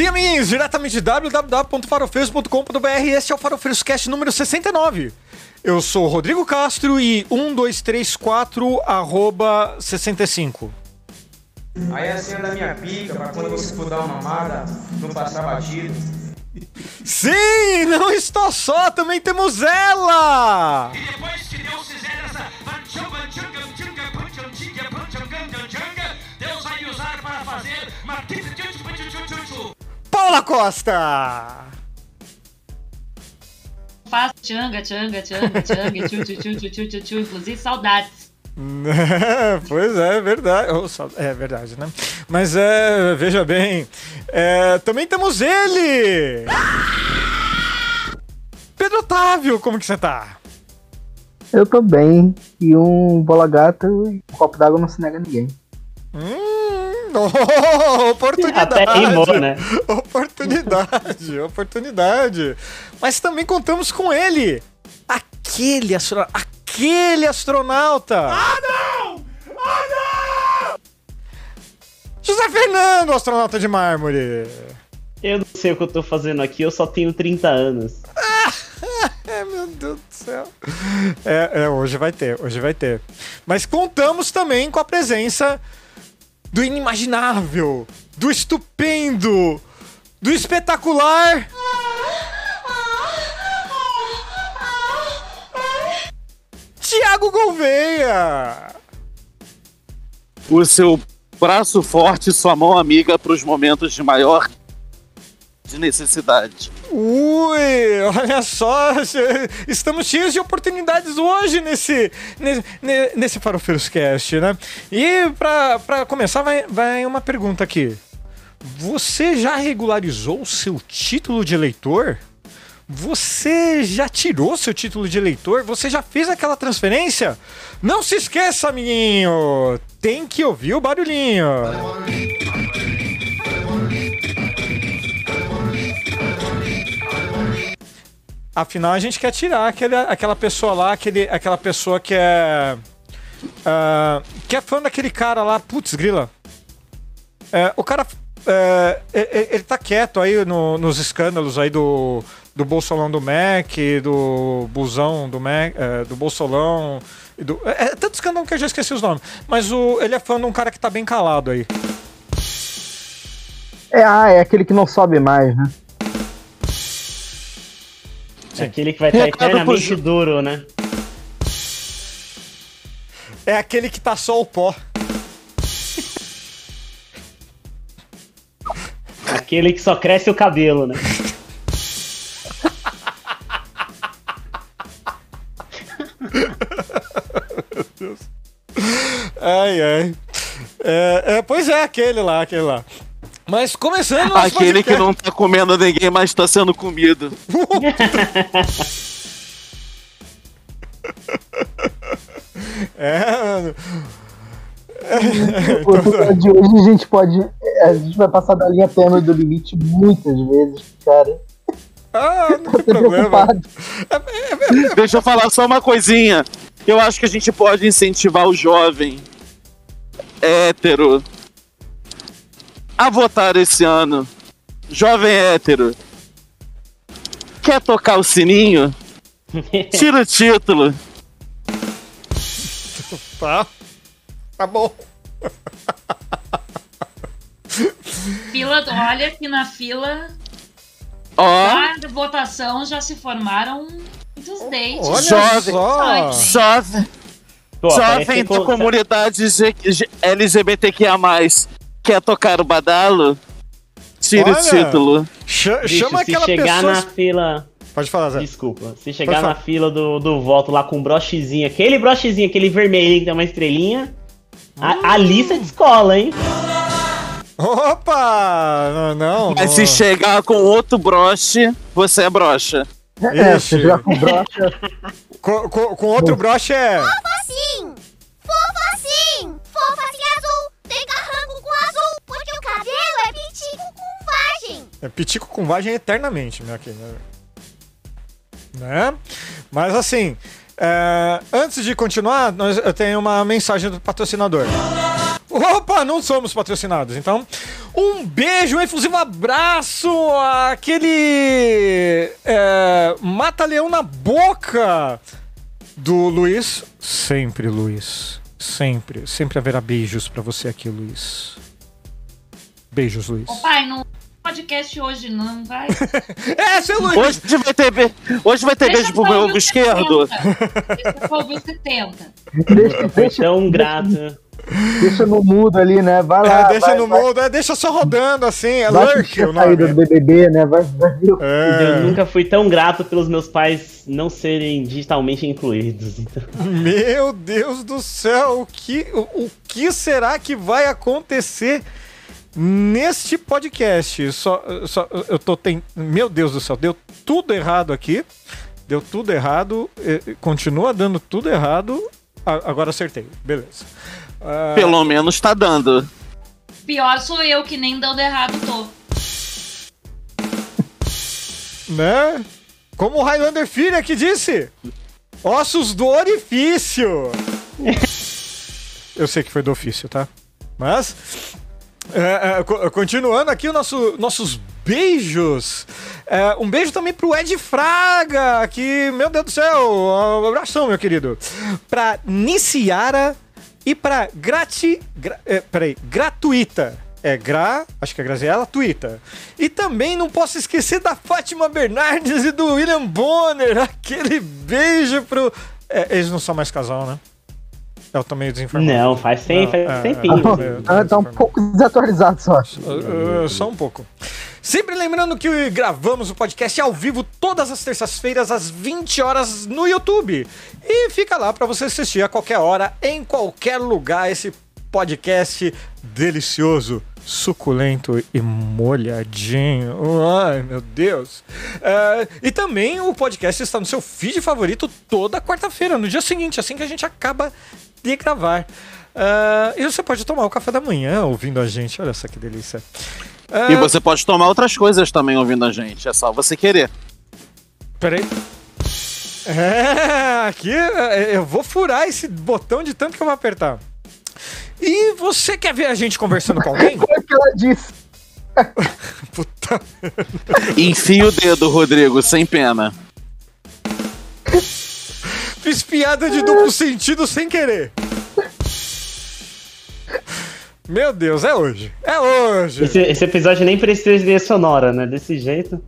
Sim, amiguinhos, diretamente de www.farofeiros.com.br. Este é o Farofeiros Cast número 69. Eu sou o Rodrigo Castro e 1234 arroba 65. Aí a cena da minha pica, pra quando você for dar uma mamada, não passar batido. Sim, não estou só, também temos ela! E depois que Deus fizer Paula Costa! Faço tchanga, tchanga, tchanga, tchanga, tchu, tchu, tchu, tchu, tchu, tchu, tchu, inclusive saudades. pois é, é verdade. Oh, É verdade, né? Mas é, veja bem. é, também temos ele! Pedro Otávio, como que você tá? Eu tô bem. E um bola gata e um copo d'água não se nega a ninguém. Hum, oh, oportunidade. Até rimou, né? Oportunidade, oportunidade. Mas também contamos com ele. Aquele astronauta. Aquele astronauta. Ah, não! Ah, não! José Fernando, astronauta de mármore. Eu não sei o que eu tô fazendo aqui, eu só tenho 30 anos. É, meu Deus do céu. É, é, hoje vai ter, hoje vai ter. Mas contamos também com a presença do inimaginável, do estupendo, do espetacular. Tiago Gouveia! o seu braço forte sua mão amiga para os momentos de maior de necessidade. Ui, olha só, estamos cheios de oportunidades hoje nesse, nesse, ne- nesse Farofeiros Cast, né? E pra começar, vai, vai uma pergunta aqui. Você já regularizou seu título de eleitor? Você já tirou seu título de eleitor? Você já fez aquela transferência? Não se esqueça, amiguinho! Tem que ouvir o barulhinho! Afinal, a gente quer tirar aquele, aquela pessoa lá, aquele, aquela pessoa que é. ah, que é fã daquele cara lá, putz, grila. É, o cara. é, e- e- ele tá quieto aí no- nos escândalos aí do, do Bolsolão do Mac, do Busão do Mac, é, do Bolsolão. Do, é, é tanto escândalo que eu já esqueci os nomes. Mas o, ele é fã de um cara que tá bem calado aí. É, ah, é aquele que não sobe mais, né? Aquele que vai estar Recado eternamente duro, né? É aquele que tá só o pó. Aquele que só cresce o cabelo, né? Ai, ai. É, é, pois é, aquele lá, aquele lá. Mas começando Aquele que não tá comendo ninguém, mas tá sendo comido. É, mano. Episódio de hoje a gente pode. A gente vai passar da linha tênue do limite muitas vezes, cara. Ah, não tem Tô problema. preocupado. Deixa eu falar só uma coisinha. Eu acho que a gente pode incentivar o jovem hétero a votar esse ano. Jovem hétero. Quer tocar o sininho? Tira o título. Tá. Tá bom. Fila, olha que na fila da votação já se formaram muitos dates. Olha Jovem. só. jovem, Pô, jovem da co- comunidade LGBTQIA+, quer tocar o badalo? Tira Olha. o título. Cha- Bicho, chama se aquela chegar pessoa. na fila. Pode falar, Zé. Desculpa. Se chegar na fila do, do voto lá com um brochezinho, aquele brochezinho, aquele vermelhinho que tem uma estrelinha. A, a lista de escola, hein? Opa! Não, não. Mas não. se chegar com outro broche, você é brocha. É, Ixi. você já com brocha. Com, com- com outro broche é. assim, fofa assim, fofa assim pitico com vagem. É pitico com vagem eternamente, meu aqui, né? Né? Mas assim, é, antes de continuar, nós, eu tenho uma mensagem do patrocinador. Opa, não somos patrocinados. Então, Um beijo, um efusivo abraço àquele é, mata-leão na boca do Luiz. Sempre, Luiz. Sempre. Sempre haverá beijos pra você aqui, Luiz. Beijos, Luiz. Ô pai, não podcast hoje não, vai. É, seu Luiz! Hoje vai ter, be... Hoje vai ter Deixa beijo pro meu ombro esquerdo. 70. Deixa pra ouvir o 70. Deixa, tão grato. deixa no mudo ali, né? Vai lá. É, deixa vai, no vai, mundo, é, deixa só rodando assim, é Vai lurk o a saída do nome. BBB, né? Vai, vai É. Eu nunca fui tão grato pelos meus pais não serem digitalmente incluídos. Então, Meu Deus do céu, o que, o, o que será que vai acontecer neste podcast? Só, só, eu tô tem, meu Deus do céu, deu tudo errado aqui, deu tudo errado, continua dando tudo errado. Agora acertei, beleza. Ah, Pelo menos tá dando. Pior sou eu que nem dando errado tô. né? Como o Highlander Filho aqui disse, ossos do orifício. Eu sei que foi do ofício, tá? Mas, é, é, co- continuando aqui, o nosso, nossos beijos. É, um beijo também pro Ed Fraga, que, meu Deus do céu, um abração, meu querido. Pra Niciara e pra Grati. Gra, é, peraí, Gratuita. É Gra, acho que é Graziella, Tuita. E também não posso esquecer da Fátima Bernardes e do William Bonner. Aquele beijo pro. É, eles não são mais casal, né? Eu tô meio desinformado. não, faz, sem, faz é, tempinho. é. Tá, tá um pouco desatualizado só. Uh, uh, só um pouco. Sempre lembrando que gravamos o podcast ao vivo todas as terças-feiras às 20 horas no YouTube. E fica lá para você assistir a qualquer hora, em qualquer lugar, esse podcast delicioso, suculento e molhadinho. Ai, meu Deus. É, e também o podcast está no seu feed favorito toda quarta-feira, no dia seguinte, assim que a gente acaba de gravar. Ah, e você pode tomar o café da manhã ouvindo a gente. Olha só que delícia. Ah, E você pode tomar outras coisas também ouvindo a gente. É só você querer. Peraí. É, aqui é, eu vou furar esse botão de tanto que eu vou apertar. E você quer ver a gente conversando com alguém? Foi o que ela disse. Puta. Enfia o dedo, Rodrigo, sem pena. Fiz piada de duplo sentido sem querer. Meu Deus, é hoje. É hoje. Esse, esse episódio nem precisa de trilha sonora, né? Desse jeito.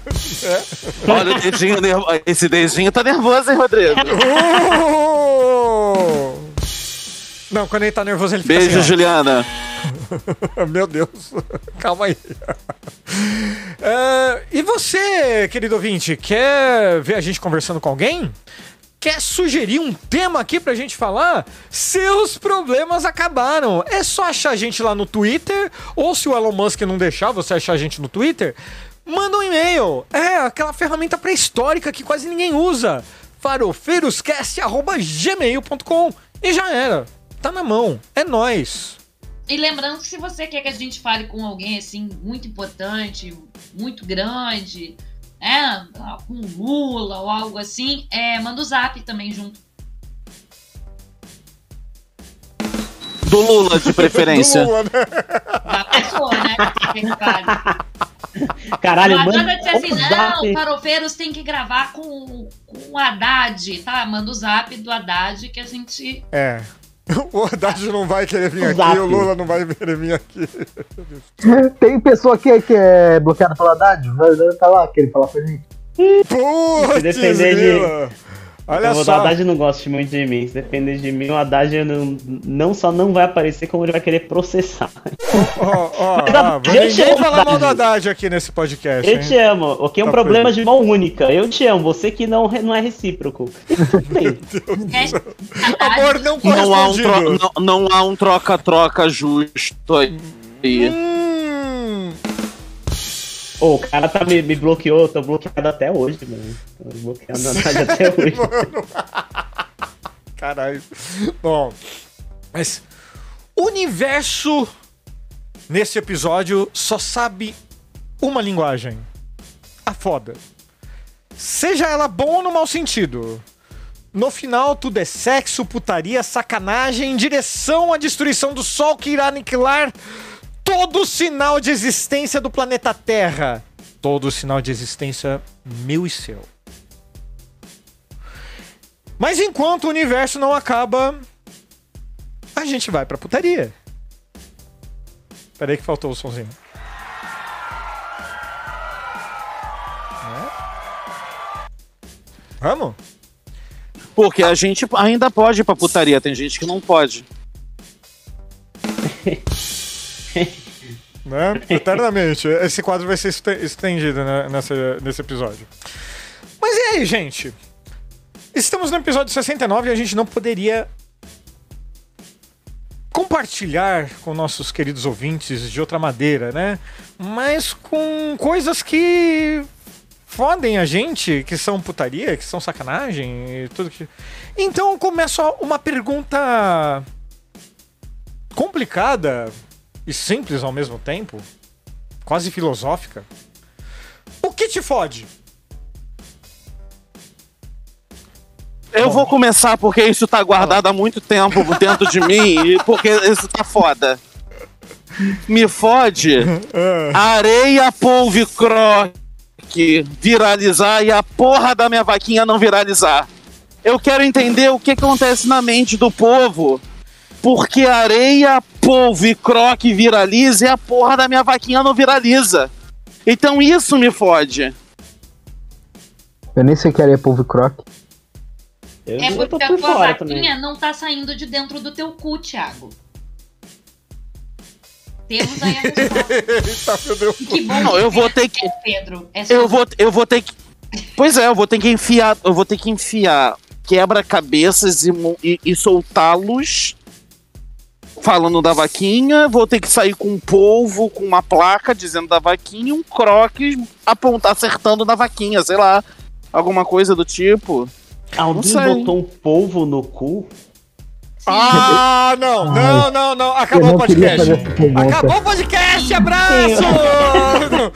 Olha o dedinho nervoso. Esse dedinho tá nervoso, hein, Rodrigo? Uh! Não, quando ele tá nervoso ele fica Beijo, assim. Juliana. Meu Deus, calma aí. É, e você, querido ouvinte, quer ver a gente conversando com alguém? Quer sugerir um tema aqui pra gente falar? Seus problemas acabaram. É só achar a gente lá no Twitter, ou se o Elon Musk não deixar você achar a gente no Twitter, manda um e-mail. É aquela ferramenta pré-histórica que quase ninguém usa. farofeiroscast.gmail.com E já era. Tá na mão. É nóis. E lembrando que se você quer que a gente fale com alguém assim muito importante, muito grande, né? Com Lula ou algo assim, é, manda o zap também junto. Do Lula, de preferência. Do Lula, né? Da pessoa, né? Que que fale. Caralho, Não mano. adianta dizer assim, não, zap. farofeiros tem que gravar com, com o Haddad, tá? Manda o zap do Haddad que a gente. É. O Haddad não vai querer vir aqui, o Lula não vai querer vir aqui. Tem pessoa que, que é bloqueada pela Haddad? Vai tá lá, querer falar pra gente. Putz, Se depender de-. Olha o só. Haddad não gosta muito de mim. Se depender de mim, o Haddad não, não só não vai aparecer, como ele vai querer processar. Ó, ó, Mas, eu te amo, falar mal do Haddad. Aqui nesse podcast, Eu hein? te amo. O que é um Tá problema de mão única. Eu te amo. Você que não, não é recíproco. É, Amor não um correspondido. não há um troca-troca justo aí. Hum, Ô, o cara tá me, me bloqueou. Tô bloqueado até hoje, mano. Tô bloqueado na Haddad até hoje. caralho. Bom, mas o universo nesse episódio só sabe uma linguagem. A foda. Seja ela bom ou no mau sentido. No final, tudo é sexo, putaria, sacanagem em direção à destruição do sol que irá aniquilar todo sinal de existência do planeta Terra. Todo sinal de existência meu e seu. Mas enquanto o universo não acaba, a gente vai pra putaria. Peraí que faltou o somzinho. É? Vamos? Porque a gente ainda pode ir pra putaria, tem gente que não pode. né? Eternamente. Esse quadro vai ser este- estendido né, nessa, nesse episódio. Mas e aí, gente? Estamos no episódio 69 e a gente não poderia compartilhar com nossos queridos ouvintes de outra maneira, né? Mas com coisas que fodem a gente, que são putaria, que são sacanagem e tudo que. Então começa uma pergunta complicada e simples ao mesmo tempo, quase filosófica. O que te fode? Eu vou começar porque isso tá guardado há muito tempo dentro de mim e porque isso tá foda. Me fode areia, polvo croque viralizar e a porra da minha vaquinha não viralizar. Eu quero entender o que acontece na mente do povo. Porque areia, polvo e croque viraliza e a porra da minha vaquinha não viraliza. Então isso me fode. Eu nem sei o que era polvo e croque. Eu, É porque a tua vaquinha também. não tá saindo de dentro do teu cu, Thiago. Temos aí a resposta. Eita, meu Deus. Que bom Não, que eu vou ter que- é, Pedro. É só Eu vou, eu vou ter que. Pois é, eu vou ter que enfiar. Eu vou ter que enfiar quebra-cabeças e, e- e soltá-los. Falando da vaquinha, vou ter que sair com um polvo, com uma placa dizendo da vaquinha e um croque apontar, acertando na vaquinha, sei lá. Alguma coisa do tipo. Alguém botou um polvo no cu? Ah, não, não, não, não. Acabou o podcast. Acabou o podcast, abraço!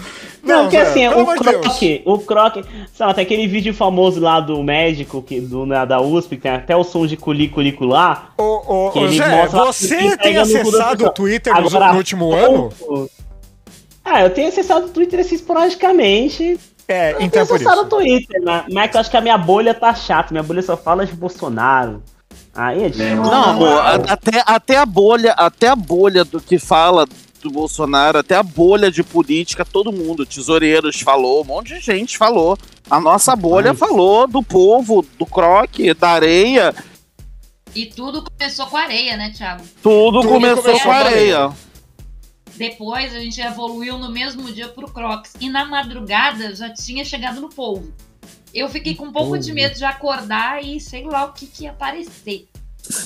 Não, porque assim, o croque, o croque, sei lá, tem aquele vídeo famoso lá do médico que, do, né, da USP, que tem até o som de culi-culico lá. Ô, ô, Que ô, ele Zé, você tem acessado o. Twitter no, Agora, no último ano? Ah, eu tenho acessado o Twitter assim esporadicamente. É, Eu tenho então é por acessado o. Twitter, né? mas é que eu acho que a minha bolha tá chata. Minha bolha só fala de Bolsonaro. Aí é difícil. Não, amor, até, até a bolha, até a bolha do que fala do Bolsonaro, até a bolha de política, todo mundo, tesoureiros falou, um monte de gente falou. A nossa bolha Ai. falou do povo, do croque, da areia, E tudo começou com areia, né, Thiago? tudo, Tudo começou, começou com com areia. Depois a gente evoluiu no mesmo dia pro Crocs. E na madrugada já tinha chegado no polvo. Eu fiquei com um pouco de medo de acordar e sei lá o que, que ia aparecer.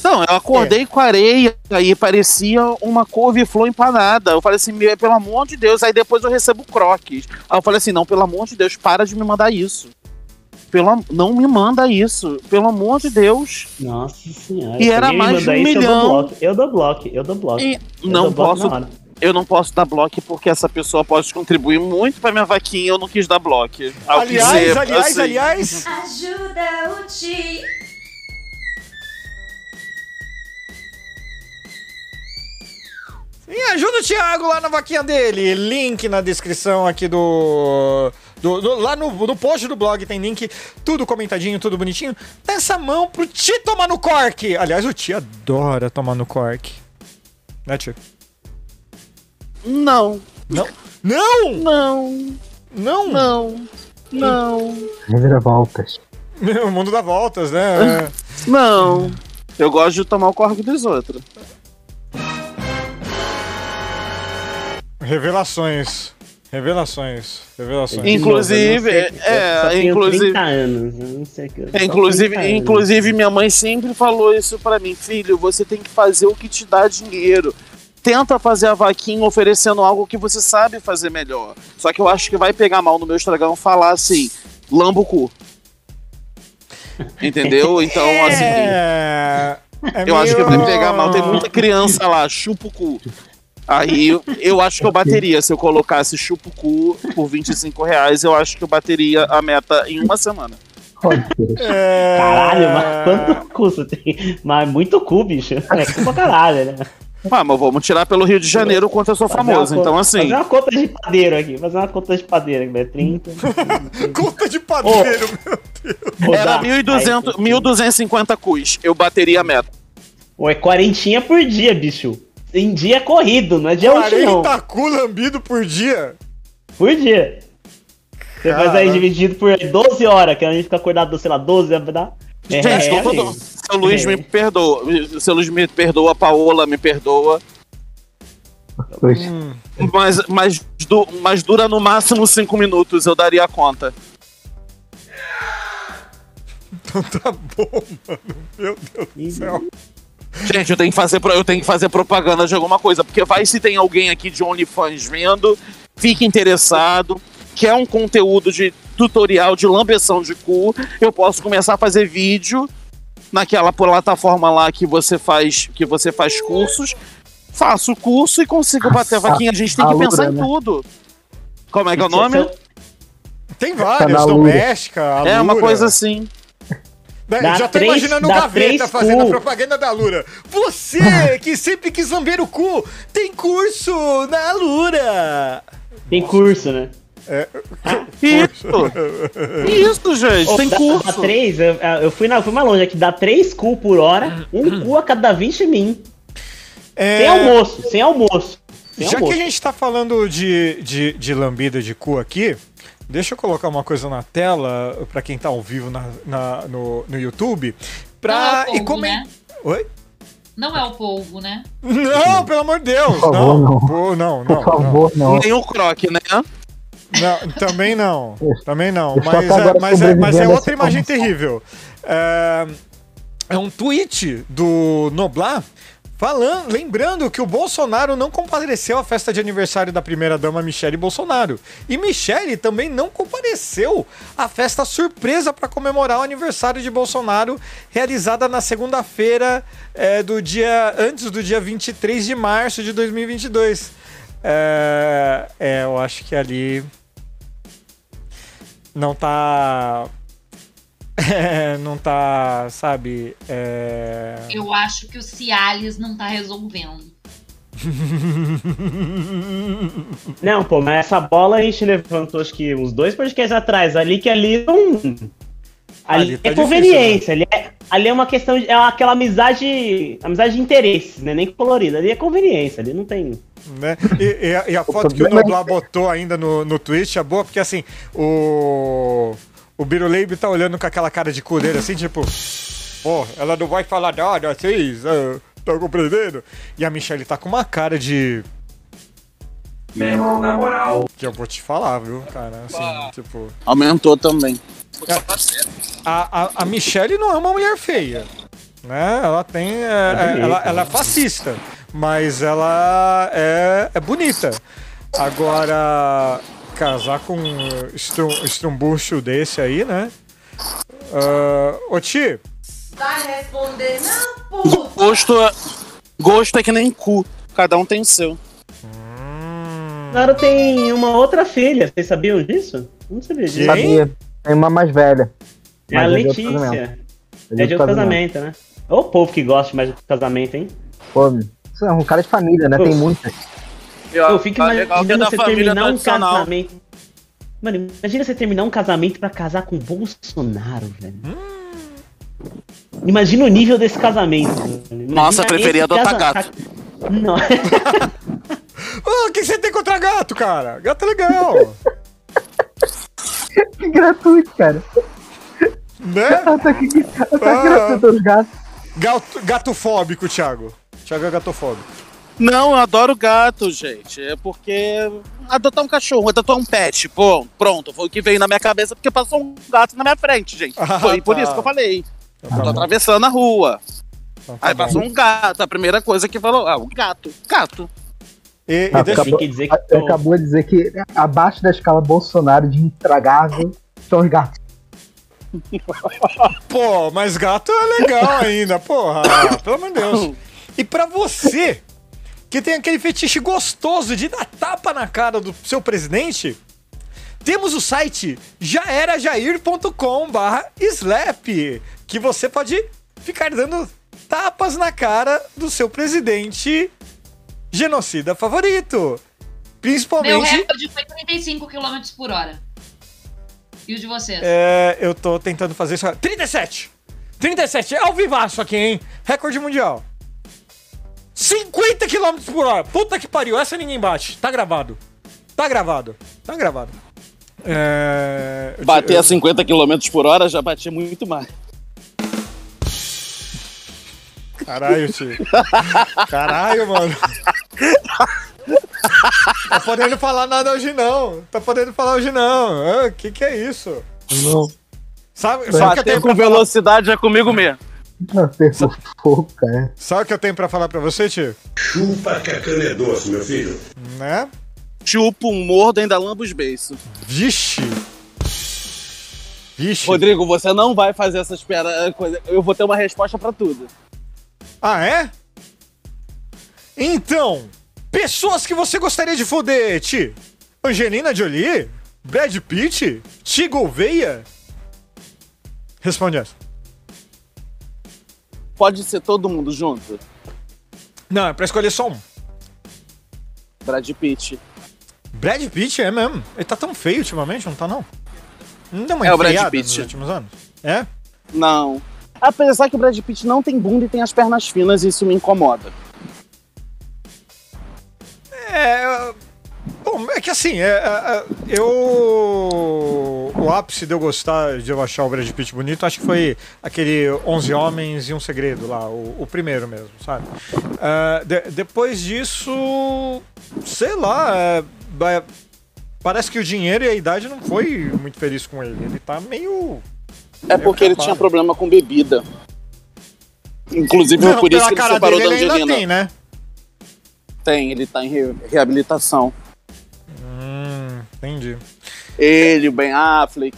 Não, eu acordei com areia e parecia uma couve-flor empanada. Eu falei assim, pelo amor de Deus. Aí depois eu recebo croques. Aí eu falei assim, não, pelo amor de Deus, para de me mandar isso. Pelo, não me manda isso, pelo amor de Deus. Nossa senhora. E se era mais de um isso, milhão. Eu dou bloco, eu dou bloco, eu dou bloco. Não posso eu não posso dar bloco porque essa pessoa pode contribuir muito pra minha vaquinha, eu não quis dar bloco. Aliás, dizer, aliás, assim, aliás. Ajuda o tio. E ajuda o Thiago lá na vaquinha dele. Link na descrição aqui do. do- do- lá no, no post do blog tem link, tudo comentadinho, tudo bonitinho. Dá essa mão pro Ti tomar no cork. Aliás, o Ti adora tomar no cork. Né, Ti? Não, Não? Não! não, Não! não, não, Reviravoltas. O mundo dá voltas, né? não. Eu gosto de tomar o corpo dos outros. Revelações. Revelações. Revelações. Inclusive, Eu não sei, é, tenho inclusive- 30 anos, eu não sei o que. eu só É, inclusive, 30 anos. inclusive, minha mãe sempre falou isso pra mim, filho, você tem que fazer o que te dá dinheiro. Tenta fazer a vaquinha oferecendo algo que você sabe fazer melhor. Só que eu acho que vai pegar mal no meu estragão falar assim, lamba o cu. Entendeu? Então, assim, É... é eu acho que meio- vai pegar mal. Tem muita criança lá, chupa o cu. Aí eu, eu acho que eu bateria. Se eu colocasse chupa o cu por 25 reais, eu acho que eu bateria a meta em uma semana. É... Caralho, mas quanto custa? Tem- Mas muito cu, bicho. É cu pra caralho, né? Ah, mas vamos tirar pelo Rio de Janeiro quanto eu sou Fazer famoso. conta- Então, assim. Fazer uma conta de padeiro aqui. Fazer uma conta de padeiro aqui. É 30. Conta de padeiro, meu Deus. Era Rodar. 1.200, Aí, 1.250 cus. Eu bateria a meta. Pô, é quarentinha por dia, bicho. Em dia corrido, não é dia útil, não. 40 cu lambido por dia. Por dia. Você faz aí dividido por 12 horas, que a gente fica acordado, sei lá, 12 horas, vai dar. É, Gente, é, tô todo... Seu Luiz É. me perdoa. Seu Luiz me perdoa, a Paola me perdoa. Pois. Mas, mas, du- mas dura no máximo 5 minutos, eu daria conta. Então tá bom, mano. Meu Deus do céu. Gente, eu tenho que fazer, eu tenho que fazer propaganda de alguma coisa, porque vai se tem alguém aqui de OnlyFans vendo, fique interessado, quer um conteúdo de tutorial de lambeção de cu, eu posso começar a fazer vídeo naquela plataforma lá que você faz, que você faz cursos, faço o curso e consigo bater a vaquinha. A gente tem que pensar em né? tudo. Como é que é o Você- nome? Tem várias, Tá na doméstica, É uma coisa assim. Né, Dá Já tô três- imaginando o Gaveta fazendo a cu. propaganda da Lura. Você que sempre quis lamber o cu, tem curso na Lura. Tem curso, né? Isso! Isso, gente, Ô, tem dá, curso. Dá três, eu, eu fui, na, fui mais longe aqui, dá três cu por hora, um cu a cada 20 min. É, Sem almoço, sem almoço. Sem Já almoço. que a gente tá falando de, de, de lambida de cu aqui, deixa eu colocar uma coisa na tela pra quem tá ao vivo na, na- no, no YouTube. Pra. Não é o e polvo, comen- né? Oi? Não é o polvo, né? Não, pelo amor de Deus! Por favor, não, não. Pô, não, não, Por favor, não. Nem o croque, né? Não, também não. Também não. Estou Mas é, mas, é, mas é outra imagem terrível. É, é um tweet do Noblar falando, lembrando que o Bolsonaro não compareceu à festa de aniversário da primeira-dama Michele Bolsonaro. E Michele também não compareceu à festa surpresa para comemorar o aniversário de Bolsonaro, realizada na segunda-feira é, do dia antes do dia 23 de março de 2022. É, é, eu acho que ali não tá. É, não tá, sabe? É... Eu acho que o Cialis não tá resolvendo. Não, pô, mas essa bola a gente levantou acho que uns dois podcasts atrás ali, que ali não. Ali, Ali tá é conveniência, ali, é, ali é uma questão de. É aquela amizade. Amizade de interesses, né? Nem colorida. Ali é conveniência, ali não tem. né? E, e a, e a foto que o problema é Noblar botou ainda no, no Twitch é boa, porque assim, o. O Biruleibe tá olhando com aquela cara de cu dele, assim, tipo. Pô, ela não vai falar nada, vocês. Estão compreendendo? E a Michelle tá com uma cara de. Mesmo, na moral. Que eu vou te falar, viu, cara? Assim, tipo. Aumentou também. A, a, a Michelle não é uma mulher feia. Né? Ela tem. é, é, bonita, ela, ela é fascista. Mas ela é, é bonita. Agora, casar com um estrum, estrumbucho desse aí, né? Ah, ô Ti, Vai responder não, puta. Gosto é, gosto é que nem cu. Cada um tem o seu. Bolsonaro tem uma outra filha, vocês sabiam disso? Não sabia disso. Sabia. Tem uma mais velha. É a é de Letícia. casamento. É de outro casamento, né? Ô o povo que gosta mais do casamento, hein? Pô, isso é um cara de família, né? Tem muitas. Eu fico que é imaginando você terminar um casamento. Mano, imagina você terminar um casamento pra casar com o Bolsonaro, velho. Imagina o nível desse casamento. Nossa, eu preferia adotar casa- Não. Ô, o que você tem contra gato, cara? Gato é legal. Que gratuito, cara. né? Ela tá aqui, ela tá Ah. gatos. Gato, gatofóbico, Thiago. Thiago é gatofóbico. Não, eu adoro gato, gente. É porque adotar um cachorro, adotar um pet, pô, pronto, foi o que veio na minha cabeça porque passou um gato na minha frente, gente. Ah, Foi por tá. isso que eu falei. Tá Tô bom. atravessando a rua. Tá Aí passou um gato, a primeira coisa que falou, ah, um gato, gato. E, e Ah, deixa, que dizer que. Ele acabou de dizer que abaixo da escala Bolsonaro de intragável são os gatos. Pô, mas gato é legal ainda, porra. Pelo amor de Deus. E pra você, que tem aquele fetiche gostoso de dar tapa na cara do seu presidente, temos o site jaerajair.com barra slap, que você pode ficar dando tapas na cara do seu presidente genocida favorito. Meu Principalmente. recorde foi 35 km por hora. E o de vocês? É, eu tô tentando fazer isso. 37! 37, é ao vivaço aqui, hein? Recorde mundial. 50 km por hora. Puta que pariu, essa ninguém bate. Tá gravado. Tá gravado. Tá gravado. É... Bater eu- a 50 km por hora já batia muito mais. Caralho, tio. Caralho, mano. Tá podendo falar nada hoje não. Tá podendo falar hoje não. O que que é isso? Não, Sabe, sabe o que eu Bater tenho com pra falar? velocidade é comigo mesmo. Não pegou cara. Sabe o que eu tenho pra falar pra você, tio? Chupa que a cana é doce, meu filho. Né? Chupa um mordo, ainda lamba os beiços. Vixe. Vixe. Rodrigo, você não vai fazer essa espera coisa. Eu vou ter uma resposta pra tudo. Ah, é? Então, pessoas que você gostaria de foder, Ti? Angelina Jolie? Brad Pitt? Ti Gouveia? Responde essa. Pode ser todo mundo junto? Não, é pra escolher só um. Brad Pitt. Brad Pitt é mesmo. Ele tá tão feio ultimamente, não tá não? Não deu uma É o Brad Pitt. nos últimos anos? É? Não. Apesar que o Brad Pitt não tem bunda e tem as pernas finas, isso me incomoda. É. Bom, é que assim, é, é, é, eu. O ápice de eu gostar, de eu achar o Brad Pitt bonito, acho que foi aquele 11 Homens e um Segredo lá, o, o primeiro mesmo, sabe? Ah, de- depois disso, sei lá, é, é, parece que o dinheiro e a idade não foi muito feliz com ele. Ele tá meio. É porque ele tinha problema com bebida. Inclusive Não, por isso que ele cara separou dele, da ele ainda Angelina. tem, né? Tem, ele tá em re- reabilitação. Entendi. Ele, o Ben Affleck.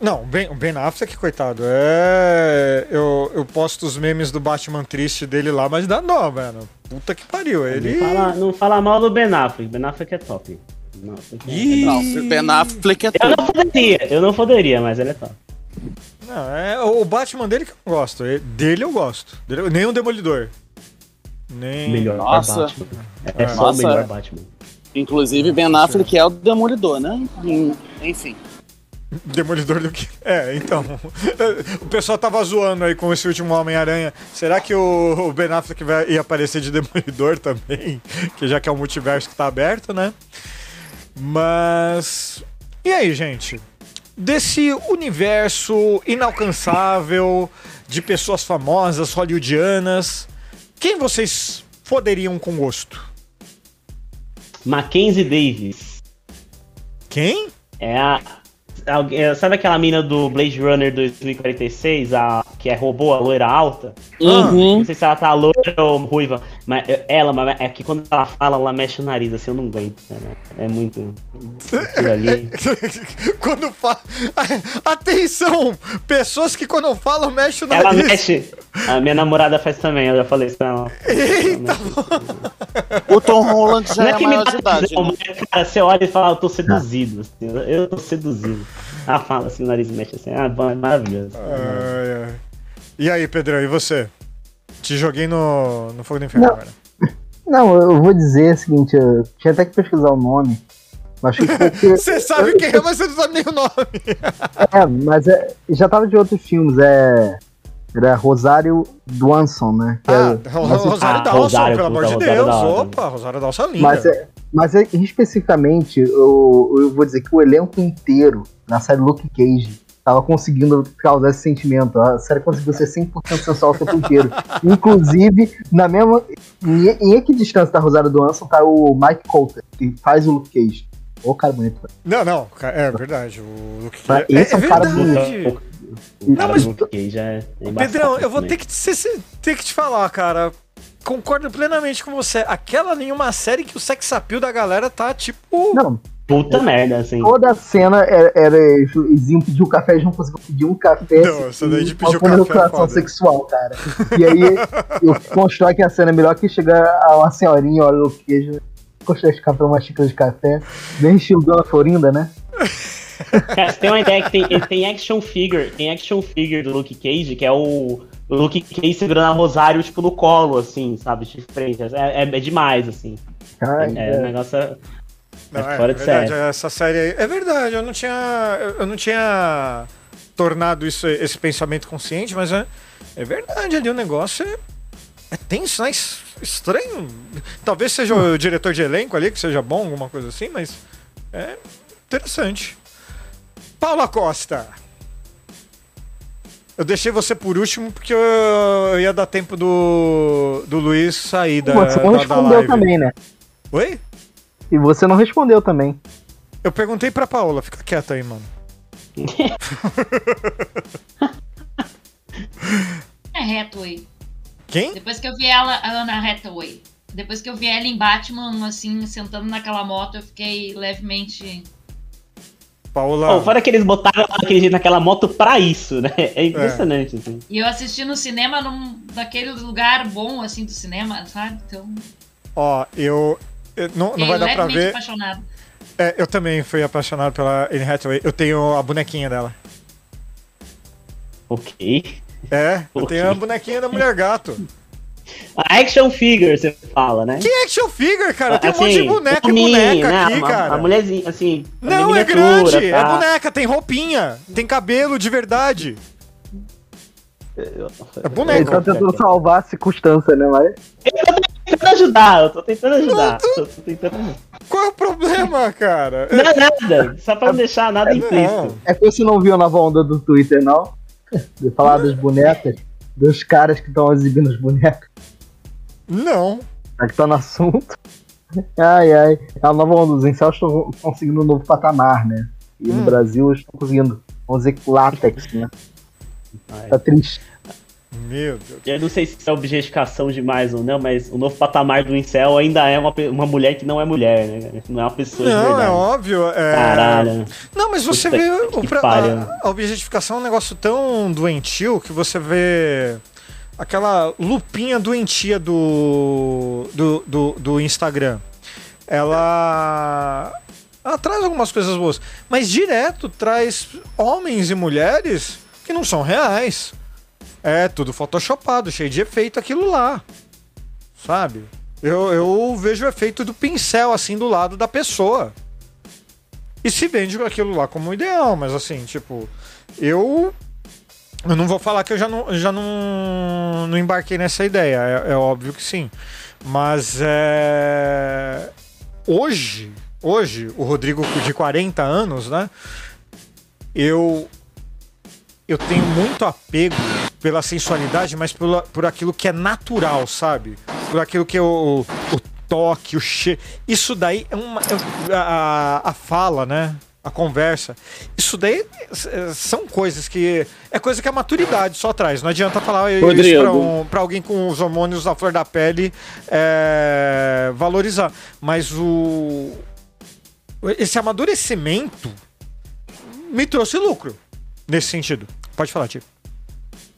Não, o Ben, o Ben Affleck, coitado, é. Eu, eu posto os memes do Batman triste dele lá, mas dá dó, velho. Puta que pariu. Ele. Não, fala, não fala mal do Ben Affleck. Ben Affleck é top. Ben Affleck é- Ih. Não, o Ben Affleck é Eu tudo. não foderia, eu não foderia, mas ele é top. Não, é o Batman dele que eu não gosto. Ele- Dele eu gosto. Dele- nem o Demolidor. Nem. Melhor Nossa. Batman. É, só Nossa. o melhor Batman. Inclusive, Ben Affleck é o Demolidor, né? Enfim. Demolidor do que. É, então. o pessoal tava zoando aí com esse último Homem-Aranha. Será que o, Ben Affleck vai, ia aparecer de Demolidor também? Que já que é o multiverso que tá aberto, né? Mas. E aí, gente? Desse universo inalcançável de pessoas famosas, hollywoodianas, quem vocês foderiam com gosto? Mackenzie Davis. Quem? É a. é, Sabe aquela mina do Blade Runner 2046, a, que é robô, a loira alta? Uhum. Não sei se ela tá loira ou ruiva, mas ela, mas é que quando ela fala, ela mexe o nariz, assim, eu não aguento. cara. É muito. Ali. quando fala. Atenção! Pessoas que quando falam mexem o Ela nariz. mexe. A minha namorada faz também, eu já falei isso pra ela. O Tom Holland já Não é é maior de idade. tesão, né? mas, cara, você olha e fala, eu tô seduzido. assim, eu- eu tô seduzido. Ela fala assim, o nariz mexe assim, ah, bom, é maravilhoso. Ai, ai. E aí, Pedrão, e você? Te joguei no, no Fogo do Inferno Não. agora. Não, eu vou dizer o seguinte, eu tinha até que pesquisar o nome. Mas acho que. Você sabe quem é, mas você não sabe nem o nome. É, mas é, já tava de outros filmes, é. Era Rosário Dwanson, né? Que Ah, é- Ro- Rosário Ah, Dawson, Rosário, pelo amor de Rosário Deus. Dawson. Opa, Rosário Dawson é linda. Mas, é, mas é, especificamente, eu, eu vou dizer que o elenco inteiro na série Luke Cage tava conseguindo causar esse sentimento. A série conseguiu ser 100% sensual o tempo inteiro. Inclusive, na mesma. Em, em equidistância da Rosário Dawson tá o Mike Coulter, que faz o Luke Cage. Ô, cara bonito. Não, não, é verdade. O Luke Cage- esse é um cara verdade. O cara mas- do Luke Cage é é Pedrão, eu vou ter que, te- ter que te falar, cara. Concordo plenamente com você. Aquela ali é uma série que o sex appeal da galera tá tipo. Não, Puta merda, assim. toda a cena era, era eles iam pedir um café, eles não conseguiam pedir um café. Não, essa daí de pedir o café é sexual, cara. E aí eu constrói que a cena é melhor que chegar a uma senhorinha, olha o queijo, constrói esse café, uma xícara de café, bem estilo Dona Florinda, né? Cara, você tem uma ideia que tem, tem action figure, tem action figure do Luke Cage, que é o, Luke Cage segurando a Rosário, tipo, no colo, assim, sabe? De frente. É, é, é demais, assim. Ai, É, o negócio é, Não, é é, fora de verdade, série. essa série aí. É verdade, eu não tinha. Eu não tinha tornado isso, esse pensamento consciente, mas é, é verdade ali o negócio é, é tenso, né? Es- Estranho. Talvez seja o diretor de elenco ali, que seja bom, alguma coisa assim, mas é interessante. Paula Costa. Eu deixei você por último porque eu ia dar tempo do, do Luiz sair da, Você não da, da live. também, né? Oi? E você não respondeu também. Eu perguntei pra Paola, fica quieta aí, mano. É Hathaway. Quem? Depois que eu vi ela, a Anna Hathaway. Depois que eu vi ela em Batman, assim, sentando naquela moto, eu fiquei levemente. Paola. Pô, fora que eles botaram aquele jeito naquela moto pra isso, né? É impressionante, assim. E eu assisti no cinema num daquele lugar bom, assim, do cinema, sabe? Então, Ó, eu. Eu- não, não vai dar pra ver. apaixonada. É, eu também fui apaixonado pela Anne Hathaway. Eu tenho a bonequinha dela. Ok. É, eu Ok. tenho a bonequinha da Mulher Gato. A action figure, você fala, né? Que action figure, cara? Tem um Assim, monte de boneca e boneca né? aqui, a, cara. A mulherzinha, assim. a Não, é grande, é tá? boneca, tem roupinha, tem cabelo de verdade. É Ele boneca. tá tentando salvar a circunstância, né? Mas tentando ajudar, eu tô tentando ajudar. Eu tô tentando ajudar. Qual é o problema, cara? Não é nada, só pra não deixar nada implícito. Não. é que você não viu a nova onda do Twitter, não? De falar das bonecas, dos caras que estão exibindo as bonecas. Não. Já que tá no assunto. Ai, ai. A nova onda, os incels estão conseguindo um novo patamar, né? E Hum. no Brasil eles estão conseguindo, vamos dizer, látex, né? Ai. Tá triste. Meu Deus. Eu não sei se é objetificação demais ou não, mas o novo patamar do incel ainda é uma, uma mulher que não é mulher, né? Não é uma pessoa de Não, é verdade. óbvio. É... Caralho. Não, mas você Puta vê. o pra- a, a objetificação é um negócio tão doentio que você vê aquela lupinha doentia do, do, do, do Instagram. Ela. Ela traz algumas coisas boas, mas direto traz homens e mulheres que não são reais. É tudo photoshopado, cheio de efeito aquilo lá. Sabe? Eu, eu vejo o efeito do pincel assim do lado da pessoa. E se vende aquilo lá como ideal, mas assim, tipo, eu. Eu não vou falar que eu já não, já não, não embarquei nessa ideia, é, é óbvio que sim. Mas é. Hoje, hoje, o Rodrigo de 40 anos, né? Eu. Eu tenho muito apego pela sensualidade, mas pela, por aquilo que é natural, sabe? Por aquilo que é o, o toque, o cheiro. Isso daí é uma. é- A, a fala, né? A conversa. Isso daí é, são coisas que. É coisa que a maturidade só traz. Não adianta falar isso Rodrigo. pra, um, pra alguém com os hormônios à flor da pele é, valorizar. Mas o. Esse amadurecimento me trouxe lucro nesse sentido. Pode falar, Tio.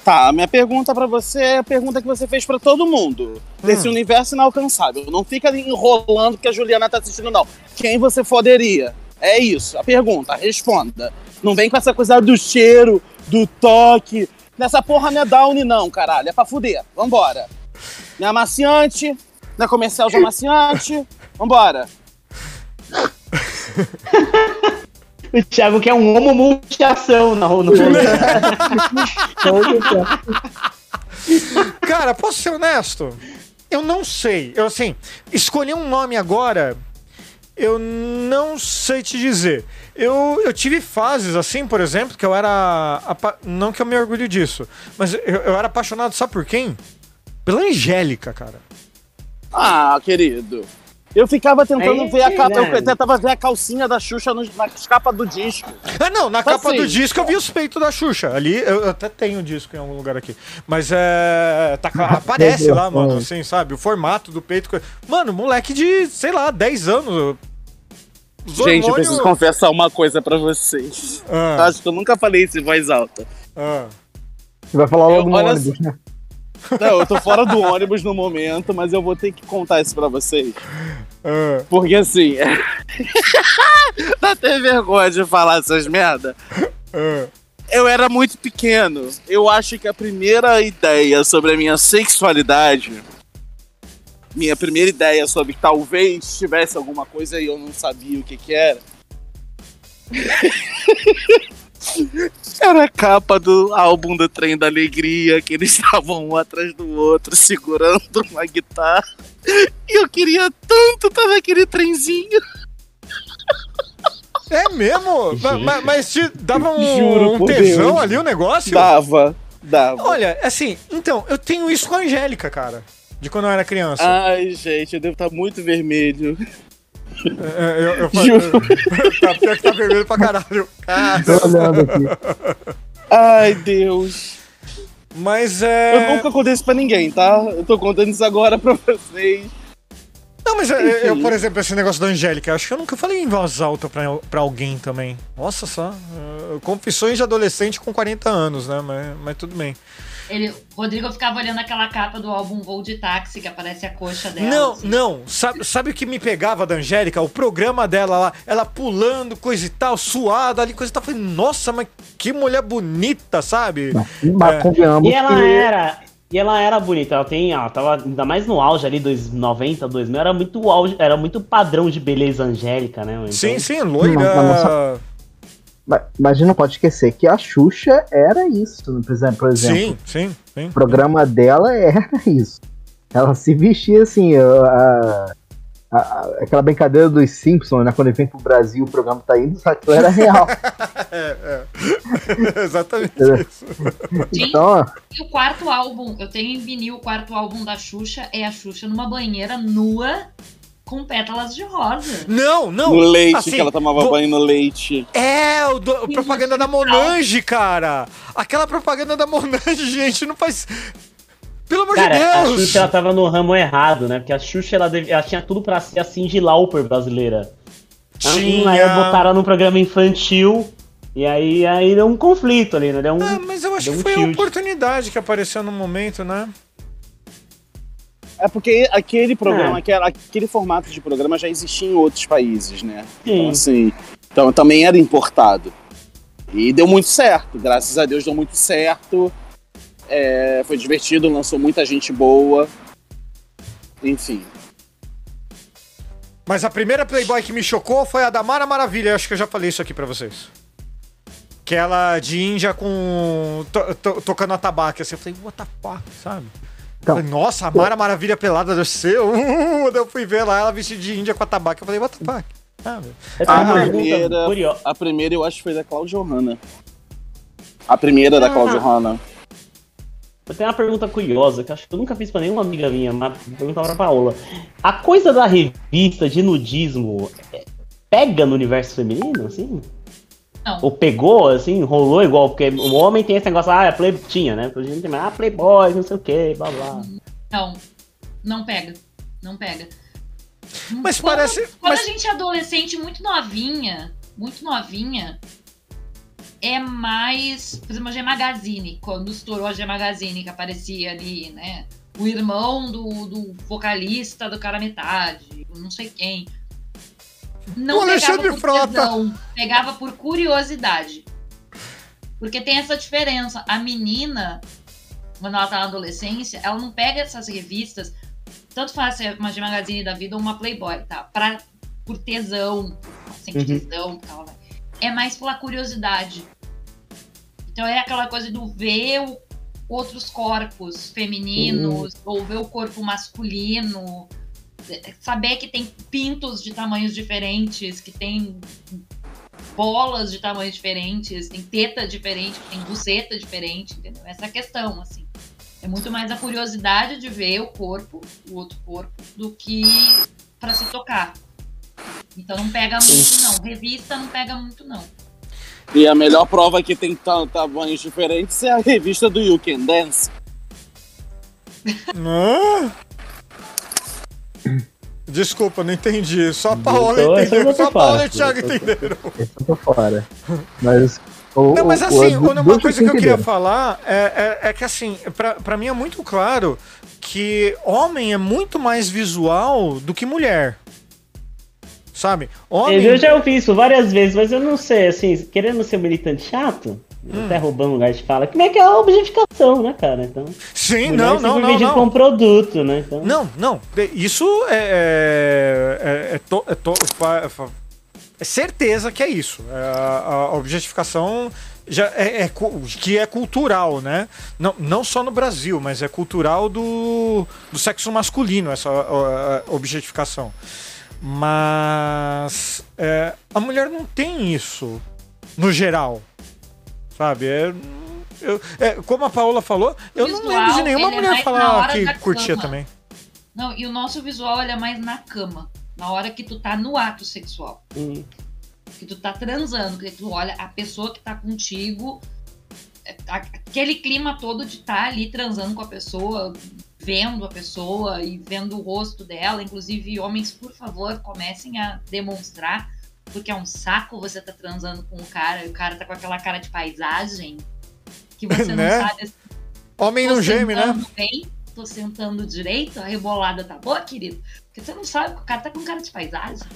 Tá, a minha pergunta pra você é a pergunta que você fez pra todo mundo. Desse universo inalcançável. Não fica enrolando que a Juliana tá assistindo, não. Quem você foderia? É isso, a pergunta, responda. Não vem com essa coisa do cheiro, do toque. Nessa porra não é Downy, não, caralho. É pra fuder. Vambora. Não é amaciante, não é comercial de amaciante. Vambora. O Thiago quer um homo multiação no, no rolê. Cara, posso ser honesto? Eu não sei. Eu, assim, escolher um nome agora, eu não sei te dizer. Eu, eu tive fases, assim, por exemplo, que eu era. Não que eu me orgulho disso, mas eu, eu era apaixonado, sabe por quem? Pela Angélica, cara. Ah, querido. Eu ficava tentando Aí, ver a capa, né? eu tentava ver a calcinha da Xuxa no- na capa do disco. Ah, não, na Assim. capa do disco eu vi os peitos da Xuxa. Ali, eu, eu até tenho o disco em algum lugar aqui. Mas é. tá- aparece lá, mano, assim, sabe? O formato do peito. Mano, moleque de, sei lá, 10 anos. Os Gente, eu preciso confessar uma coisa pra vocês. Ah, Acho que eu nunca falei isso em voz alta. ah. Você vai falar logo no olha ônibus, né? Não, eu tô fora do ônibus no momento, mas eu vou ter que contar isso pra vocês. ah. Porque assim. Dá até vergonha de falar essas merda. Ah, eu era muito pequeno. Eu acho que a primeira ideia sobre a minha sexualidade, minha primeira ideia sobre que talvez tivesse alguma coisa e eu não sabia o que que era, era a capa do álbum do Trem da Alegria, que eles estavam um atrás do outro segurando uma guitarra. E eu queria tanto estar naquele trenzinho. É mesmo? Ma- ma- Mas, te dava um, Juro um tesão Deus. ali o negócio? Dava, dava. Olha, assim, então, eu tenho isso com a Angélica, cara. De quando eu era criança. Ai, gente, eu devo estar muito vermelho. É, eu, eu, eu, Juro. tá, pior que tá vermelho pra caralho. Ah, Tô olhando aqui. Ai, Deus. Mas é. Eu nunca contei isso pra ninguém, tá? Eu tô contando isso agora pra vocês. Não, mas é, eu, Enfim. por exemplo, esse negócio da Angélica, acho que eu nunca falei em voz alta pra, pra alguém também. Nossa só. uh, confissões de adolescente com 40 anos, né? Mas, mas tudo bem. Ele, o Rodrigo ficava olhando aquela capa do álbum Voo de Táxi, que aparece a coxa dela. Não, assim. não. Sabe, sabe o que me pegava da Angélica? O programa dela lá, ela pulando, coisa e tal, suada ali, coisa e tal. Eu Falei, nossa, mas que mulher bonita, sabe? Mas É. E ela que era. E ela era bonita, ela tem, ela tava ainda mais no auge ali, dos 90, 2000, era muito auge, era muito padrão de beleza angélica, né? Então, Sim, sim, loira. Mas- mas a gente não pode esquecer que a Xuxa era isso, por exemplo. Por exemplo Sim, sim, sim. O programa dela era isso. Ela se vestia assim, a, a- a- aquela brincadeira dos Simpsons, né? Quando ele vem pro Brasil, o programa tá indo, só que era real. É, é. Exatamente isso. Sim. Então, E o quarto álbum, eu tenho em vinil o quarto álbum da Xuxa, é a Xuxa numa banheira nua com pétalas de rosa. Não, não. No leite, assim, que ela tomava vo- banho no leite. É, o do- a propaganda da Monange, cara. Aquela propaganda da Monange, gente, não faz. Pelo amor Cara, de a Deus! Xuxa ela tava no ramo errado, né? Porque a Xuxa ela, deve- ela tinha tudo pra ser a Cindy Lauper brasileira. Tinha. Aí botaram ela num programa infantil. E aí, aí deu um conflito ali, né? Deu um, Ah, mas eu acho que um foi a tilt. oportunidade que apareceu no momento, né? É porque aquele programa, É. aquele, aquele formato de programa já existia em outros países, né? Sim. Então, assim, então também era importado. E deu muito certo, graças a Deus deu muito certo. É, foi divertido, lançou muita gente boa. Enfim. Mas a primeira Playboy que me chocou foi a da Mara Maravilha. Eu acho que eu já falei isso aqui pra vocês. Que ela de Índia com. to- to- tocando a tabaco. Assim, eu falei, what the fuck, sabe? Então- Falei, Nossa, a Mara Maravilha pelada deve ser. Uh, eu fui ver lá ela vestida de Índia com a tabaco. Eu falei, what the fuck? Sabe? Eu tenho A primeira, a primeira eu acho que foi da Cláudia Hanna. A primeira da Cláudia Hanna. Eu tenho uma pergunta curiosa que eu acho que eu nunca fiz pra nenhuma amiga minha, mas vou perguntar pra Paola. A coisa da revista de nudismo é, pega no universo feminino, assim? Não. Ou pegou, assim, rolou igual? Porque o homem tem esse negócio, ah, é play... tinha, né? Ah, playboy, não sei o que, blá blá. Não, não pega. Não pega. Mas Quando- parece- Quando mas- a gente é adolescente muito novinha, muito novinha, é mais. Por exemplo, a G Magazine, quando estourou a G Magazine, que aparecia ali, né? O irmão do, do vocalista do cara metade, não sei quem. Não O Alexandre pegava por Frota. tesão, pegava por curiosidade. Porque tem essa diferença. A menina, quando ela tá na adolescência, ela não pega essas revistas, tanto faz ser uma G Magazine da vida ou uma Playboy, tá? Pra, por tesão, sente Uhum. tesão, tal, né? é mais pela curiosidade. Então é aquela coisa do ver o- outros corpos femininos, ou ver o corpo masculino, saber que tem pintos de tamanhos diferentes, que tem bolas de tamanhos diferentes, tem teta diferente, tem buceta diferente, entendeu? Essa é a questão, assim. É muito mais a curiosidade de ver o corpo, o outro corpo, do que pra se tocar. Então não pega muito, não. Revista não pega muito, não. E a melhor prova que tem ta- tamanhos diferentes é a revista do You Can Dance. Desculpa, não entendi. Só a Paola Então, entendeu. eu Só a Paola e o Thiago entenderam. eu tô fora. Mas. O, Não, mas assim, o- uma coisa que eu queria falar é, é, é que assim, pra, pra mim é muito claro que homem é muito mais visual do que mulher. Sabe? Homem. Eu já ouvi isso várias vezes, mas eu não sei, assim, querendo ser um militante chato, Até roubando lugar de fala. Como é que é a objetificação, né, cara? Então, Sim, não, não, não, não. como produto, né? Então, Não, não. Isso é. É, é, to- é to- fa- fa- é certeza que é isso. É, a, a objetificação já é, é que é cultural, né? Não, não só no Brasil, mas é cultural do, do sexo masculino, essa a objetificação. Mas é, a mulher não tem isso no geral. Sabe? É, eu- é, como a Paola falou, eu não Visual, lembro de nenhuma é mulher na falar que curtia cama. também. Não, e o nosso visual é mais na cama. Na hora que tu tá no ato sexual. hum, Que tu tá transando, que tu olha a pessoa que tá contigo. é, Aquele clima todo de estar ali transando com a pessoa, vendo a pessoa e vendo o rosto dela. Inclusive, homens, por favor, comecem a demonstrar. Porque é um saco você tá transando com o cara e o cara tá com aquela cara de paisagem que você não Né? sabe assim, Homem não geme, né? bem, tô sentando direito, a rebolada tá boa, querido? Porque você não sabe que o cara tá com cara de paisagem.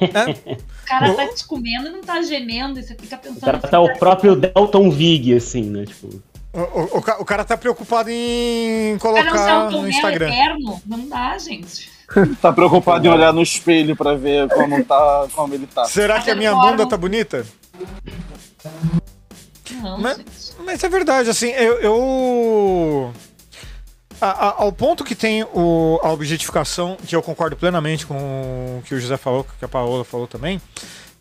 É. O cara tá te comendo e não tá gemendo, e você fica o pensando cara assim, tá o próprio Delton Vig, assim, né? Tipo, O, o- o ca- o cara tá preocupado em o cara não se colocar no Instagram. eterno. Não dá, gente. Tá preocupado em olhar no espelho pra ver como, tá, como ele tá. Será que a minha bunda tá bonita? Não, Mas-. Mas é verdade, assim, eu. eu- a- a- ao ponto que tem o- a objetificação, que eu concordo plenamente com o que o José falou, que a Paola falou também,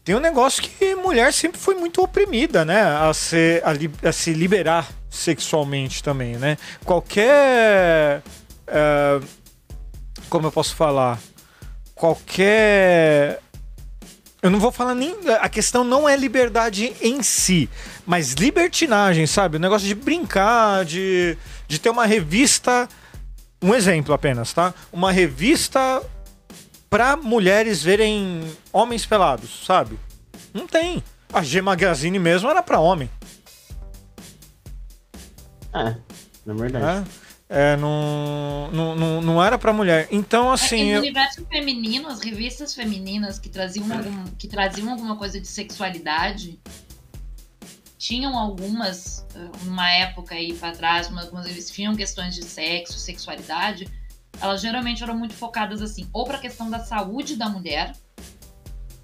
tem um negócio que mulher sempre foi muito oprimida, né? A, ser, a, li- a se liberar sexualmente também, né? Qualquer. é, como eu posso falar? Qualquer. Eu não vou falar nem. A questão não é liberdade em si, mas libertinagem, sabe? O negócio de brincar, de, de ter uma revista. Um exemplo apenas, tá? Uma revista pra mulheres verem homens pelados, sabe? Não tem. A G Magazine mesmo era pra homem, é, na verdade. né? É, não, não, não, não era pra mulher. Então, assim. É, no eu- universo feminino, as revistas femininas que traziam, algum, que traziam alguma coisa de sexualidade, tinham algumas, eh, uma época aí pra trás, uma- algumas revistas tinham questões de sexo, sexualidade, elas geralmente eram muito focadas assim, ou pra questão da saúde da mulher,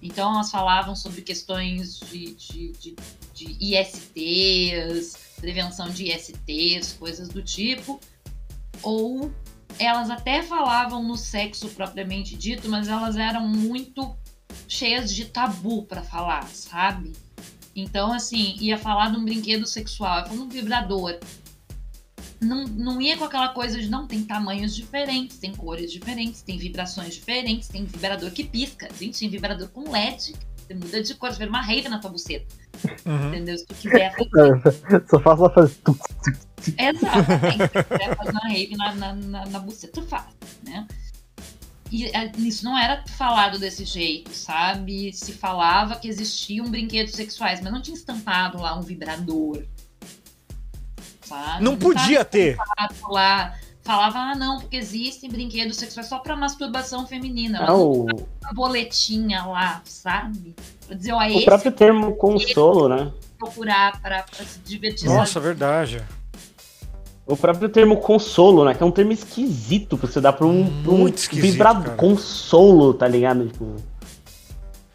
então elas falavam sobre questões de, de, de, de ISTs, prevenção de ISTs, coisas do tipo, ou elas até falavam no sexo propriamente dito, mas elas eram muito cheias de tabu pra falar, sabe? Então, assim, ia falar de um brinquedo sexual, ia falar de um vibrador. Não, não ia com aquela coisa de não, tem tamanhos diferentes, tem cores diferentes, tem vibrações diferentes, tem vibrador que pisca. Gente, tem vibrador com LED. Você muda de cor, você vê uma rave na tua buceta. Uhum. Entendeu? Se tu quiser fazer Só faço ela fazer. Exatamente. Se quiser fazer uma rave na, na, na, na buceta, tu faz, né? E é, isso não era falado desse jeito, sabe? Se falava que existiam brinquedos sexuais, mas não tinha estampado lá um vibrador. Sabe? Não podia ter. lá. Falava, ah, não, porque existem brinquedos sexuais só pra masturbação feminina. Ah, não o, uma boletinha lá, sabe? Pra dizer, ó, o esse próprio termo consolo, né? procurar pra, pra se divertir. Nossa, sabe? verdade. O próprio termo consolo, né? Que é um termo esquisito pra você dar pra um, pra um Muito esquisito, vibrador. cara. Consolo, tá ligado? Tipo.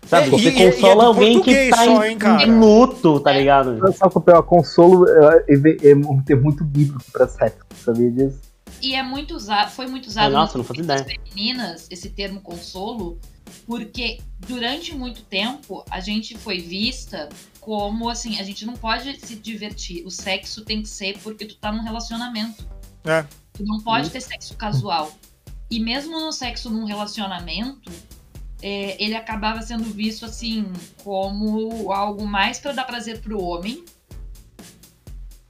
Sabe, É, você e- e- e é consola alguém que tá só, em, hein, em luto, tá ligado? Qual é o consolo? É, é, é um termo muito bíblico pra sexo, sabia disso? E é muito usado, foi muito usado Nossa, nas femininas, esse termo consolo, porque durante muito tempo a gente foi vista como assim, a gente não pode se divertir. O sexo tem que ser porque tu tá num relacionamento. É. Tu não pode ter sexo casual. E mesmo no sexo num relacionamento, é, ele acabava sendo visto assim como algo mais para dar prazer pro homem.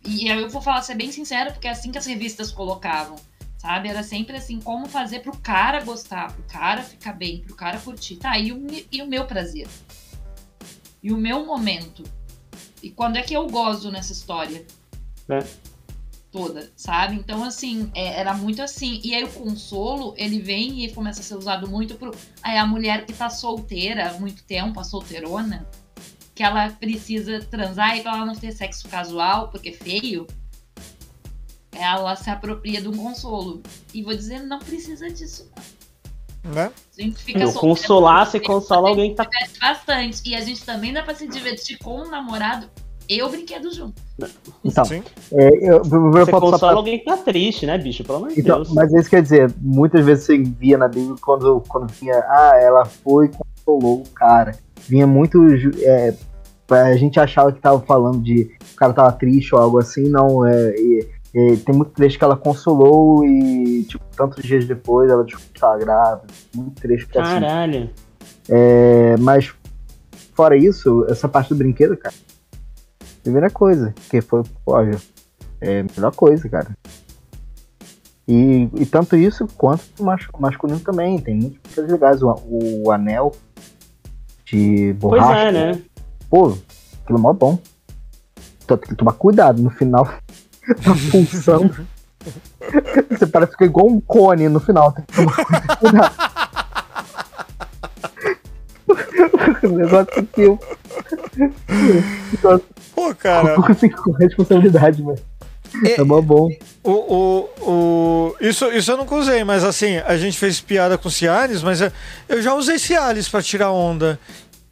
E aí eu vou falar, ser bem sincero, porque é assim que as revistas colocavam, sabe? Era sempre assim, como fazer pro cara gostar, pro cara ficar bem, pro cara curtir. Tá, e o, e o meu prazer? E o meu momento? E quando é que eu gozo nessa história? É. Toda, sabe? Então, assim, é- era muito assim. E aí o consolo, ele vem e começa a ser usado muito pro. Aí a mulher que tá solteira há muito tempo, a solteirona, que ela precisa transar e pra ela não ter sexo casual, porque é feio, ela se apropria de um consolo. E vou dizer, não precisa disso, não. Né? A gente fica Eu solteiro consolar, porque consola alguém que tá. bastante. E a gente também dá pra se divertir com o namorado e o brinquedo junto. Então, Sim. é, eu, eu, eu consola falar- alguém que tá triste, né, bicho? Pelo amor de Então, Deus. mas é isso que quer dizer, muitas vezes você via na Bíblia quando, quando vinha, ah, ela foi e consolou o cara. Vinha muito. É, a gente achava que tava falando de o cara tava triste ou algo assim, não. É, e- e tem muito trecho que ela consolou e, tipo, tantos dias depois ela descobriu que tava grávida. Muito trecho que é assim. Caralho. É, mas, fora isso, essa parte do brinquedo, cara. Primeira coisa, que foi, óbvio, é a melhor coisa, cara. E, e tanto isso quanto o mas- masculino também. Tem muitas coisas legais. O, o anel de Pois borracha. é, né? Pô, aquilo é mó bom. Só tem que tomar cuidado no final da função. Você parece que fica igual um cone no final. Tem que tomar cuidado. o negócio que eu. Então, Pô, cara, com responsabilidade, mas. É mó bom. o, o, o, isso, isso eu nunca usei, mas assim, a gente fez piada com Cialis, mas eu- eu já usei Cialis pra tirar onda.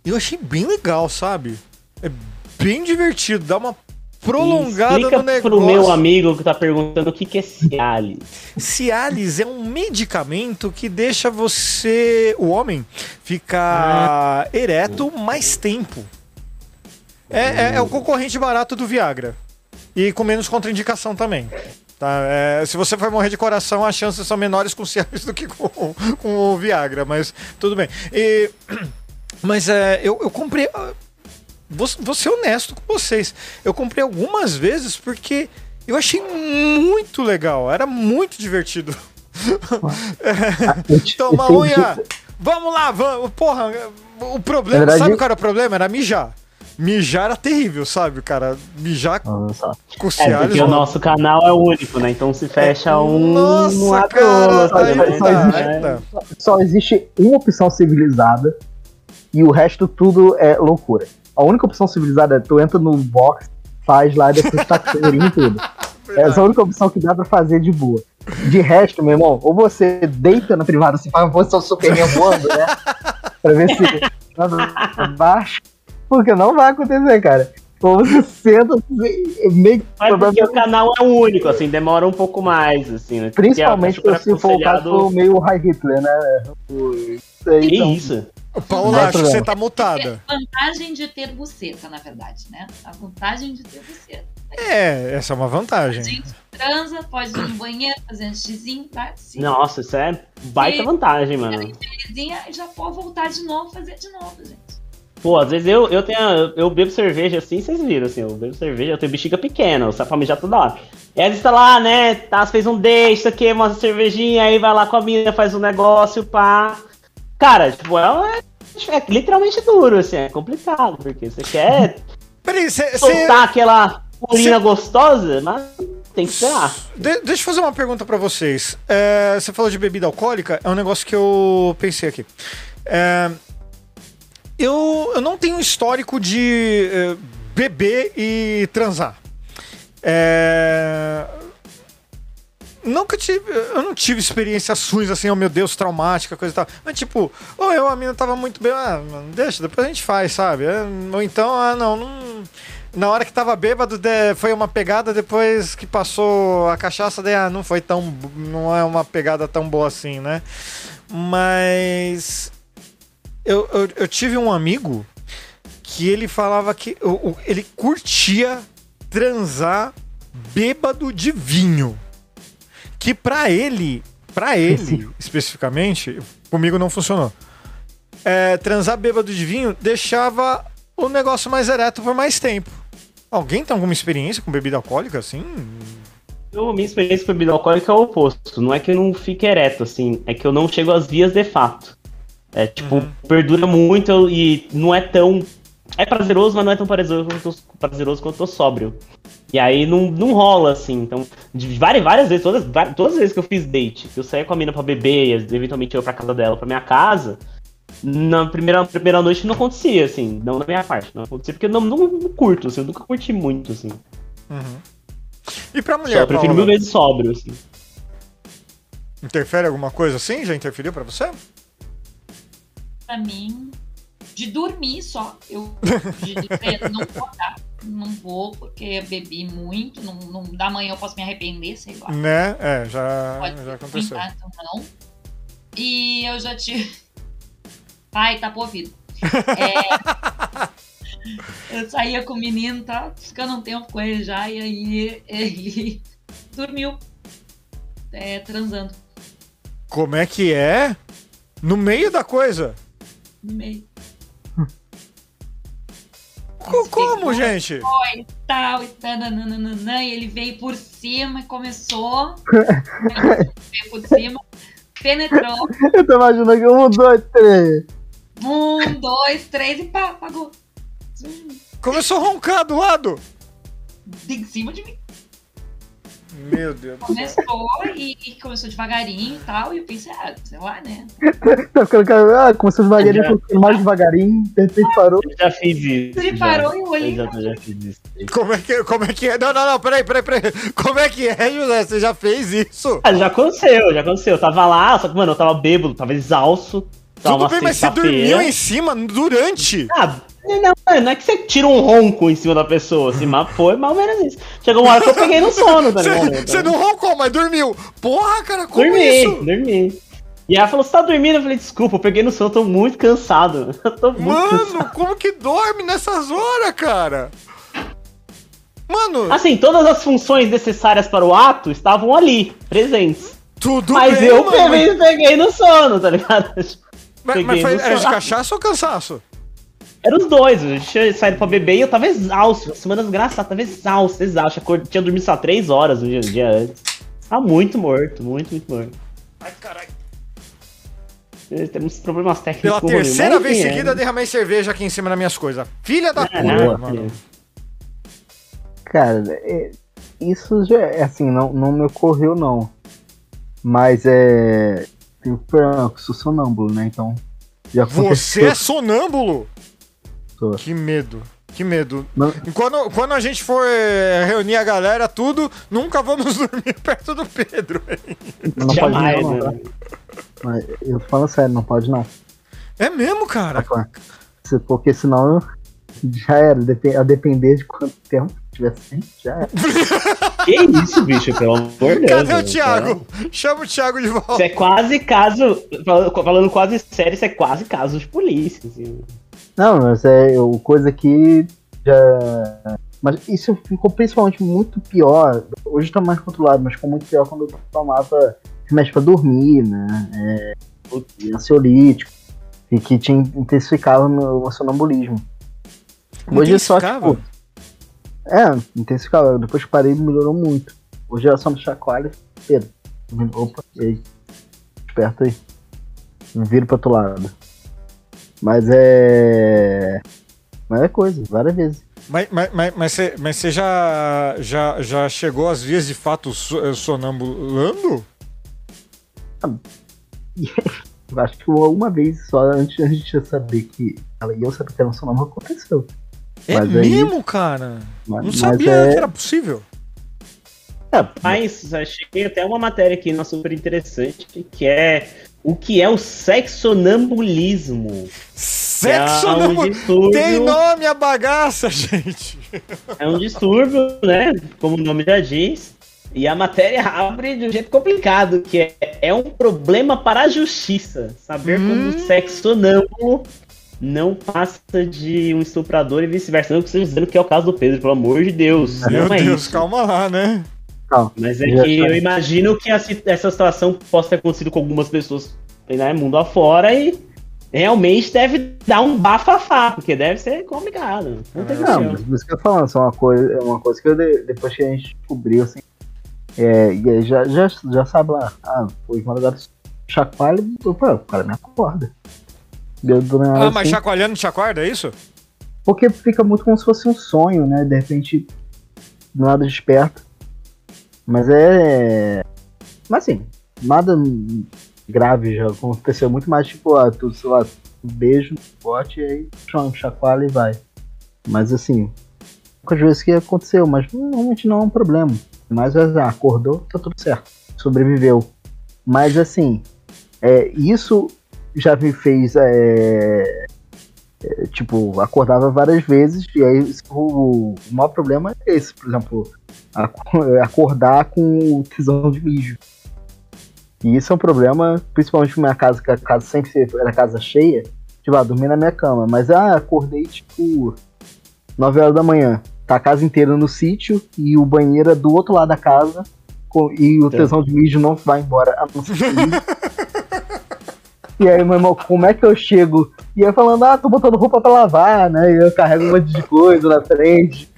E eu achei bem legal, sabe? É bem divertido, dá uma prolongada Explica no negócio. pro meu amigo que tá perguntando o que, que é Cialis. Cialis é um medicamento que deixa você, o homem, ficar ereto mais tempo. É, é- é o concorrente barato do Viagra. E com menos contraindicação também. Tá? É, se você for morrer de coração, as chances são menores com Cialis do que com, com o Viagra, mas tudo bem. E- mas é, eu, eu comprei. ah, Vou, vou ser honesto com vocês. Eu comprei algumas vezes porque eu achei muito legal. Era muito divertido. Eu te- Toma eu unha! Vamos lá, vamos. Porra, o problema, verdade- sabe qual era o problema? Era mijar. Mijar era terrível, sabe, cara? Mijar só. com É, porque o nosso canal é único, né? Então se fecha um. Nossa, cara, aí né? É. Só existe uma opção civilizada e o resto tudo é loucura. A única opção civilizada é tu entra no box, faz lá e depois tá e tudo. Essa é a única opção que dá pra fazer de boa. De resto, meu irmão, ou você deita na privada, assim, faz uma posição superman voando, né? Pra ver se baixo. Porque não vai acontecer, cara. Ou você senta, meio que Mas porque o canal é único, assim, demora um pouco mais, assim, né? Principalmente é se for o caso meio high Hitler, né? Isso aí, Que então. isso? Paula, é acho que você tá mutada. Vantagem de ter buceta, na verdade, né? A vantagem de ter buceta. É, essa é uma A vantagem. gente transa, pode ir no banheiro, fazer um xizinho, tá? Se Nossa, isso é baita vantagem, mano. felizinha, já pode voltar de novo, fazer de novo, gente. Pô, às vezes eu, eu tenho. Eu bebo cerveja assim, vocês viram, assim, eu bebo cerveja, eu tenho bexiga pequena, eu saio pra mijar toda hora. E às vezes tá lá, né? Tá, fez um date, isso aqui, uma cervejinha, aí vai lá com a mina, faz um negócio, pá. Cara, tipo, é, uma- é literalmente duro, assim, é complicado, porque você quer Peraí, você. soltar aquela urina cê- gostosa, mas tem que esperar. De- deixa eu fazer uma pergunta pra vocês. É, você falou de bebida alcoólica, é um negócio que eu pensei aqui. É, eu, eu não tenho histórico de é, beber e transar. É, eu tive, eu não tive experiências ruins assim, oh meu Deus, traumática, coisa e tal. Mas tipo, ou eu, a mina tava muito bem, ah, deixa, depois a gente faz, sabe? É, ou então, ah, não, não. Na hora que tava bêbado, foi uma pegada, depois que passou a cachaça, daí, ah, não foi tão. Não é uma pegada tão boa assim, né? Mas. Eu, eu, eu tive um amigo que ele falava que ele curtia transar bêbado de vinho. Que pra ele, pra ele especificamente, comigo não funcionou. É, transar bêbado de vinho deixava o negócio mais ereto por mais tempo. Alguém tem alguma experiência com bebida alcoólica assim? Eu, minha experiência com bebida alcoólica é o oposto. Não é que eu não fique ereto, assim, é que eu não chego às vias de fato. É tipo, perdura muito e não é tão. É prazeroso, mas não é tão prazeroso quanto, eu tô- prazeroso quanto eu tô sóbrio. E aí não, não rola, assim. Então, de várias, várias vezes, todas, todas as vezes que eu fiz date, que eu saía com a mina pra beber, e eventualmente eu ia pra casa dela, pra minha casa, Na primeira, primeira noite não acontecia, assim, não da minha parte, não acontecia porque eu não, não, não curto, assim, eu nunca curti muito, assim. Uhum. E pra Só, mulher, eu prefiro Paola, mil vezes sóbrio, assim. interfere alguma coisa assim? Já interferiu pra você? Pra mim, de dormir só. Eu de dizer, não vou dar. Não vou, porque eu bebi muito. Não, não, da manhã eu posso me arrepender, sei lá. Né? É, já, Pode já aconteceu. então não. E eu já tive. Ai, tá pro ouvido. É, Eu saía com o menino, tá ficando um tempo com ele já, e aí ele dormiu. É, transando Como é que é? No meio da coisa? No meio. Co- Como, gente? Foi e tal, e tananana, e ele veio por cima e começou. veio por cima, penetrou. Eu tô imaginando que um, dois, três. Um, dois, três e pá, apagou. Começou a roncar do lado. De em cima de mim. Meu Deus do céu. Começou e, e começou devagarinho e tal. E eu pensei, ah, sei lá, né? Tá ficando, cara, ah, começou devagarinho, Já. mais devagarinho, de repente parou. Eu já fiz isso. Ele parou e eu olhei. Eu já, já fiz isso. Como é, que, como é que é? Não, não, não, peraí, peraí, peraí. Como é que é, José? Você já fez isso? Ah, já aconteceu, já aconteceu. Eu tava lá, só que, mano, eu tava bêbado, tava exausto. Tava Tudo bem, mas você dormiu em cima durante. Ah, não, não é que você tira um ronco em cima da pessoa, assim, mas foi mais ou menos isso. Chegou uma hora que eu peguei no sono, tá ligado? Você você não roncou, mas dormiu. Porra, cara, como Dormi, isso? dormi. E ela falou, você tá dormindo? Eu falei, desculpa, eu peguei no sono, eu tô muito cansado. Eu tô muito cansado. Mano, como que dorme nessas horas, cara? Mano, Assim, todas as funções necessárias para o ato estavam ali, presentes. tudo mas bem, eu mano. peguei, peguei no sono, tá ligado? Mas, mas foi, era de cachaça ou cansaço? Era os dois, a gente tinha saído pra beber e eu tava exausto. Uma semana desgraçada, tava exausto, exausto. Tinha dormido só três horas no dia, no dia antes. Tava muito morto, muito, muito morto. Ai, caralho. Temos problemas técnicos. Pela o terceira vez enfim, seguida, é. derramei cerveja aqui em cima das minhas coisas. Filha da É, puta, mano. Cara, é- isso já é assim, não, não me ocorreu não. Mas é. Eu eu sou sonâmbulo, né? Então. Já Você aconteceu. é sonâmbulo? Sou. Que medo. Que medo. Não- Quando, quando a gente for eh, reunir a galera, tudo, nunca vamos dormir perto do Pedro. Não pode Jamais, não, tá? né? Eu tô falando sério, não pode não. É mesmo, cara? Se- Porque senão já era. A depender de quanto tempo tivesse já era. Que isso, bicho, pelo amor de Deus. Cadê o Thiago? Chama o Thiago de volta. Isso é quase caso. fal- Falando quase sério, isso é quase caso de polícia. Assim. Não, mas é o coisa que já. Mas isso ficou principalmente muito pior. Hoje tá mais controlado, mas ficou muito pior quando eu tomava remédio pra dormir, né? É, ansiolítico. E que te intensificava meu, meu sonambulismo. Hoje é só, tipo. É, intensificava. Depois que parei, melhorou muito. Hoje é só no chacoalho. Pedro. Opa, e aí? Esperto aí. Viro pro outro lado. Mas é. Mas é coisa, várias vezes. Mas, mas, mas, mas, você, mas você já, já, já chegou às vias de fato eh, sonambulando? Eu acho que uma vez só, antes a gente ia saber que ela ia saber que era um sonâmbulo, aconteceu. É Mas aí- mesmo, cara? Mas, Não mas sabia é- que era possível. é, Mas achei até uma matéria aqui na super interessante que é o que é o sexonambulismo. Sexo é um Tem nome a bagaça, gente. É um distúrbio, né? Como o nome já diz. E a matéria abre de um jeito complicado, que é, é um problema para a justiça. Saber Hum. como o sexonâmbulo não passa de um estuprador e vice-versa. Não que esteja dizendo que é o caso do Pedro, pelo amor de Deus. Meu não é Deus, isso. calma lá, né? Calma. Mas é que tá. eu imagino que essa, essa situação possa ter acontecido com algumas pessoas né, mundo afora e realmente deve dar um bafafá, porque deve ser complicado. Não tem Não, mas por isso que eu tô falando, isso é uma coisa, é uma coisa que eu de- depois que a gente descobriu, assim. É, e aí já, já, já sabe lá, ah, foi madrugada chacoalha, o cara me acorda. Deu do nada Ah, mas assim, chacoalhando te acorda, é isso? Porque fica muito como se fosse um sonho, né? De repente, do nada desperta. Mas é. Mas assim, nada grave já aconteceu muito mais, tipo, ah, tu, sei lá, beijo, bote, e aí chama, chacoalha e vai. Mas assim, poucas vezes que aconteceu, mas normalmente não é um problema. Mas ah, acordou, tá tudo certo. Sobreviveu. Mas assim, é, isso já me fez. é, é, tipo, acordava várias vezes, e aí o, o maior problema é esse, por exemplo, acordar com o tesão de mijo. E isso é um problema, principalmente minha casa, que a casa sempre era casa cheia, tipo, ah, dormir na minha cama. Mas ah, acordei tipo 9 horas da manhã. Tá a casa inteira no sítio e o banheiro é do outro lado da casa. co- E o tesão de mijo não vai embora. a não ser. E aí, meu irmão, como é que eu chego? E eu falando, ah, tô botando roupa pra lavar, né? E eu carrego um monte de coisa na frente.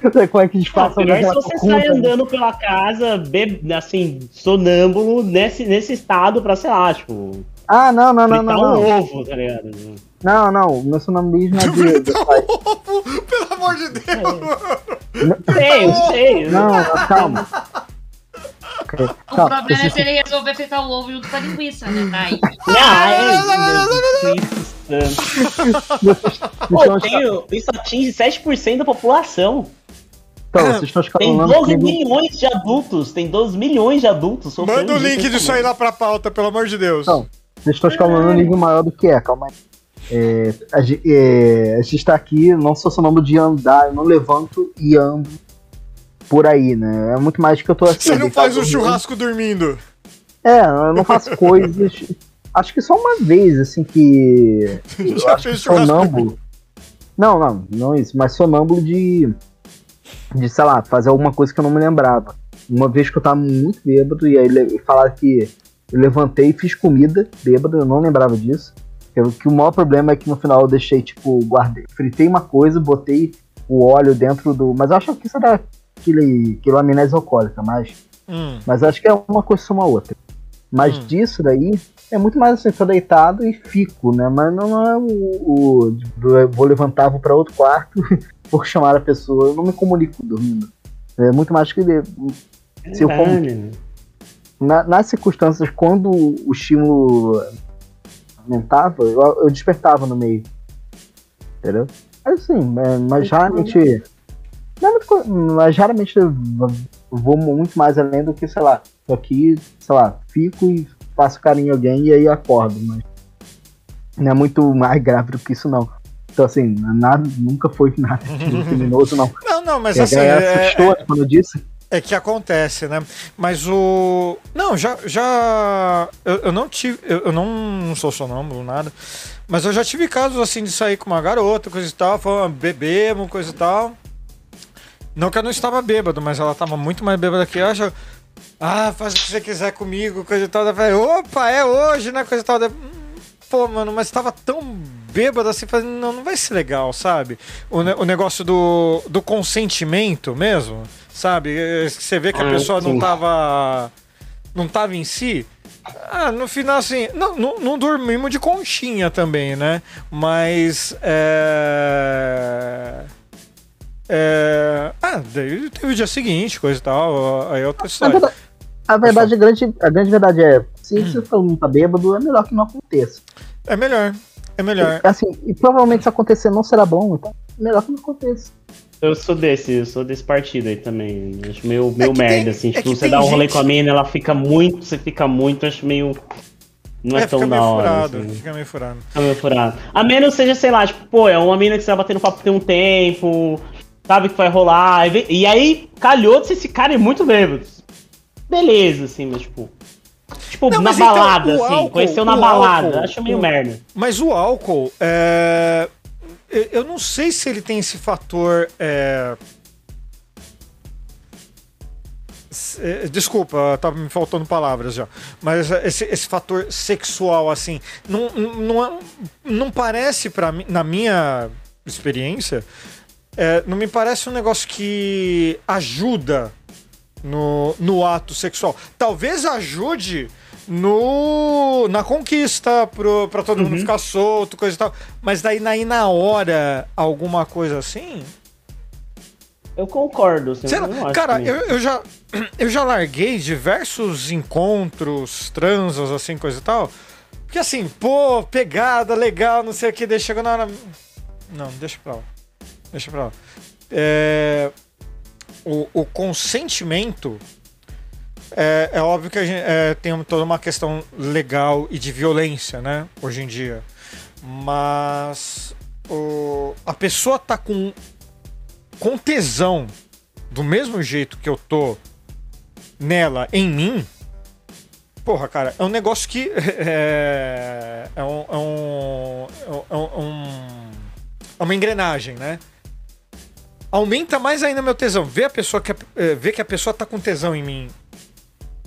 Como é que a gente Não, passa pior se você sai né? andando pela casa, be- assim, sonâmbulo, nesse, nesse estado pra, sei lá, tipo, Ah, não, não, não, fritar não, um não. ovo, tá ligado? Não, não, meu sonambulismo é de. de pai. Pelo amor de Deus! Sei, eu sei. Não, calma. Ok, O problema é se ele resolver fritar o ovo junto com a linguiça, né? Tá aí. Ah, é, Pô, tem- isso atinge 7% da população. Então, vocês estão Tem escalonando 12 comigo. milhões de adultos. Tem 12 milhões de adultos. Manda o link disso aí lá pra pauta, pelo amor de Deus. Então, vocês estão escalonando um nível maior do que é, calma aí. É, a, é, a gente tá aqui, não sou sonâmbulo de andar, eu não levanto e ando por aí, né? É muito mais que eu tô aqui. Você não deitado faz um churrasco dormindo. É, eu não faço coisas. Acho que só uma vez, assim, que. Eu Já acho que fez churrasco sonâmbulo. Não, não, não isso, mas sonâmbulo de. De, sei lá, fazer alguma coisa que eu não me lembrava. Uma vez que eu tava muito bêbado, e aí falaram que eu levantei e fiz comida bêbado, eu não lembrava disso. Que, o- que o maior problema é que no final eu deixei, tipo, guardei, fritei uma coisa, botei o óleo dentro do. Mas eu acho que isso era aquele, aquele amnésia alcoólica, mas. Hum. Mas acho que é uma coisa uma outra. Mas Hum. disso daí é muito mais assim, tô deitado e fico, né? Mas não, é o, o- vou levantar, vou pra outro quarto, vou chamar a pessoa, eu não me comunico dormindo. É muito mais que se eu for, Caralho. na- nas circunstâncias quando o estímulo aumentava, eu, eu despertava no meio. Entendeu? Mas assim, é, mas raramente. Não é muito co- mas raramente vou muito mais além do que, sei lá, tô aqui, sei lá, fico e faço carinho em alguém e aí acordo, mas não é muito mais grave do que isso não. Então assim, nada, nunca foi nada de criminoso não. Não, não, mas assim. É, assustou quando eu disse. é que acontece, né? Mas o. Não, já. já eu, eu não tive. Eu, eu não sou sonâmbulo, nada. Mas eu já tive casos assim de sair com uma garota, coisa e tal, falando, bebemos, coisa e tal. Não que eu não estava bêbado, mas ela estava muito mais bêbada que eu. Acho, ah, faz o que você quiser comigo, coisa e tal. Daí eu falei, opa, é hoje, né? Coisa e tal. Daí, "Hum, Pô, mano, mas tava tão bêbado assim, falei, não, não vai ser legal, sabe? O, ne- o negócio do, do consentimento mesmo, sabe? Você vê que a Ah, pessoa não sim. tava. não tava em si. Ah, no final, assim, não, não, não dormimos de conchinha também, né? Mas. É. É. Ah, daí teve o dia seguinte, coisa e tal. Aí é outra A história. verdade, a verdade, a grande, a grande verdade é, se você todo mundo tá bêbado, é melhor que não aconteça. É melhor. É melhor. Assim, e provavelmente se acontecer não será bom, então é melhor que não aconteça. Eu sou desse, eu sou desse partido aí também. Acho meio, meio que merda, tem- assim. é Tipo, você dá um rolê gente- com a mina, ela fica muito, você fica muito, acho meio. Não é, É, tão fica da meio hora. furado. assim. Fica meio furado. Fica meio furado. A menos seja, sei lá, tipo, pô, é uma mina que você vai batendo papo tem um tempo, sabe que vai rolar. E, aí, calhou de vocês ficarem muito bêbados. Beleza, assim, mas tipo. Tipo, Não, na então, balada, o assim. álcool- conheceu na balada. álcool- acho meio o- merda. Mas o álcool, é... eu- não sei se ele tem esse fator. é, é, Desculpa, tava me faltando palavras já. Mas é, esse, esse fator sexual, assim, não, não, é- não parece para mim, na minha experiência, é, não me parece um negócio que ajuda no, no ato sexual. Talvez ajude no na conquista pro, pra todo mundo ficar solto, coisa e tal. Mas daí na, na hora, alguma coisa assim. Eu concordo, assim. Acho cara, eu, eu já eu já larguei diversos encontros, transas, assim, coisa e tal. Porque assim, pô, pegada, legal, não sei o que, daí chegou na hora. Não, deixa pra lá. Deixa pra lá. É, o, o consentimento. É, é óbvio que gente é, tem toda uma questão legal e de violência, né? Hoje em dia. Mas o, a pessoa tá com, com tesão do mesmo jeito que eu tô nela, em mim. Porra, cara, é um negócio que é, é, um, é, um, é, um, é uma engrenagem, né? Aumenta mais ainda meu tesão. Ver a pessoa que, é, ver que a pessoa tá com tesão em mim.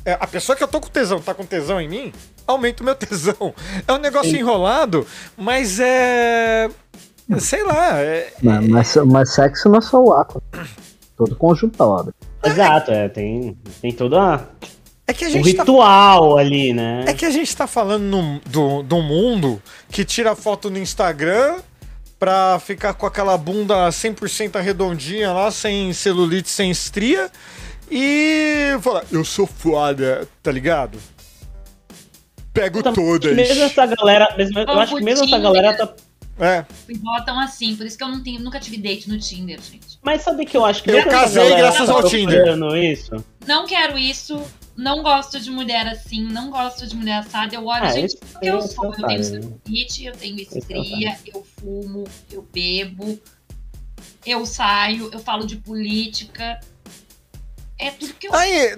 É, a pessoa que eu tô com tesão tá com tesão em mim, aumenta o meu tesão. É um negócio Sim. enrolado, mas é. Sei lá. É, Mas, mas, mas sexo não é só o ato. Todo conjunto da obra. Exato, é, tem, tem toda é que a um gente tá ritual ali, né? É que a gente tá falando no, do, do mundo que tira foto no Instagram pra ficar com aquela bunda 100% arredondinha lá, sem celulite, sem estria. E fala, eu sou foda, tá ligado? Pego todas. Mesmo essa galera, mesmo, eu acho que mesmo essa galera tá. É. E botam assim, por isso que eu não tenho, nunca tive date no Tinder, gente. Mas sabe que eu acho que Eu casei graças tá ao Tinder. Isso. Não quero isso, não gosto de mulher assim, não gosto de mulher assada. Eu olho, Ah, gente, esse- porque eu esse sou. é Eu tenho celulite, eu tenho é estria, eu fumo, eu bebo, eu saio, eu falo de política. É tudo que eu. Aí,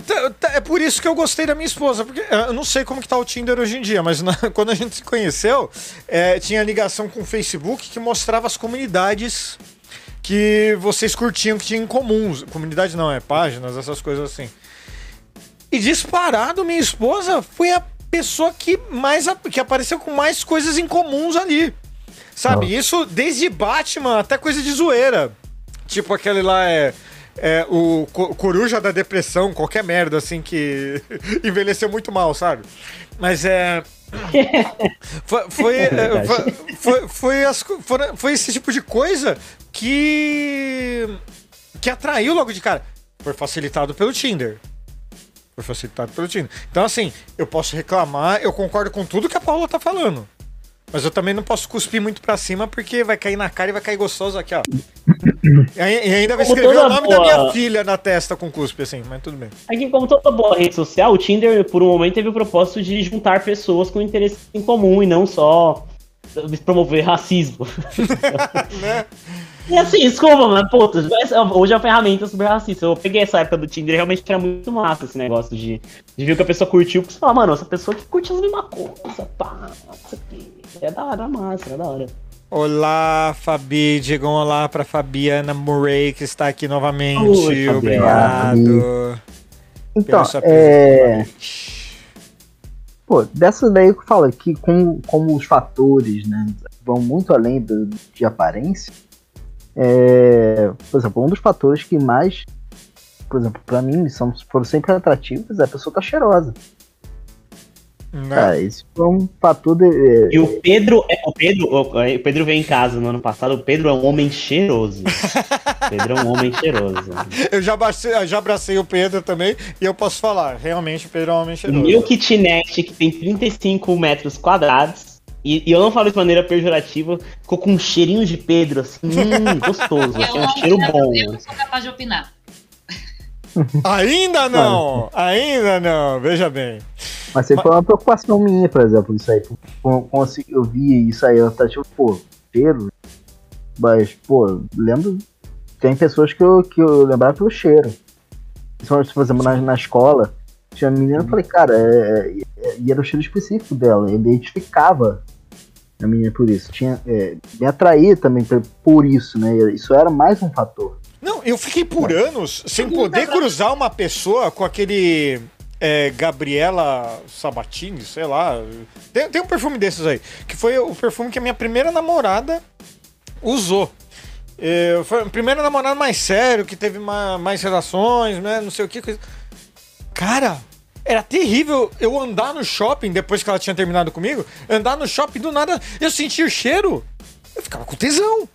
é por isso que eu gostei da minha esposa, porque é, eu não sei como que tá o Tinder hoje em dia, mas na- quando a gente se conheceu, é, tinha ligação com o Facebook que mostrava as comunidades que vocês curtiam, que tinham em comuns. Comunidade não, é páginas, essas coisas assim. E disparado, minha esposa foi a pessoa que mais que apareceu com mais coisas em comuns ali. Sabe? Isso desde Batman até coisa de zoeira. Tipo aquele lá é. é o co- coruja da depressão, qualquer merda assim que envelheceu muito mal, sabe? Mas é. Foi, foi, é, verdade. foi, foi, as foi esse tipo de coisa que. que atraiu logo de cara. Foi facilitado pelo Tinder. Foi facilitado pelo Tinder. Então, assim, eu posso reclamar, eu concordo com tudo que a Paula tá falando. Mas eu também não posso cuspir muito pra cima, porque vai cair na cara e vai cair gostoso aqui, ó. E ai- ainda vai escrever o nome da boa- minha filha na testa com cuspe, assim, mas tudo bem. Aqui, como toda boa rede social, o Tinder, por um momento, teve o propósito de juntar pessoas com interesse em comum e não só promover racismo. né? E assim, desculpa, mas, puta, hoje é uma ferramenta super racista. Eu peguei essa época do Tinder e realmente era muito massa esse negócio de, de ver o que a pessoa curtiu. Porque você fala, mano, essa pessoa que curte as mesmas coisas, pá, isso aqui. É da hora, massa, é da hora. Olá, Fabi. Digam olá pra Fabiana Murray, que está aqui novamente. Oi. Obrigado. Então, é. Pô, dessa daí que eu falo aqui, com, como os fatores, né, vão muito além do, de aparência, é, por exemplo, um dos fatores que mais, por exemplo, pra mim, são, foram sempre atrativos é a pessoa tá cheirosa. Né? Cara, isso foi um fator de, é, E o Pedro, é- o Pedro, o o Pedro veio em casa no ano passado, o Pedro é um homem cheiroso. O Pedro é um homem cheiroso. Eu já, abracei, eu já abracei o Pedro também e eu posso falar, realmente o Pedro é um homem O cheiroso. meu kitnet, que tem 35 metros quadrados, e, e eu não falo de maneira pejorativa, ficou com um cheirinho de Pedro, assim, hum, gostoso, assim, um cheiro bom. Eu não sou capaz de opinar. Ainda não! Ainda não, veja bem. Mas sempre foi uma preocupação minha, por exemplo, isso aí. Quando quando eu vi isso aí, eu tava tipo, pô, cheiro. Mas, pô, lembro. Tem pessoas que eu, que eu lembrava pelo cheiro. Principalmente, por exemplo, na, na escola, tinha uma menina, eu falei, cara, é, é- e era o cheiro específico dela. Ele identificava a menina por isso. Tinha, é, me atraía também por- isso, né? Isso era mais um fator. Não, eu fiquei por anos sem poder cruzar uma pessoa com aquele é, Gabriela Sabatini, sei lá. Tem, tem um perfume desses aí, que foi o perfume que a minha primeira namorada usou. É, foi o primeiro namorado mais sério, que teve ma- mais relações, né? Não sei o que. Coisa... Cara, era terrível eu andar no shopping depois que ela tinha terminado comigo. Andar no shopping do nada, eu sentia o cheiro. Eu ficava com tesão.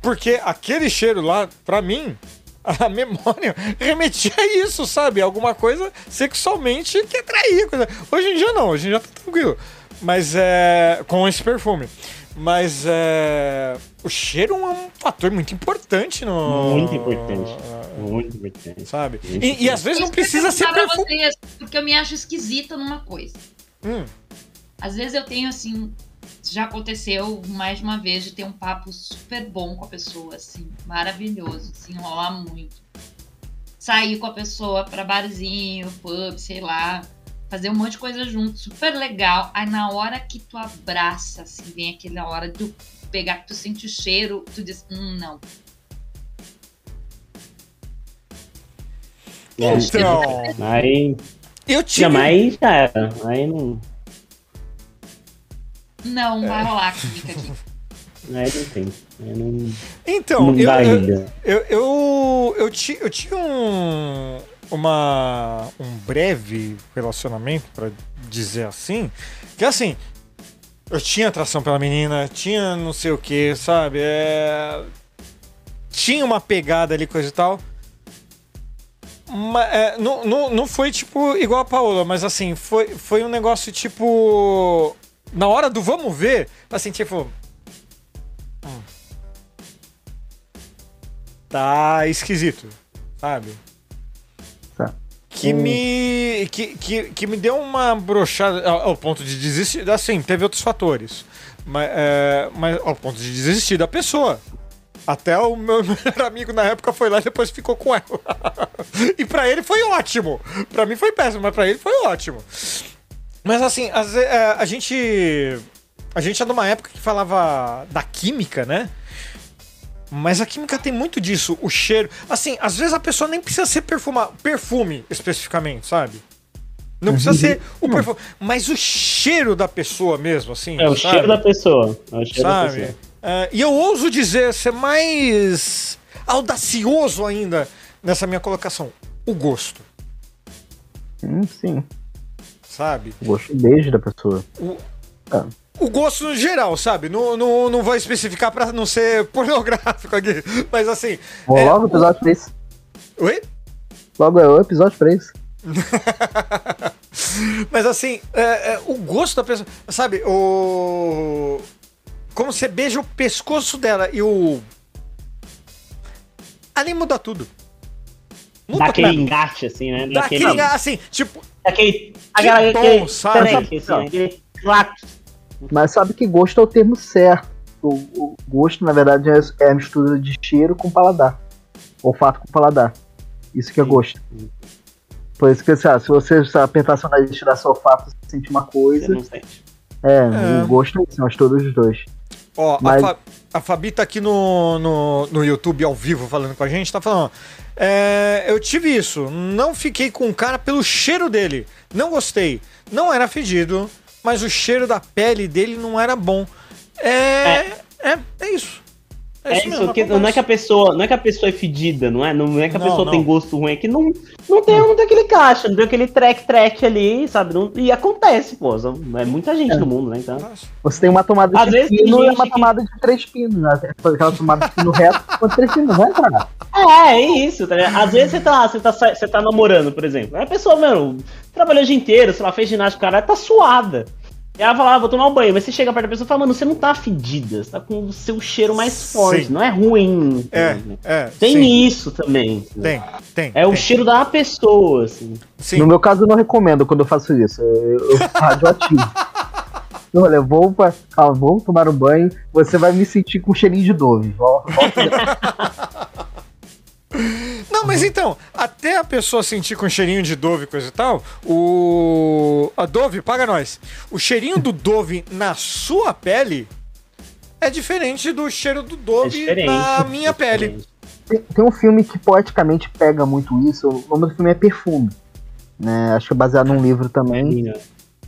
Porque aquele cheiro lá, pra mim, a memória remetia a isso, sabe? Alguma coisa sexualmente que atraía. Coisa. Hoje em dia não, hoje em dia tá tranquilo. Mas é. Com esse perfume. Mas é. O cheiro é um fator muito importante no. Muito importante. Muito importante. Sabe? Muito E, e às vezes não precisa ser perfume. vocês, porque eu me acho esquisita numa coisa. Hum. Às vezes eu tenho assim. Já aconteceu mais de uma vez de ter um papo super bom com a pessoa, assim, maravilhoso, se enrolar muito. Sair com a pessoa pra barzinho, pub, sei lá, fazer um monte de coisa junto, super legal. Aí na hora que tu abraça, assim, vem aquela hora de pegar, que tu sente o cheiro, tu diz, hum, não. Então, Aí. eu tive. Não, mas aí já era. Aí não. Não vai rolar química aqui. Aí não tem. Aí não. Então, não eu, eu, eu, eu, eu, ti- eu tinha um, uma, um breve relacionamento, pra dizer assim, que assim, eu tinha atração pela menina, tinha não sei o que, sabe? É, tinha uma pegada ali, coisa e tal. É, não, não, não foi tipo igual a Paola, mas assim, foi, foi um negócio tipo. Na hora do vamos ver, assim, tipo. hum, Tá esquisito, sabe? Tá. Que Hum. me. Que, que, que me deu uma brochada ao, ao ponto de desistir. Assim, teve outros fatores. Mas, é, mas ao ponto de desistir da pessoa. Até o meu melhor amigo na época foi lá e depois ficou com ela. e pra ele foi ótimo. Pra mim foi péssimo, mas pra ele foi ótimo. Mas assim, ve- é, a gente. A gente é numa época que falava da química, né? Mas a química tem muito disso, o cheiro. Assim, às vezes a pessoa nem precisa ser perfuma, perfume especificamente, sabe? Não precisa ser o perfume, mas o cheiro da pessoa mesmo, assim. É o sabe? cheiro da pessoa. É o cheiro da sabe? pessoa. É, e eu ouso dizer, ser mais audacioso ainda nessa minha colocação. O gosto, Hum, sim. sabe? Gosto beijo da pessoa. O, Ah. o gosto no geral, sabe? Não, não, não vou especificar pra não ser pornográfico aqui. Mas assim. Vou é, logo o episódio pra isso. Oi? Logo é o episódio pra isso. Mas assim, é, é, o gosto da pessoa. Sabe, o. Como você beija o pescoço dela e o. Ali muda tudo. Muda Dá aquele tudo. engate, assim, né? Dá aquele, assim, tipo, aquele, aquela, tom, aquele sabe? assim, aquele. Mas sabe que gosto é o termo certo. O, o gosto, na verdade, é é a mistura de cheiro com paladar. Olfato com paladar. Isso que é gosto. Por isso que, sei lá, se você apertar seu nariz e tirar seu olfato, você sente uma Você coisa. não sente. É, É. o gosto é isso, nós todos os dois. Ó, Mas- a, Fa- a Fabi tá aqui no, no, no YouTube ao vivo falando com a gente, tá falando, ó, é, eu tive isso, não fiquei com o cara pelo cheiro dele, não gostei, não era fedido, mas o cheiro da pele dele não era bom. É, é, é isso. É isso, mesmo, não é que a pessoa, não é que a pessoa é fedida, não é? Não é que a Não, pessoa não. tem gosto ruim, é que não, não tem, não tem aquele caixa, não tem aquele track track ali, sabe? Não- e acontece, pô. É muita gente no mundo, né? Então. Você tem uma tomada Às de vezes pino e uma que- tomada de três pinos. Né? Aquela tomada de pino reto com três pinos, vai entrar. É, é isso, tá ligado? Às vezes você tá, você tá, você tá namorando, por exemplo. Aí a pessoa, mano, trabalhou o dia inteiro, sei lá, fez ginástica, cara, tá suada. E ela fala, ah, vou tomar um banho. Mas você chega perto da pessoa e fala, mano, você não tá fedida, você tá com o seu cheiro mais forte, Sim. não é ruim. É, é. Tem sim, isso também. Tem, tem. É o tem. cheiro da pessoa, assim. Sim. No meu caso, eu não recomendo quando eu faço isso. Eu, radioativo. Olha, eu vou, pra, ah, vou tomar um banho, você vai me sentir com cheirinho de Dove. Volta, volta. Não, mas então, até a pessoa sentir com cheirinho de Dove e coisa e tal, o. A Dove, paga nós. O cheirinho do Dove na sua pele é diferente do cheiro do É Dove diferente. na minha é pele. tem, tem um filme que poeticamente pega muito isso. O nome do filme é Perfume. Né? Acho que é baseado num livro também.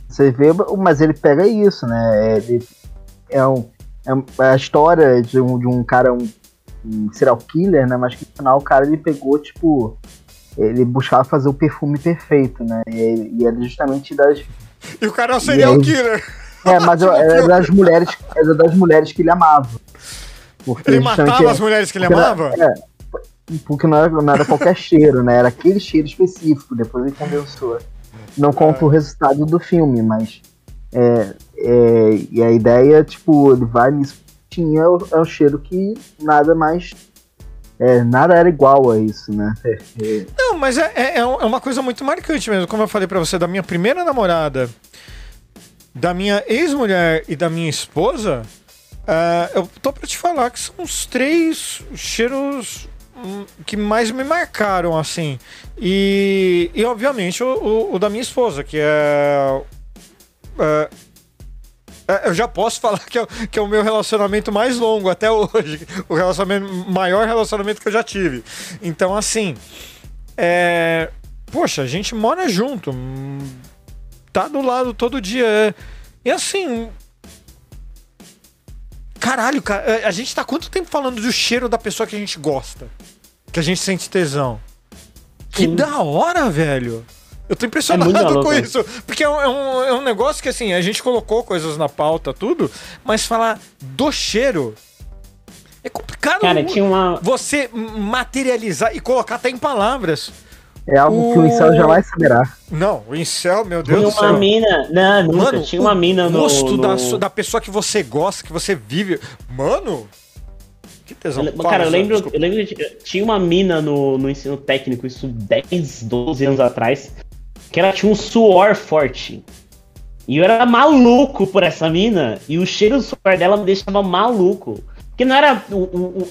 Você vê, mas ele pega isso, né? Ele é, um, é um- é a história de um, de um cara, um, um serial killer, né? Mas que no final o cara ele pegou, tipo. Ele buscava fazer o perfume perfeito, né? E, e era justamente das. E o cara é um serial aí? killer. É, mas eu- era das mulheres. Era das mulheres que ele amava. Porque Ele matava é- as mulheres que ele porque na- amava? É, Porque não era, não era qualquer cheiro, né? Era aquele cheiro específico, depois ele condensou. Não conta o resultado do filme, mas. É, é, e a ideia, tipo, ele vai nisso. Tinha o, é o cheiro que nada mais. É, nada era igual a isso, né? É, é, Não, mas é, é, é uma coisa muito marcante mesmo. Como eu falei pra você, da minha primeira namorada, da minha ex-mulher e da minha esposa, ah, eu tô pra te falar que são os três cheiros hum, que mais me marcaram, assim. E, e obviamente, o, o- o da minha esposa, que é. é, eu já posso falar que é, o- que é o meu relacionamento mais longo até hoje. O relacionamento, maior relacionamento que eu já tive. Então, assim. É, poxa, a gente mora junto. Tá do lado todo dia. é. E assim. Caralho, cara, é, a gente tá quanto tempo falando do cheiro da pessoa que a gente gosta? Que a gente sente tesão. Que da hora, velho. Eu tô impressionado É com isso. Porque é um, é um- é um negócio que, assim, a gente colocou coisas na pauta, tudo, mas falar do cheiro é complicado. Cara, tinha uma. Você materializar e colocar até em palavras. é algo que o incel jamais saberá. Não, o incel, meu Deus Tinha do uma céu. mina. Não, nunca. Mano, tinha uma mina o no. gosto da, no- da pessoa que você gosta, que você vive. Mano, que tesão. Eu- Fala, Cara, eu lembro, desculpa. eu lembro que tinha uma mina no, no ensino técnico, isso 10, 12 anos atrás, que ela tinha um suor forte. E eu era maluco por essa mina, e o cheiro do suor dela me deixava maluco. Porque não era o. o, o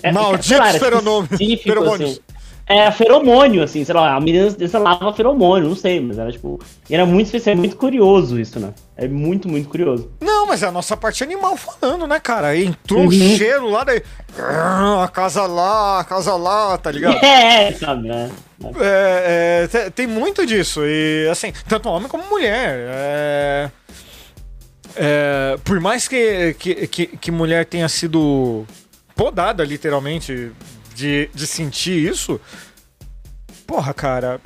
feronômios- específico, feromônios. assim. Era feromônio, assim, sei lá, a menina exalava feromônio, não sei, mas era tipo. Era muito especial, é muito curioso isso, né? É muito, muito curioso. Não, mas é a nossa parte animal falando, né, cara? Entrou um Uhum. cheiro lá daí. Ah, A casa lá, a casa lá, tá ligado? É, sabe, né? É, é, te- tem muito disso. E assim, tanto homem como mulher. É, é, por mais que, que, que, que mulher tenha sido podada, literalmente, de, de sentir isso, porra, cara.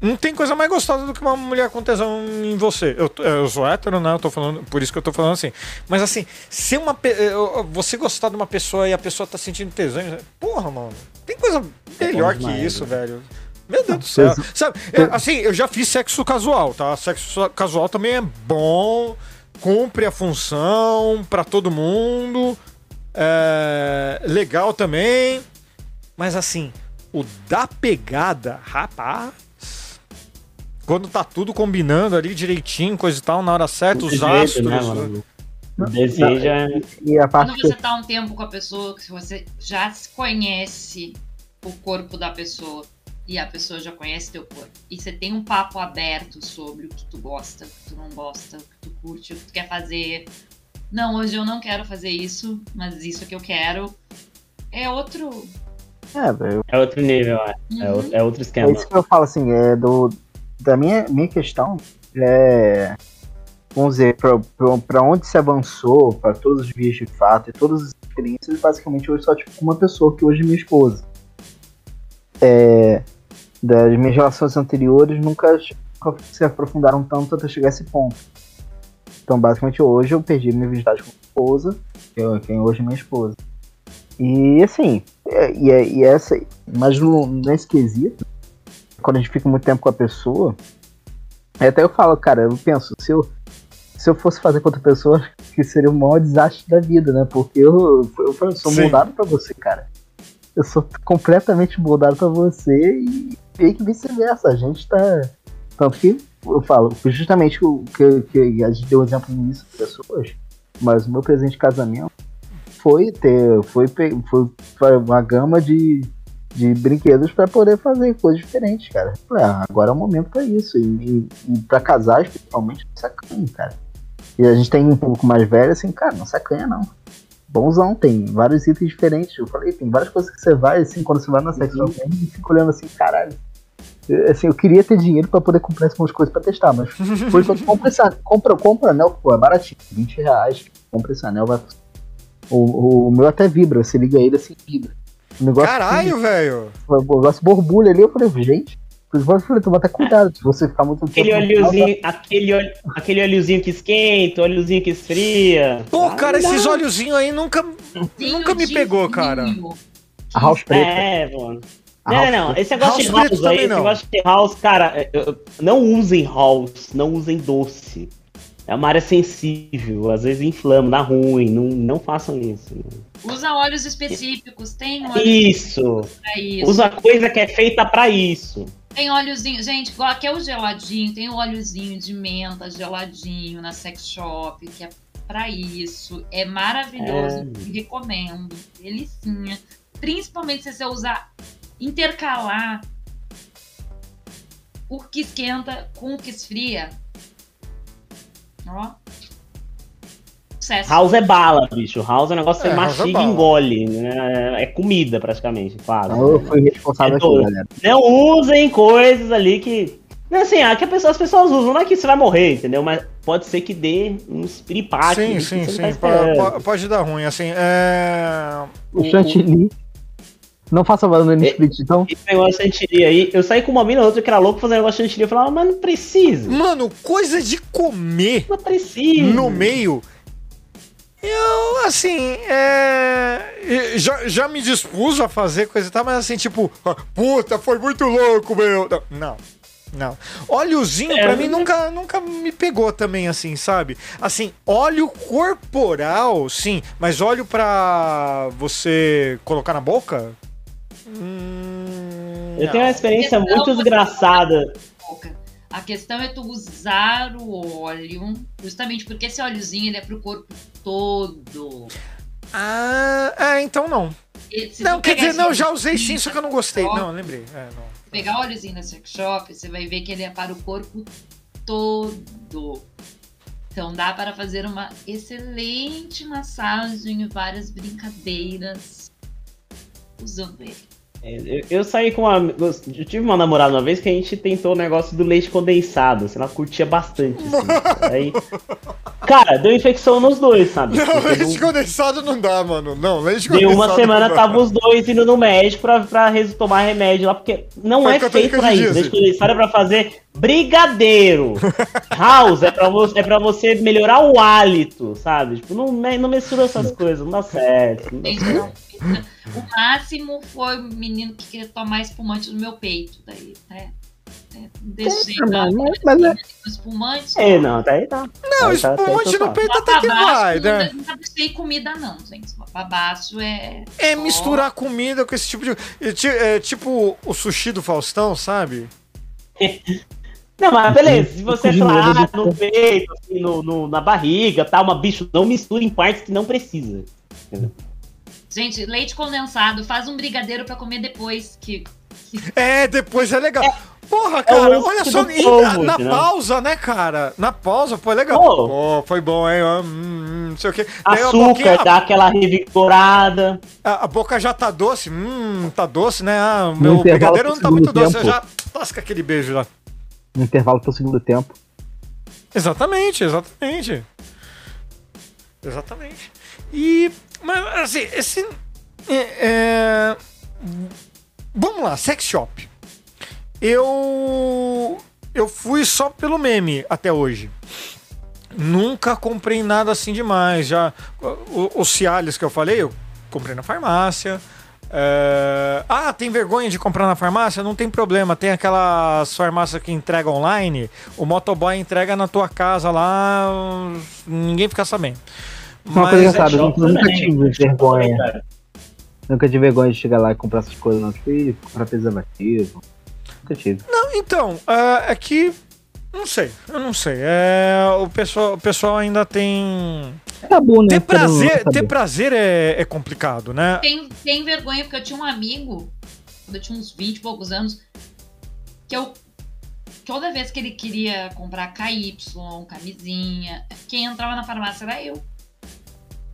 Não tem coisa mais gostosa do que uma mulher com tesão em você. Eu, eu sou hétero, né? Eu tô falando, por isso que eu tô falando assim. Mas assim, se uma eu- você gostar de uma pessoa e a pessoa tá sentindo tesão, porra, mano. Tem coisa melhor que isso, né? velho. Meu Deus do céu. Sabe, é, assim, eu já fiz sexo casual, tá? Sexo casual também é bom, cumpre a função pra todo mundo. É, legal também. Mas assim, o da pegada, rapaz. Quando tá tudo combinando ali direitinho, coisa e tal, na hora certa, os astros. né, mano? O desejo é. E a parte Quando você tá um tempo com a pessoa, que você já se conhece o corpo da pessoa e a pessoa já conhece teu corpo, e você tem um papo aberto sobre o que tu gosta, o que tu não gosta, o que tu curte, o que tu quer fazer. Não, hoje eu não quero fazer isso, mas isso que eu quero é outro. é, velho, É outro nível, é. É, o- é outro É esquema. isso que eu falo, assim, é do. Da minha, minha questão é. Vamos dizer, pra onde se avançou, pra todos os dias de fato e todas as experiências, basicamente hoje só tipo uma pessoa que hoje é minha esposa. É, das minhas relações anteriores nunca, nunca se aprofundaram tanto até chegar a esse ponto. Então, basicamente, hoje eu perdi minha virgindade com a esposa, que é quem hoje é minha esposa. E assim, é- e, é- e essa. Mas no, nesse quesito, quando a gente fica muito tempo com a pessoa, aí até eu falo, cara, eu penso, se eu, se eu fosse fazer com outra pessoa, que seria o maior desastre da vida, né? Porque eu, eu, eu sou Sim. moldado pra você, cara. Eu sou completamente moldado pra você e meio que vice-versa. A gente tá. Tanto que eu falo, justamente o que, que a gente deu um exemplo no início de pessoas, mas o meu presente de casamento foi ter. Foi, foi, uma gama de, de brinquedos pra poder fazer coisas diferentes, cara. Ah, agora é o momento pra isso. E, e, e pra casais, principalmente, não sacanha, cara. E a gente tem um pouco mais velho, assim, cara, não sacanha não. Bonzão, tem vários itens diferentes. Eu falei, tem várias coisas que você vai, assim, quando você vai na game e fica olhando assim, caralho. Eu, Assim, eu queria ter dinheiro pra poder comprar essas coisas pra testar, mas por enquanto, compra, esse, compra, compra anel, pô, é baratinho, 20 reais, compra esse anel, vai. O, o, o meu até vibra, você liga ele assim, vibra. O negócio, Caralho, velho. o negócio borbulha ali, eu falei, gente, falei, toma até cuidado, se você ficar muito Aquele no final, óleozinho, aquele, óleo- aquele óleozinho que esquenta, óleozinho que esfria. Pô, Ah, cara, não esses olhozinhos aí nunca, nunca me pegou, cara. A house preta. É, mano. Não, house não, esse negócio House de house aí, esse não. negócio de house, cara, eu- não usem house, não usem doce. É uma área sensível, às vezes inflama, dá ruim, não, não façam isso. Usa óleos específicos, tem óleos Isso, pra isso. usa coisa que é feita pra isso. Tem óleozinho, gente, igual aqui é o geladinho, tem o óleozinho de menta geladinho na sex shop, que é pra isso. É maravilhoso, É. recomendo. Delicinha. Principalmente se você usar, intercalar o que esquenta com o que esfria. Ó. Sucesso. House é bala, bicho. House é um negócio que É, você é mastiga e bala. engole. né? É comida, praticamente, quase. Eu fui responsável É aqui, galera. Não usem coisas ali que. Não, assim, ah, que a pessoa- as pessoas usam, não é que você vai morrer, entendeu? Mas pode ser que dê uns piripaques. Sim, sim, sim. tá po- esperando. po- pode dar ruim, assim. É... O chantilly. Não faça banana no split, então. Esse negócio de chantilly aí, eu saí com uma mina outra que era louco fazer negócio de chantilly. Eu falava, mas não precisa. Mano, coisa de comer Não precisa. no meio. Eu, assim, é. Já, já me dispus a fazer coisa e tal, mas assim, tipo, ah, puta, foi muito louco, meu. Não, não. Óleozinho, É, pra mim, mas- nunca, nunca me pegou também, assim, sabe? Assim, óleo corporal, sim, mas óleo pra você colocar na boca? Hum, Eu tenho uma não. experiência Não, muito boca. A questão é tu usar o óleo, justamente porque esse óleozinho ele é pro corpo todo. Ah, é, então não. Se Não, quer pegar dizer, não, já óleozinho usei sim, só que eu não gostei. Não, lembrei. É, não. pegar o óleozinho da sex shop, você vai ver que ele é para o corpo todo. Então dá para fazer uma excelente massagem e várias brincadeiras usando ele. Eu, eu saí com uma. Eu tive uma namorada uma vez que a gente tentou o negócio do leite condensado. Assim, ela curtia bastante. Assim, aí, cara, deu infecção nos dois, sabe? Não, Porque leite não- condensado não dá, mano. Não, leite Deu condensado. uma semana, tava os dois indo no médico pra, pra tomar remédio lá, porque não Foi é feito pra isso. Leite condensado é pra fazer brigadeiro. House é pra, você, é pra você melhorar o hálito, sabe? Tipo, não, me- não mistura essas coisas, não dá certo. Não dá certo. não- O máximo foi o menino que queria tomar espumante no meu peito. Daí, né? Deixei lá, mas é- espumante. É, não, tá aí tá. Não, Aí tá- tá- espumante tá- no peito até que vai, né? Nunca deixei comida, não, gente. Babaço é. É só- misturar comida com esse tipo de. é É tipo o sushi do Faustão, sabe? Não, mas beleza, se você falar ah, no peito, assim, no, no- na barriga, tal, mas bicho, não mistura em partes que não precisa. Gente, leite condensado, faz um brigadeiro pra comer depois. Que, É, depois é legal. Porra, cara, o olha só. e povo, na, na entendeu? pausa, né, cara? Na pausa foi legal. Pô. Pô, foi bom, hein? Hum, hum, não sei o quê. Açúcar, boquinha- dá aquela revigorada. A, a boca já tá doce. Hum, tá doce, né? Ah, o meu brigadeiro não tá muito doce. Eu já tasca aquele beijo lá. No intervalo pro segundo tempo. Exatamente, exatamente. Exatamente. E. Mas, assim, esse. é, é, vamos lá, sex shop. Eu. Eu fui só pelo meme até hoje. Nunca comprei nada assim demais. Já. o- Os Cialis que eu falei, eu comprei na farmácia. É, Ah, tem vergonha de comprar na farmácia? Não tem problema. Tem aquelas farmácias que entregam online. O motoboy entrega na tua casa lá. Ninguém fica sabendo. Uma coisa engraçada, eu nunca tive vergonha. Nunca tive vergonha de chegar lá e comprar essas coisas, não. Tipo, comprar preservativo. Nunca tive. Não, então, é, é que. Não sei, eu não sei. É, o, pessoal, o pessoal ainda tem. É tabu, né? Ter prazer, ter prazer é, é complicado, né? tem, tem vergonha, porque eu tinha um amigo, quando eu tinha uns 20 e poucos anos, que eu. Toda vez que ele queria comprar KY, camisinha, quem entrava na farmácia era eu.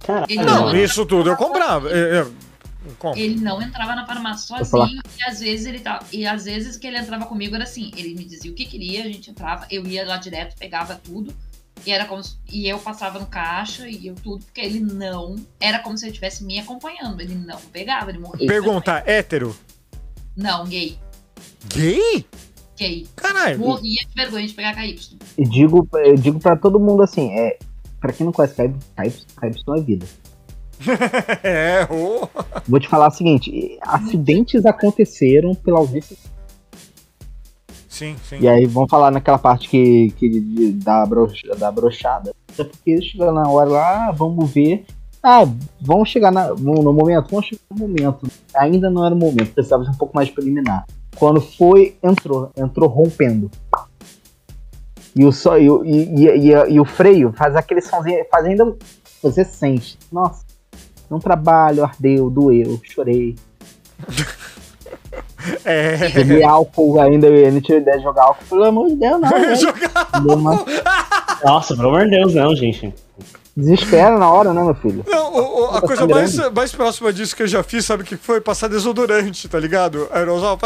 Caralho. Não- isso tudo eu comprava. Eu, eu- eu compro. Ele não entrava na farmácia sozinho e às vezes ele tava, e às vezes que ele entrava comigo era assim, ele me dizia o que queria, a gente entrava, eu ia lá direto, pegava tudo. E era como se- e eu passava no caixa e eu tudo, porque ele não, era como se ele estivesse me acompanhando, ele não pegava, ele morria. Pergunta, hétero? Não, gay, Gay? gay. Caralho. Morria de vergonha de pegar KY. E digo, eu digo pra todo mundo assim, é. Pra quem não conhece KY, KY, KY é vida. É, ô. Vou te falar o seguinte: acidentes aconteceram pela ausência. Sim, sim. E aí vamos falar naquela parte que, que de- da, brocha, da brochada. Até porque chega na hora lá, ah, vamos ver. Ah, vamos chegar na- no, no momento, vamos chegar no momento. Ainda não era o momento, precisava de um pouco mais preliminar. Quando foi, entrou, entrou rompendo. E o, só, e, e, e, e- e o freio faz aquele somzinho, faz ainda. Você sente. Nossa, um trabalho, ardeu, doeu, chorei. É. Peguei álcool ainda, eu não tinha ideia de jogar álcool. Pelo amor de Deus, não. Jogar. Uma Nossa, pelo amor de Deus, não, gente. Desespera na hora, né, meu filho? Não, o- o- a Tá coisa mais, mais próxima disso que eu já fiz, sabe o que foi? Passar desodorante, tá ligado? Aerosol.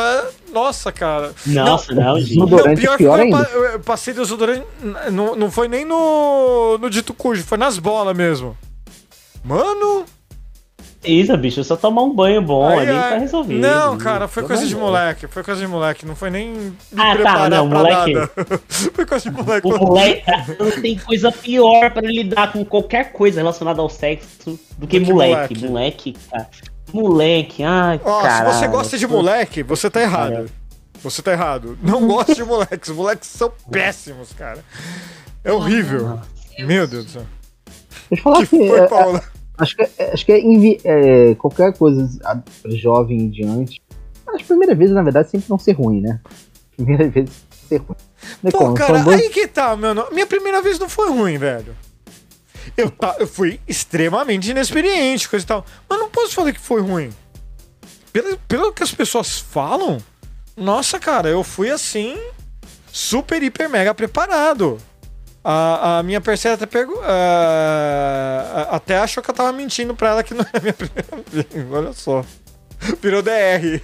Nossa, cara. Nossa, não, gente. Desodorante pior é pior foi que eu ainda. pa- eu passei desodorante. Não, não foi nem no, no dito cujo, foi nas bolas mesmo. Mano. Isa, bicho, é só tomar um banho bom aí, ali aí- tá resolvido. Não, cara, foi coisa de moleque. Foi coisa de moleque. Não foi nem me Ah, tá, não, pra moleque. nada. foi coisa de moleque. O moleque não tem coisa pior pra lidar com qualquer coisa relacionada ao sexo do que, Do que moleque. moleque. Moleque, cara. Moleque, ai, Ó, cara. se você gosta de moleque, você tá errado. Você tá errado. Não gosta de moleques. Os moleques são péssimos, cara. É horrível. Meu Deus do céu. Deixa eu falar Que que, foi, é, Paula? Acho que, é- acho que é, invi- é, qualquer coisa jovem em diante. As primeiras vezes, na verdade, sempre vão ser ruim, né? Primeiras vezes ser ruim. É Pô, como, cara, dois- aí que tá, mano. Minha primeira vez não foi ruim, velho. Eu, tá, eu fui extremamente inexperiente, coisa e tal. Mas não posso falar que foi ruim. Pelo, pelo que as pessoas falam, nossa, cara, eu fui assim, super, hiper, mega preparado. A, a minha parceira até a- até achou que eu tava mentindo pra ela que não era a minha primeira. Olha só. Virou DR.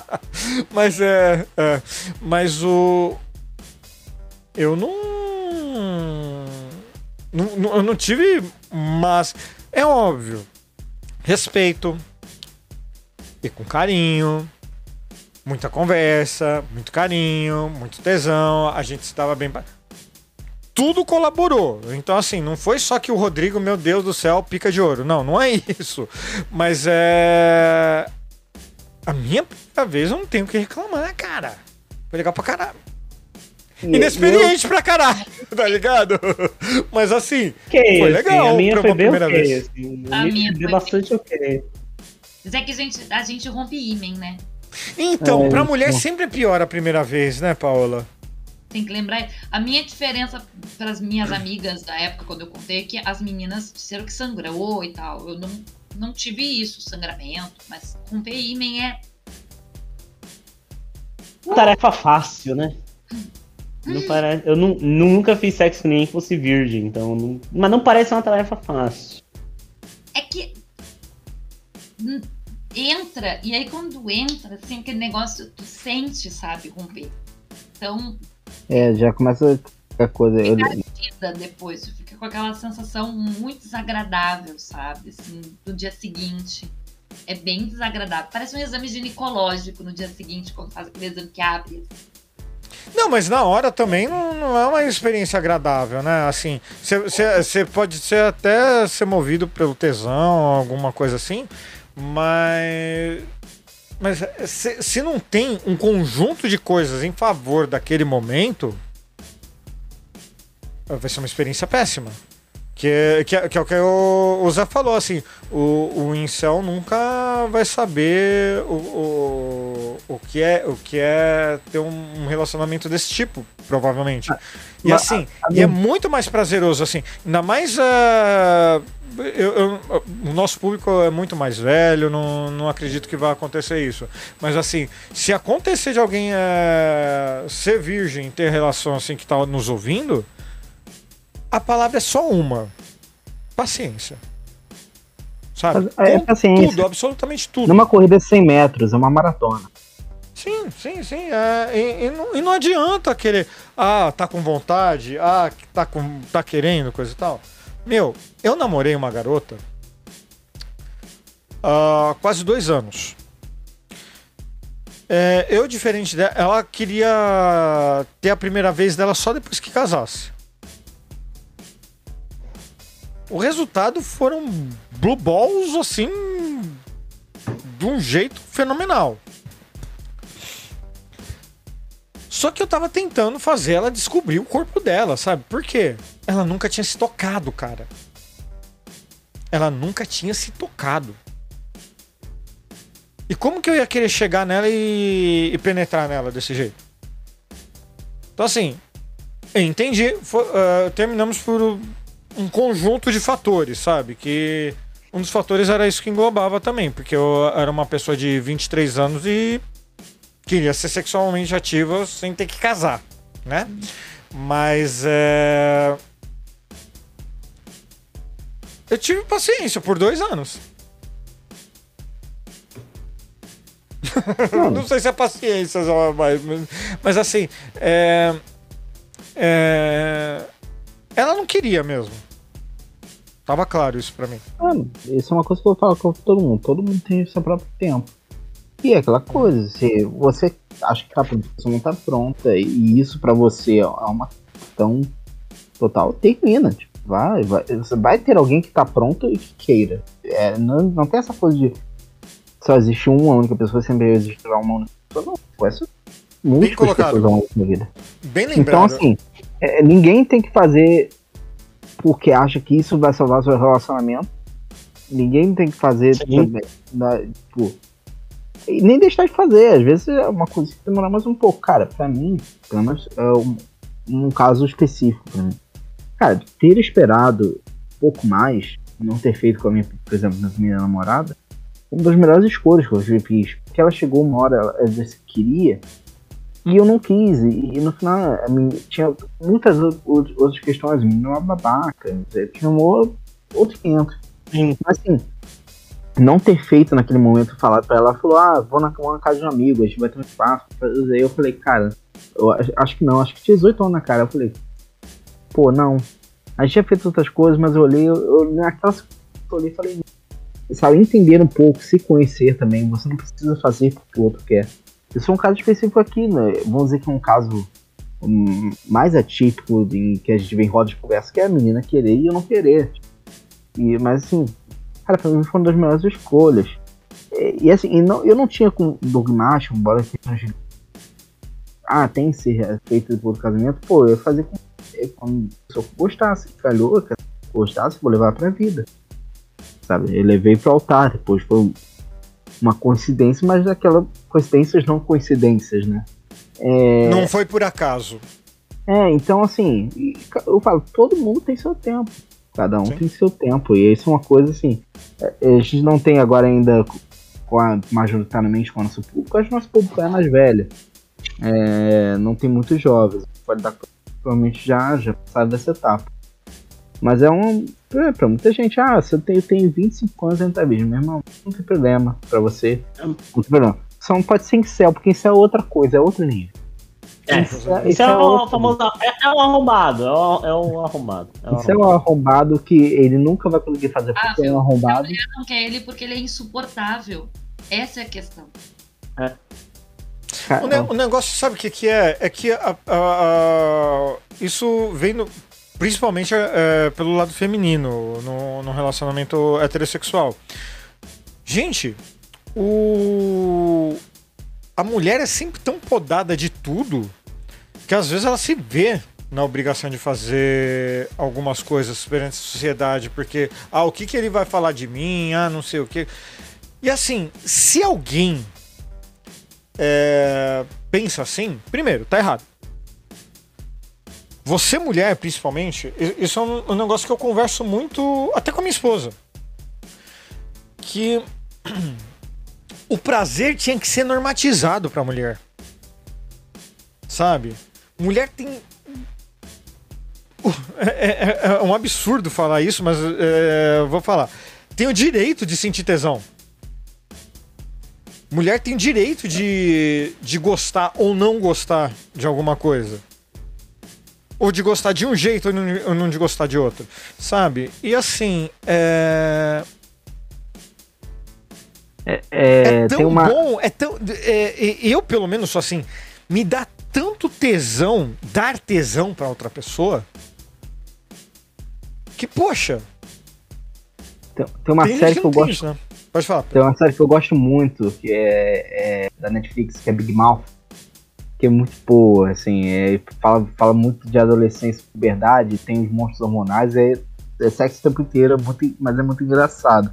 mas é, é. Mas o. Eu não, não- eu não tive. Mas. É óbvio. Respeito. E com carinho. Muita conversa. Muito carinho. Muito tesão. A gente estava bem. Tudo colaborou. Então, assim, não foi só que o Rodrigo, meu Deus do céu, pica de ouro. Não, não é isso. Mas é. A minha primeira vez eu não tenho o que reclamar, cara. Foi legal pra caralho. Inexperiente pra caralho, tá ligado? Mas assim, Que foi assim, legal a minha pra foi uma bem primeira ok, vez. assim, A a minha minha foi bastante ok. Mas é que a gente, a gente rompe ímen, né? Então, É, pra mulher então. sempre é pior a primeira vez, né, Paola? Tem que lembrar. A minha diferença para as minhas amigas da época, quando eu contei, é que as meninas disseram que sangrou e tal. Eu não, não tive isso, sangramento, mas romper ímen é. Tarefa fácil, né? Não parece, eu nu- nunca fiz sexo com ninguém que fosse virgem, então. não- mas não parece uma tarefa fácil. É que. hum, Entra, e aí quando entra, assim, aquele negócio, tu sente, sabe, romper. Então, É, já começa a coisa. eu- vida depois, fica com aquela sensação muito desagradável, sabe? Assim, no dia seguinte. É bem desagradável. Parece um exame ginecológico no dia seguinte, quando faz aquele exame que abre. Não, mas na hora também não, não é uma experiência agradável, né? Assim, você pode ser até ser movido pelo tesão, alguma coisa assim, mas. Mas se, se não tem um conjunto de coisas em favor daquele momento, vai ser uma experiência péssima. Que, é- que, é- que é o que o, o Zé falou, assim, o, o incel nunca vai saber o, o, o, que é, o que é ter um relacionamento desse tipo, provavelmente. E mas assim, a- a e é muito mais prazeroso, assim, ainda mais ah, eu- eu- o nosso público é muito mais velho, não, não acredito que vai acontecer isso. Mas assim, se acontecer de alguém eh, ser virgem, ter relação assim que tá nos ouvindo, a palavra é só uma. Paciência. Sabe? É, é paciência. Tudo, absolutamente tudo. Numa corrida de 100 metros, é uma maratona. Sim, sim, sim. é, e, e não, e não adianta querer. Ah, tá com vontade. Ah, tá, com, tá querendo, coisa e tal. Meu, eu namorei uma garota há quase dois anos. É, eu, diferente dela, ela queria ter a primeira vez dela só depois que casasse. o resultado foram blue balls assim de um jeito fenomenal. Só que eu tava tentando fazer ela descobrir o corpo dela, sabe? Por quê? Ela nunca tinha se tocado, cara. Ela nunca tinha se tocado. E como que eu ia querer chegar nela e, e penetrar nela desse jeito? Então, assim, entendi. Fo- ah, terminamos por um conjunto de fatores, sabe? Que um dos fatores era isso que englobava também, porque eu era uma pessoa de 23 anos e queria ser sexualmente ativa sem ter que casar, né? Mas é. Eu tive paciência por dois anos. Não sei se é paciência, mas, mas assim, é, é, ela não queria mesmo. Tava claro isso pra mim. Mano, isso é uma coisa que eu falo com todo mundo. Todo mundo tem seu próprio tempo. E é aquela coisa, se você acha que tá pronto, você não tá pronta, e isso pra você é uma questão total, termina. Tipo, vai, vai, você vai ter alguém que tá pronto e que queira. É, não, não tem essa coisa de só existe uma única pessoa, sempre existirá uma única pessoa. Não, pode ser múltiplas colocado. pessoas ao longo da vida. Bem lembrado. Então, assim, é, ninguém tem que fazer porque acha que isso vai salvar seu relacionamento. Ninguém tem que fazer também, né, tipo, e nem deixar de fazer. Às vezes é uma coisa que demora mais um pouco. Cara, pra mim, pelo menos é um, um caso específico pra mim. Cara, ter esperado um pouco mais, não ter feito com a minha, por exemplo, com a minha namorada, uma das melhores escolhas que eu fiz. Porque ela chegou uma hora, ela às vezes queria, e eu não quis. E, e no final, a mim, tinha muitas ou- ou- outras questões. A menina uma babaca. Tinha um outro, outro 500. Mas assim, não ter feito naquele momento, falar pra ela, falou: Ah, vou na, vou na casa de um amigo, a gente vai ter um espaço. pra fazer." Aí eu falei: Cara, eu acho- que não, acho que tinha 18 anos na cara. Eu falei: Pô, não. A gente tinha feito outras coisas, mas eu olhei, eu, eu naquela eu olhei falei: Sabe, entender um pouco, se conhecer também. Você não precisa fazer porque o outro quer. Isso é um caso específico aqui, né? Vamos dizer que é um caso hum, mais atípico em que a gente vê em roda de conversa, que é a menina querer e eu não querer. E, mas assim, cara, pra mim foi uma das melhores escolhas. E, e, assim, e não- eu não tinha com dogmático, embora de. Ah, tem que ser feito depois do casamento. Pô, eu ia fazer com quando a pessoa gostasse, calhou, que gostasse, vou levar pra vida. Sabe? Eu levei pro altar, depois foi uma coincidência, mas aquelas coincidências não coincidências, né? É, Não foi por acaso. é, então assim, eu falo, todo mundo tem seu tempo. Cada um tem seu tempo. E isso é uma coisa assim. é, A gente não tem agora ainda com a, majoritariamente com o nosso público, acho que o nosso público é mais velho. É, não tem muitos jovens. Pode dar provavelmente já, já passaram dessa etapa. Mas é um. É, pra muita gente, ah, se eu tenho, tenho 25 anos tá virgem, meu irmão, não tem problema pra você. Não tem problema. Só não pode ser em céu, porque isso é outra coisa, é outro nível. É, Isso isso, é- isso é, é outro famoso. É, é um arrombado. É um, é um arrombado. É um Isso é um arrombado que ele nunca vai conseguir fazer Ah, porque é um arrombado. não quer ele porque ele é insuportável. Essa é a questão. O, ne- o negócio, sabe o que, que é? É que a- a- a- isso vem no- principalmente é, pelo lado feminino no, no relacionamento heterossexual. Gente, o a mulher é sempre tão podada de tudo que às vezes ela se vê na obrigação de fazer algumas coisas perante a sociedade, porque ah, o que, que ele vai falar de mim? Ah, não sei o que. E assim, se alguém é, pensa assim, primeiro, tá errado. Você, mulher, principalmente, isso é um, um negócio que eu converso muito até com a minha esposa. Que o prazer tinha que ser normatizado pra mulher. Sabe? Mulher tem. Uh, É, é- é um absurdo falar isso, mas é, vou falar. Tem o direito de sentir tesão. Mulher tem direito de, de gostar ou não gostar de alguma coisa. Ou de gostar de um jeito ou não, ou não de gostar de outro. Sabe? E assim, é. É, É tão tem uma. bom, é tão. é, eu, pelo menos, sou assim. Me dá tanto tesão dar tesão pra outra pessoa. Que, poxa, Tem, tem uma Tem série que que eu gosto. isso, né? Pode falar. Tem uma série que eu gosto muito, que é, é da Netflix, que é Big Mouth. Que é muito boa, assim, é, fala, fala muito de adolescência e puberdade, tem os monstros hormonais, é, é sexo o tempo inteiro, é muito, mas é muito engraçado.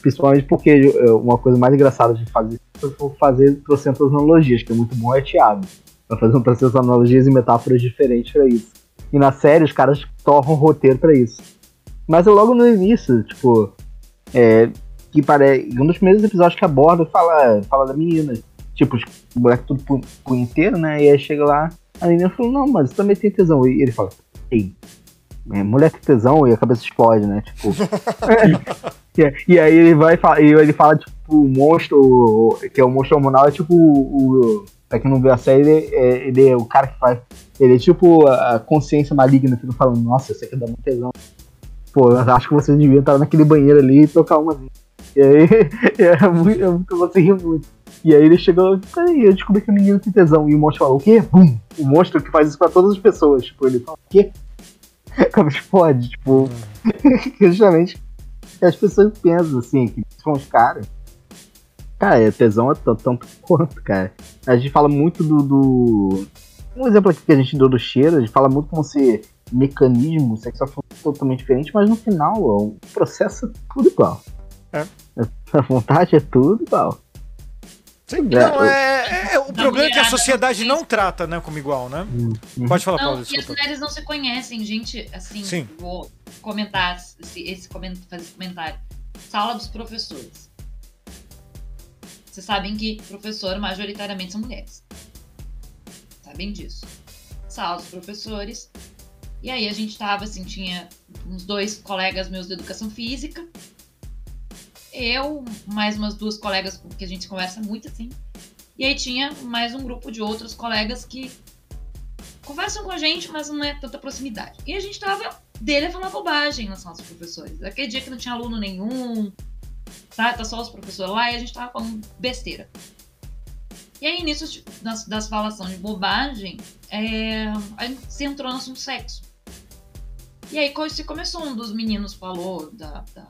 Principalmente porque é, uma coisa mais engraçada de fazer eu for fazer trocentas analogias, que é muito bom é Thiago. Vai fazer um trocentas analogias e metáforas diferentes pra isso. E na série os caras torram roteiro pra isso. Mas é logo no início, tipo, é, que parece. Um dos primeiros episódios que aborda fala, fala da menina. Tipo, o moleque tudo pu- punheteiro, né? E aí chega lá, a menina falou, não, mas também tem tesão. E ele fala, ei, é, mulher tem tesão e a cabeça explode, né? Tipo. e, aí ele vai fala, e ele fala, tipo, o monstro, que é o monstro hormonal, é tipo o. o pra quem não viu a série, ele é, ele é o cara que faz. Ele é tipo a consciência maligna, fica falando, nossa, isso aqui dá muito tesão. Pô, eu acho que você devia estar naquele banheiro ali e tocar uma E aí, é muito, é muito, você ri muito. E aí ele chegou, peraí, eu descobri que o menino tem tesão. E o monstro falou, o quê? Bum! O monstro que faz isso pra todas as pessoas. Tipo, ele fala, o quê? Como explode, tipo. justamente as pessoas pensam assim, que são os caras. Cara, é tesão é tanto, tanto quanto, cara. A gente fala muito do, do. Um exemplo aqui que a gente deu do cheiro, a gente fala muito como se mecanismo sexual fosse totalmente diferente, mas no final ó, o processo é tudo igual. É. A vontade é tudo igual. Sim, É, não, o- é, é- é- o Da problema é que a sociedade não não trata, né, como igual, né? Uhum. Pode falar, Não, Paulo, e as desculpa. mulheres não se conhecem, gente. Assim, Sim. vou comentar esse, fazer esse comentário. Sala dos professores. Vocês sabem que professor majoritariamente são mulheres. Sabem disso. Sala dos professores. E aí a gente tava assim, tinha uns dois colegas meus de educação física. Eu, mais umas duas colegas que a gente conversa muito assim. E aí tinha mais um grupo de outros colegas que conversam com a gente, mas não é tanta proximidade. E a gente tava dele a falar bobagem nas dos professores. Aquele dia que não tinha aluno nenhum, tá? Tá só os professores lá e a gente tava falando besteira. E aí, nisso tipo, das, das falação de bobagem, é, a gente se entrou no assunto sexo. E aí, se começou, um dos meninos falou da, da-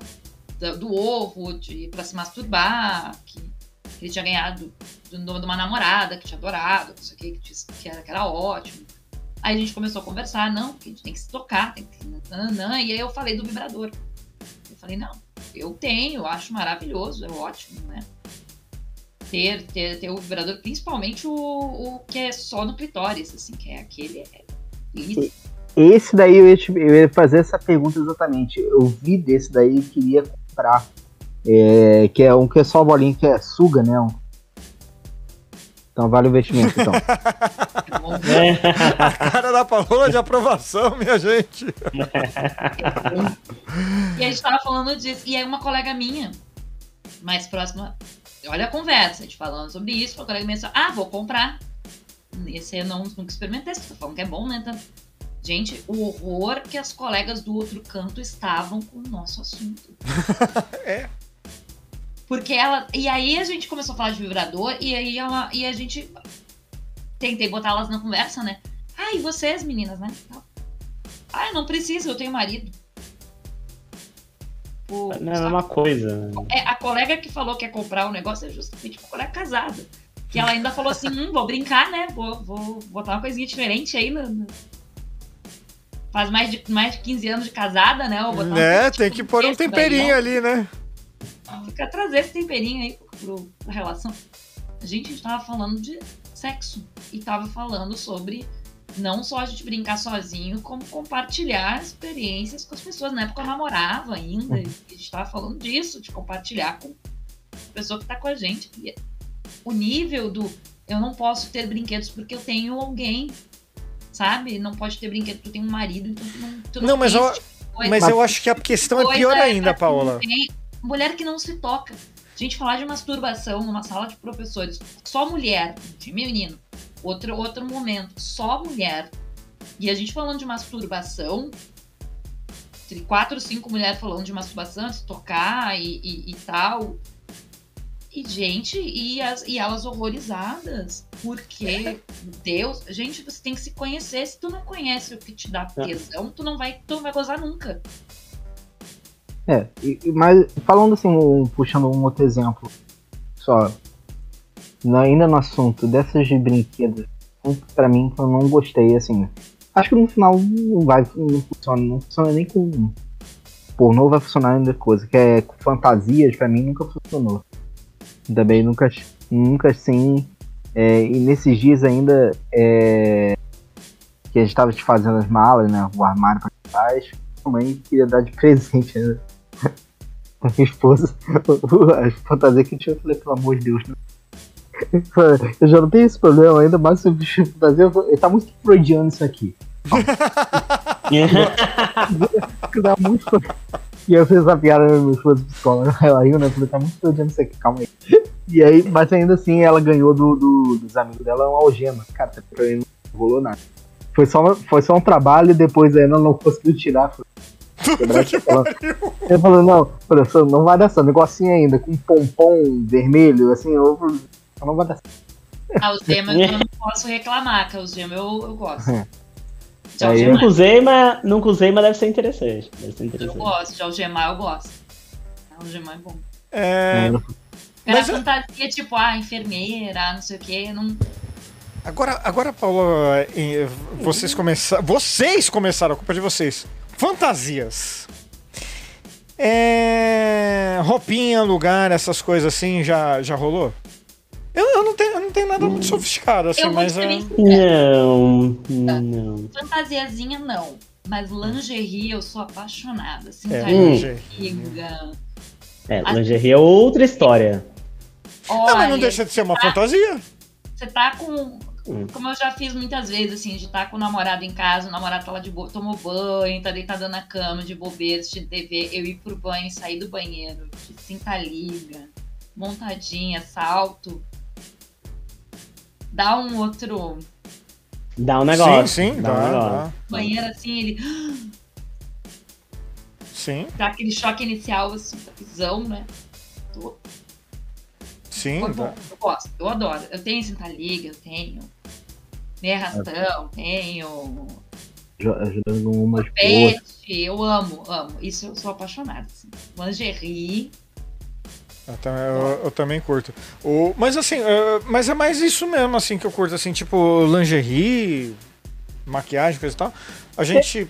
da- do ovo, de pra se masturbar, que, que ele tinha ganhado do, de uma namorada que tinha adorado, não sei o que, que, que, era, que era ótimo. Aí a gente começou a conversar, não, porque a gente tem que se tocar, tem que. E aí eu falei do vibrador. Falei, não, eu tenho, eu acho maravilhoso, é ótimo, né? Ter, ter, ter o vibrador, principalmente o, o que é só no clitóris, assim, que é aquele. É. Esse daí eu ia, te- eu ia fazer essa pergunta exatamente. Eu vi desse daí e queria comprar. É, que é um que é só bolinha que é suga, né? Um- Então vale o investimento, então. A cara da Paola de aprovação, minha gente. E a gente tava falando disso. E aí uma colega minha, mais próxima, olha a conversa, a gente falando sobre isso, uma colega minha disse, ah, vou comprar. Esse eu não, nunca experimentei, você tá falando que é bom, né? Tá- Gente, o horror que as colegas do outro canto estavam com o nosso assunto. É. Porque ela. E aí a gente começou a falar de vibrador, e aí ela. E a gente. Tentei botar elas na conversa, né? Ah, e vocês, meninas, né? Ah, eu não preciso, eu tenho marido. O- Não é a mesma coisa. é, a colega que falou que ia comprar o negócio é justamente uma colega casada. Que ela ainda falou assim, hum, vou brincar, né? Vou, vou botar uma coisinha diferente aí. No, no- Faz mais de, mais de 15 anos de casada, né? Vou botar uma É, coisa tem que pôr um temperinho né? ali, né? Fica trazer esse temperinho aí pro, pra relação. A gente estava falando de sexo. E tava falando sobre não só a gente brincar sozinho, como compartilhar experiências com as pessoas. Na época eu namorava ainda. E a gente tava falando disso, de compartilhar com a pessoa que tá com a gente. E o nível do eu não posso ter brinquedos porque eu tenho alguém. Sabe? Não pode ter brinquedo porque tu tem um marido, então tu não. Tu Não, mas tem eu- tipo coisa. Mas eu acho que a questão é pior é ainda, Paola. tem- Mulher que não se toca. A gente falar de masturbação numa sala de professores, só mulher, de menino, outro, outro momento, só mulher. E a gente falando de masturbação, entre quatro, cinco mulheres falando de masturbação, de se tocar e, e, e tal. E, gente, e, as, e elas horrorizadas. Porque, Deus, gente, você tem que se conhecer. Se tu não conhece o que te dá tesão, tu não vai, tu não vai gozar nunca. É, mas falando assim, um- puxando um outro exemplo, só, ainda no assunto dessas de brinquedos, que pra mim que eu não gostei, assim, acho que no final não vai, não funciona, não funciona nem com pornô, vai funcionar ainda coisa, que é fantasias, pra mim nunca funcionou. Também nunca, nunca assim, é, e nesses dias ainda, é, que a gente tava te fazendo as malas, né, o armário pra trás, mãe queria dar de presente, né? A minha esposa, a fantasia que tinha, eu falei, pelo amor de Deus, né? Eu já não tenho esse problema ainda, mas se o bicho fantasia, ele tá muito freudiano isso aqui. Dá muito. E eu fiz essa piada na minha esposa psicóloga, ela riu, né? Eu falei, tá muito freudiano isso aqui, calma aí. E aí, mas ainda assim, ela ganhou do, do- dos amigos dela uma algema. Cara, pra mim não rolou nada. Foi só, foi só um trabalho e depois ela não conseguiu tirar. Foi essa- ela- Ele falou, não, professor, não vai dar certo. Negocinho ainda, com um pompom vermelho, assim, eu, eu não vai dar certo. Ah, os gemas eu não posso reclamar, que os gemas eu, eu gosto. De algemar, Nunca usei, mas, nunca usei, mas deve ser interessante. Deve ser eu interessante. gosto. De algemar, eu gosto. Algemar é bom. É, Era Mas- fantasia, tipo, ah, enfermeira, não sei o quê. Não... Agora, agora, Paulo, eh, vocês começaram. Vocês começaram, a culpa é de vocês. Fantasias. É, roupinha, lugar, essas coisas assim, já, já rolou? Eu, eu não tenho, eu não tenho nada muito sofisticado, assim, eu mas. é-. Não, não. Fantasiazinha, não. Mas lingerie, eu sou apaixonada. Assim, É, tá lingerie. liga. É, lingerie é outra história. Olha, Ah, mas não deixa de ser uma fantasia. Você tá com. Hum. Como eu já fiz muitas vezes, assim, de estar com o namorado em casa, o namorado tá lá de boa, tomou banho, tá deitado na cama, de bobeira, assistindo TV, eu ir pro banho, sair do banheiro, de cinta liga, montadinha, salto. Dá um outro Dá um negócio. Sim, sim, dá, dá, um negócio. dá. banheiro assim, ele Sim, dá aquele choque inicial, assim, visão, né? Tô- sim, Foi bom, eu gosto, eu adoro. Eu tenho cinta liga, eu tenho meia arrastão, tenho Aju- Ajudando uma de boa. pet, eu amo, amo. Isso eu sou apaixonada. Assim. Lingerie, Eu, eu- eu também curto. O, mas assim, eh, mas é mais isso mesmo, assim, que eu curto, assim, tipo, lingerie, maquiagem, coisa e tal. A gente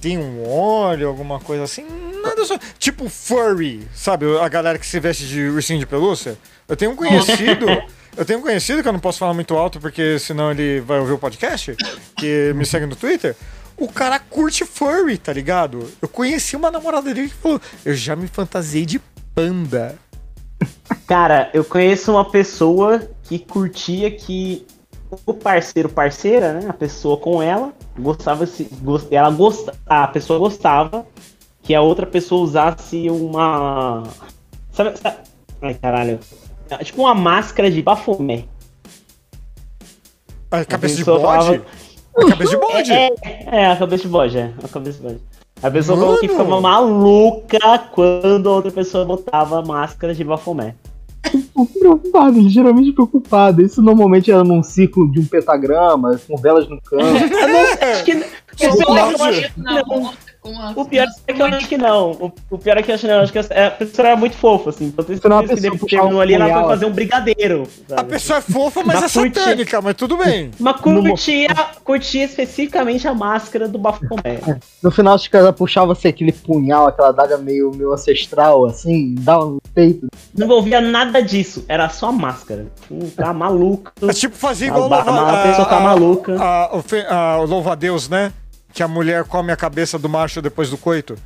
tem um óleo, alguma coisa assim, nada só. Tipo furry, sabe? A galera que se veste de ursinho de pelúcia. Eu tenho um conhecido. Eu tenho um conhecido que eu não posso falar muito alto porque senão ele vai ouvir o podcast, que me segue no Twitter. O cara curte furry, tá ligado? Eu conheci uma namorada dele que falou: Eu já me fantasiei de panda. Cara, eu conheço uma pessoa que curtia que o parceiro, parceira, né? A pessoa com ela, gostava se. Ela gosta, a pessoa gostava que a outra pessoa usasse uma. Sabe. sabe ai, caralho. É Tipo uma máscara de bafomé. A cabeça de pessoa bode? falava- A cabeça de bode? É, é, é, a cabeça de bode, é. A cabeça de bode. A pessoa falou que Mano! ficava maluca quando a outra pessoa botava máscara de bafomé. Preocupado, ele geralmente preocupado. Isso normalmente era num ciclo de um pentagrama, com velas no canto. Acho que, Só o, pior é que eu bode. acho que não, não. com a- o pior é que eu acho que não. O, o pior é que eu acho que não. Acho que a, a pessoa era muito fofa, assim. Então é uma certeza que terminou puxar um ali, ela foi fazer um brigadeiro. A sabe? pessoa é fofa, mas Mas é satânica, mas tudo bem. Mas curtia, curtia especificamente a máscara do Bafomé. No final, acho que ela puxava assim, aquele punhal, aquela daga meio, meio ancestral, assim, dá um peito. Não envolvia nada disso, era só a máscara. Hum, Tá maluco. É tipo fazer A, igual ba- a pessoa tá maluca. A, o, fe- a- o louva-a-Deus, né? Que a mulher come a cabeça do macho depois do coito.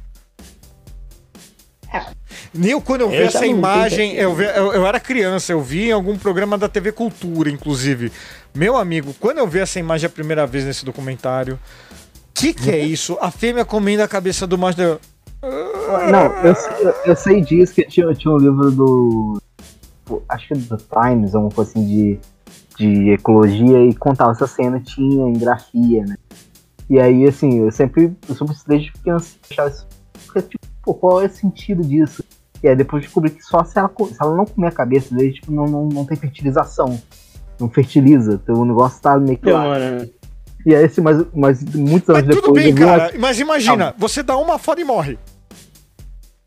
Eu, quando eu vi Eu essa imagem, eu, vi- eu, eu era criança, eu vi em algum programa da TV Cultura, inclusive. Meu amigo, quando eu vi essa imagem a primeira vez nesse documentário, que que é isso? A fêmea comendo a cabeça do macho. Eu, Não, eu, sei disso, que tinha, tinha um livro do. Acho que do Times, alguma coisa assim de, de ecologia, e contava essa cena, tinha em grafia, né? E aí, assim, eu sempre, eu sempre desde criança achava isso. porque, Tipo, pô, qual é o sentido disso? E aí depois descobri que só se ela, se ela não comer a cabeça dele, tipo, não, não, não tem fertilização. Não fertiliza. Então o negócio tá meio que lá. mano, E aí, assim, mas, mas muitos Mas anos tudo depois. bem, eu vi uma- cara. Mas imagina, você dá uma foda e morre.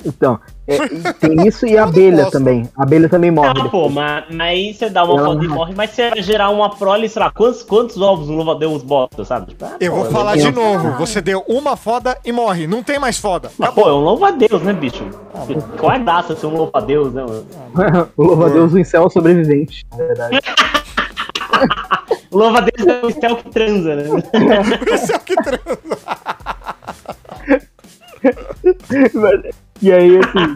Então, é, tem isso e a abelha gosto. também. A abelha também morre. Ah, pô, mas, mas aí você dá uma foda e morre. mas você vai gerar uma prole, sei lá, quantos, quantos ovos o louva-a-Deus bota, sabe? Tipo, ah, Eu pô, vou falar eu de tenho- novo. Você deu uma foda e morre. Não tem mais foda. Mas, pô, é um louva-a-Deus, né, bicho? Qual é a graça ser um louva-a-Deus, né, mano? o louva-a-Deus, o incel sobrevivente, na verdade. O louva-a-Deus é o céu que transa, né? É o que transa. E aí, assim,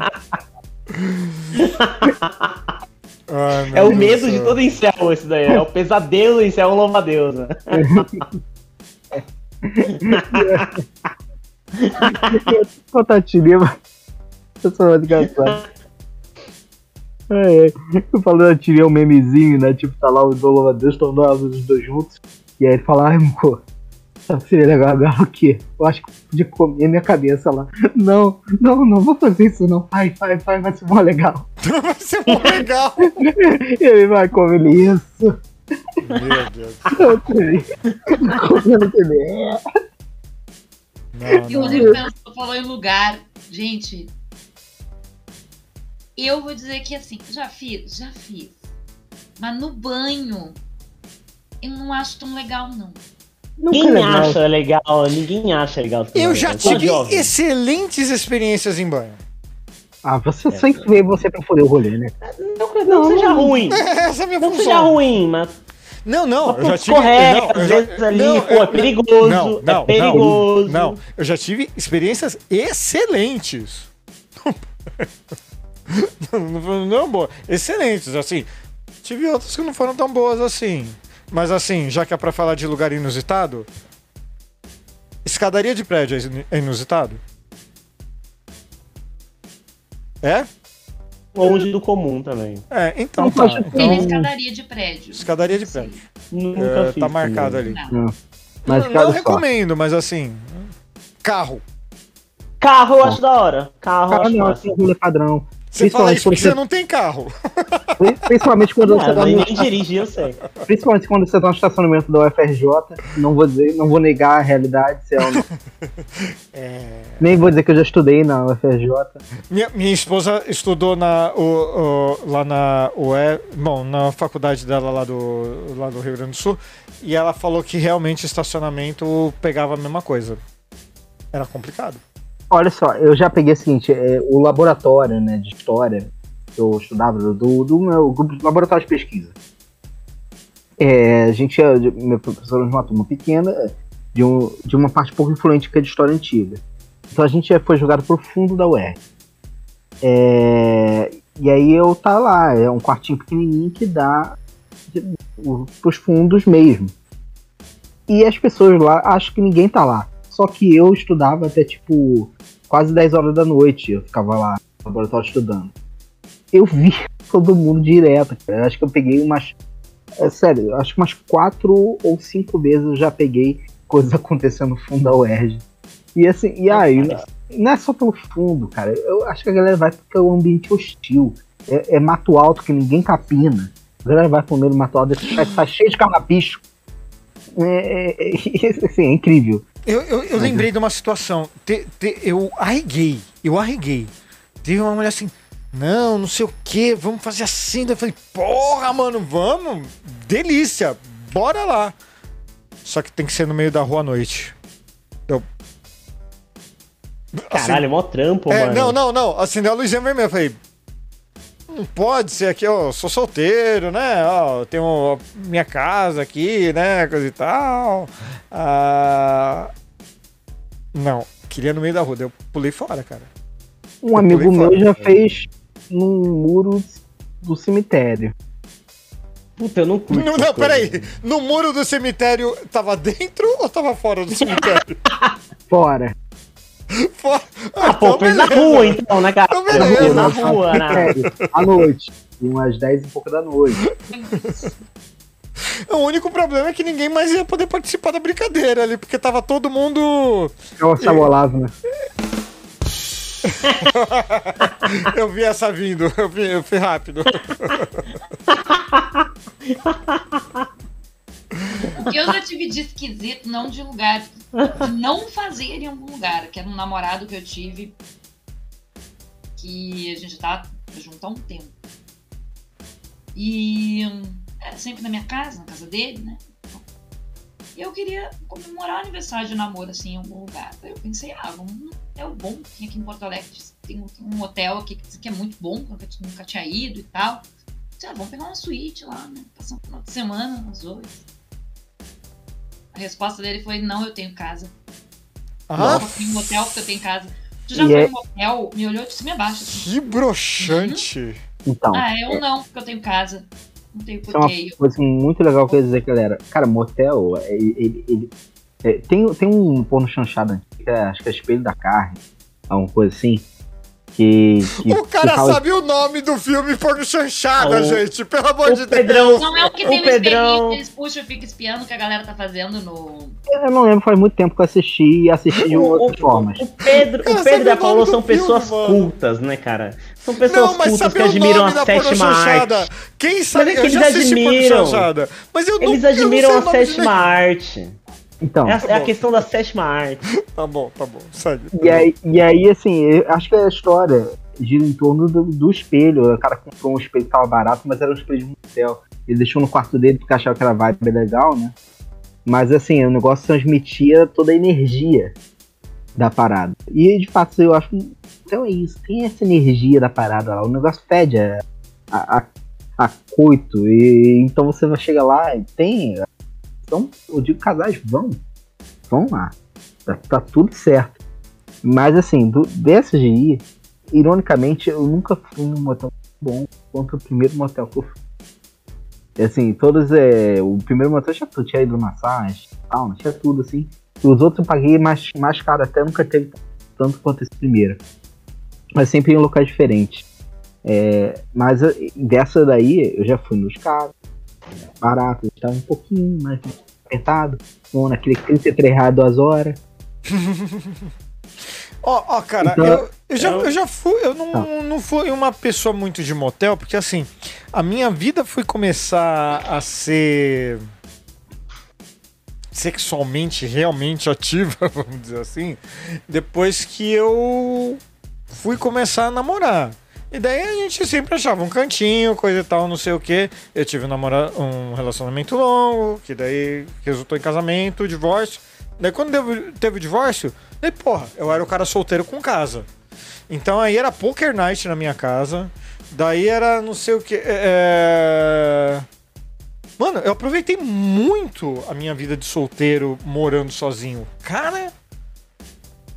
Ai, É o Deus medo do de todo incel, esse daí. É o pesadelo do incel, é um louva-a-Deus, né? contar a tirinha, Essa é. É, é. Eu falando a tirinha é um memezinho, né? Tipo, tá lá os louva-a-Deus, estão lá os dois juntos. E aí ele fala, ai, amor, sabe seria legal agora o quê? Eu acho que eu podia comer minha cabeça lá. Não, não, não vou fazer isso não. Vai, vai, vai, vai ser mó legal. Vai ser muito legal. Ele vai comer isso. Meu Deus. Eu também. Comendo também. Não, E não. o Rodrigo pensou, falou em lugar. Gente, eu vou dizer que assim, já fiz, já fiz. Mas no banho, eu não acho tão legal, não. É Ninguém legal. acha legal, ninguém acha legal. Eu já Só tive jovem. excelentes experiências em banho. Ah, você sempre veio você pra foder o rolê, né? Não, não seja ruim. Essa é a minha Não função. seja ruim, mas Não, não, eu já tive. escorrega, não, eu às já- vezes ali, não, pô, é perigoso, Não, é não, perigoso. Não, não, eu já tive experiências excelentes. não, foi- não boa, excelentes, assim. Tive outras que não foram tão boas assim. Mas assim, já que é pra falar de lugar inusitado, escadaria de prédio é é inusitado? É? longe do comum também. É, então tá. Tem Então, escadaria de prédio. escadaria de prédio. Nunca É, fiz. tá marcado ali. Não. Mas, não não recomendo, mas assim. Carro. Carro eu acho da hora. Carro eu Cara, acho não, massa. assim, padrão. Você fala Principalmente isso quando porque você você, não tem carro. principalmente quando você Ah, tá nem dirigir, eu sei. principalmente quando você tá no estacionamento da UFRJ, não vou dizer, não vou negar a realidade, se é ou não. Nem vou dizer que eu já estudei na UFRJ. Minha, minha esposa estudou na, o, o- lá na UE, bom, na faculdade dela lá do, lá do Rio Grande do Sul, e ela falou que realmente estacionamento pegava a mesma coisa. Era complicado. Olha só, eu já peguei o seguinte, é, o laboratório né, de história que eu estudava, do, do meu grupo de laboratório de pesquisa. É, a gente é, meu professor de uma turma pequena, de, um, de uma parte pouco influente que é de história antiga. Então a gente foi jogado pro fundo da UR. É, e aí eu tá lá, é um quartinho pequenininho que dá de- o- pros fundos mesmo. E as pessoas lá, acho que ninguém tá lá. Só que eu estudava até tipo quase 10 horas da noite. Eu ficava lá no laboratório estudando. Eu vi todo mundo direto, cara. Eu acho que eu peguei umas. É sério, acho que umas quatro ou cinco vezes eu já peguei coisas acontecendo no fundo da UERJ. E assim, e aí, não é só pelo fundo, cara. Eu acho que a galera vai porque é um ambiente hostil. É, é mato alto que ninguém capina. A galera vai pro meio do mato alto, tá cheio de carrapicho. É, é, é, assim, é incrível. Eu, eu, eu lembrei de uma situação. Te- te- eu arreguei. Eu arreguei. Teve uma mulher assim. Não, não sei o que, vamos fazer assim. Eu falei, porra, mano, vamos. Delícia, bora lá. Só que tem que ser no meio da rua à noite. Eu. Assim, Caralho, mó trampo, é, mano. não, não, não. Acendeu a luzinha vermelha. Eu falei. Não pode ser aqui, ó. Eu sou solteiro, né? Ó, eu tenho minha casa aqui, né? Coisa e tal. Ah, não, queria no meio da rua. Eu pulei fora, cara. Um amigo pulei meu fora. já fez num muro do cemitério. Puta, eu não curto. Não, não, peraí. No muro do cemitério, tava dentro ou tava fora do cemitério? Fora. Fora. Ah, pô, fez na rua então, né, cara? Então, beleza. na rua, né? À noite. Umas 10 e pouco da noite. O único problema é que ninguém mais ia poder participar da brincadeira ali, porque tava todo mundo. É o Sabolavo, né? Eu vi essa vindo, eu, vi, eu fui rápido. O que eu já tive de esquisito, não de lugar, não fazer em algum lugar, que era um namorado que eu tive. que a gente tá junto há um tempo. E era sempre na minha casa, na casa dele, né? E eu queria comemorar o aniversário de namoro, assim, em algum lugar. Aí eu pensei, ah, vamos num hotel bom que tem aqui em Porto Alegre. Tem um, hotel aqui que, é muito bom, que eu nunca tinha ido e tal. Disse, ah, vamos pegar uma suíte lá, né? Passar um final de semana, nós dois. A resposta dele foi, não, eu tenho casa. Ah, Eu tenho um hotel porque eu tenho casa. Tu já E foi é- no hotel, me olhou de cima e baixo. Assim. que broxante. Então, Ah, eu não, porque eu tenho casa. Não tenho isso é uma porquê. coisa muito legal que eu ia dizer, galera. Cara, motel, é, ele. ele- é, tem, tem um porno chanchado antigo, que é, acho que é Espelho da Carne, alguma coisa assim. Que. que O cara que fala- sabe o nome do filme porno chanchada, O- gente. Pelo amor O de Pedrão. Não é o que o tem no Pedrão. eles puxam e ficam espiando o que a galera tá fazendo no. Eu não lembro, faz muito tempo que eu assisti e assisti de O- outras o- formas. O Pedro, o Pedro e a o do são filme, pessoas mano? cultas, né, cara? São pessoas Não, mas cultas que o admiram nome a da sétima arte. Quem sabe? Mas é que eu eles admiram. Mas eu não Eles eu admiram não a o sétima arte. Então. É a, é a bom. questão da sétima arte. Tá bom, tá bom. Segue. E aí, e aí, assim, eu acho que a história gira em torno do, do espelho. O cara comprou um espelho que tava barato, mas era um espelho de motel. Ele deixou no quarto dele porque achava que era vibe legal, né? Mas assim, o negócio transmitia toda a energia da parada. E de fato, eu acho que então é isso. Tem essa energia da parada lá. O negócio fede a, a, a, a coito. E então você vai chegar lá e tem. Então, eu digo, casais vão. Vão lá. Tá, tá tudo certo. Mas assim, do, dessa GI, ironicamente, eu nunca fui num motel bom quanto o primeiro motel que eu fui. E, assim, todos é. O primeiro motel já tinha ido massagem, tal, tinha tudo assim. E os outros eu paguei mais, mais caro, até nunca teve tanto quanto esse primeiro. Mas sempre em locais diferentes. É, mas eu- dessa daí eu já fui nos caros, barato, estava um pouquinho mais apertado, ou naquele 33 reais duas horas. Ó, ó, cara, Então, eu, eu já, eu já fui, eu não, Tá. não fui uma pessoa muito de motel, porque assim, a minha vida foi começar a ser sexualmente realmente ativa, vamos dizer assim, depois que eu fui começar a namorar. E daí a gente sempre achava um cantinho, coisa e tal, não sei o que. Eu tive um, namora um relacionamento longo, que daí resultou em casamento, divórcio. Daí quando teve, teve o divórcio, daí porra, eu era o cara solteiro com casa. Então aí era poker night na minha casa. Daí era não sei o que. É... Mano, eu aproveitei muito a minha vida de solteiro morando sozinho. Cara.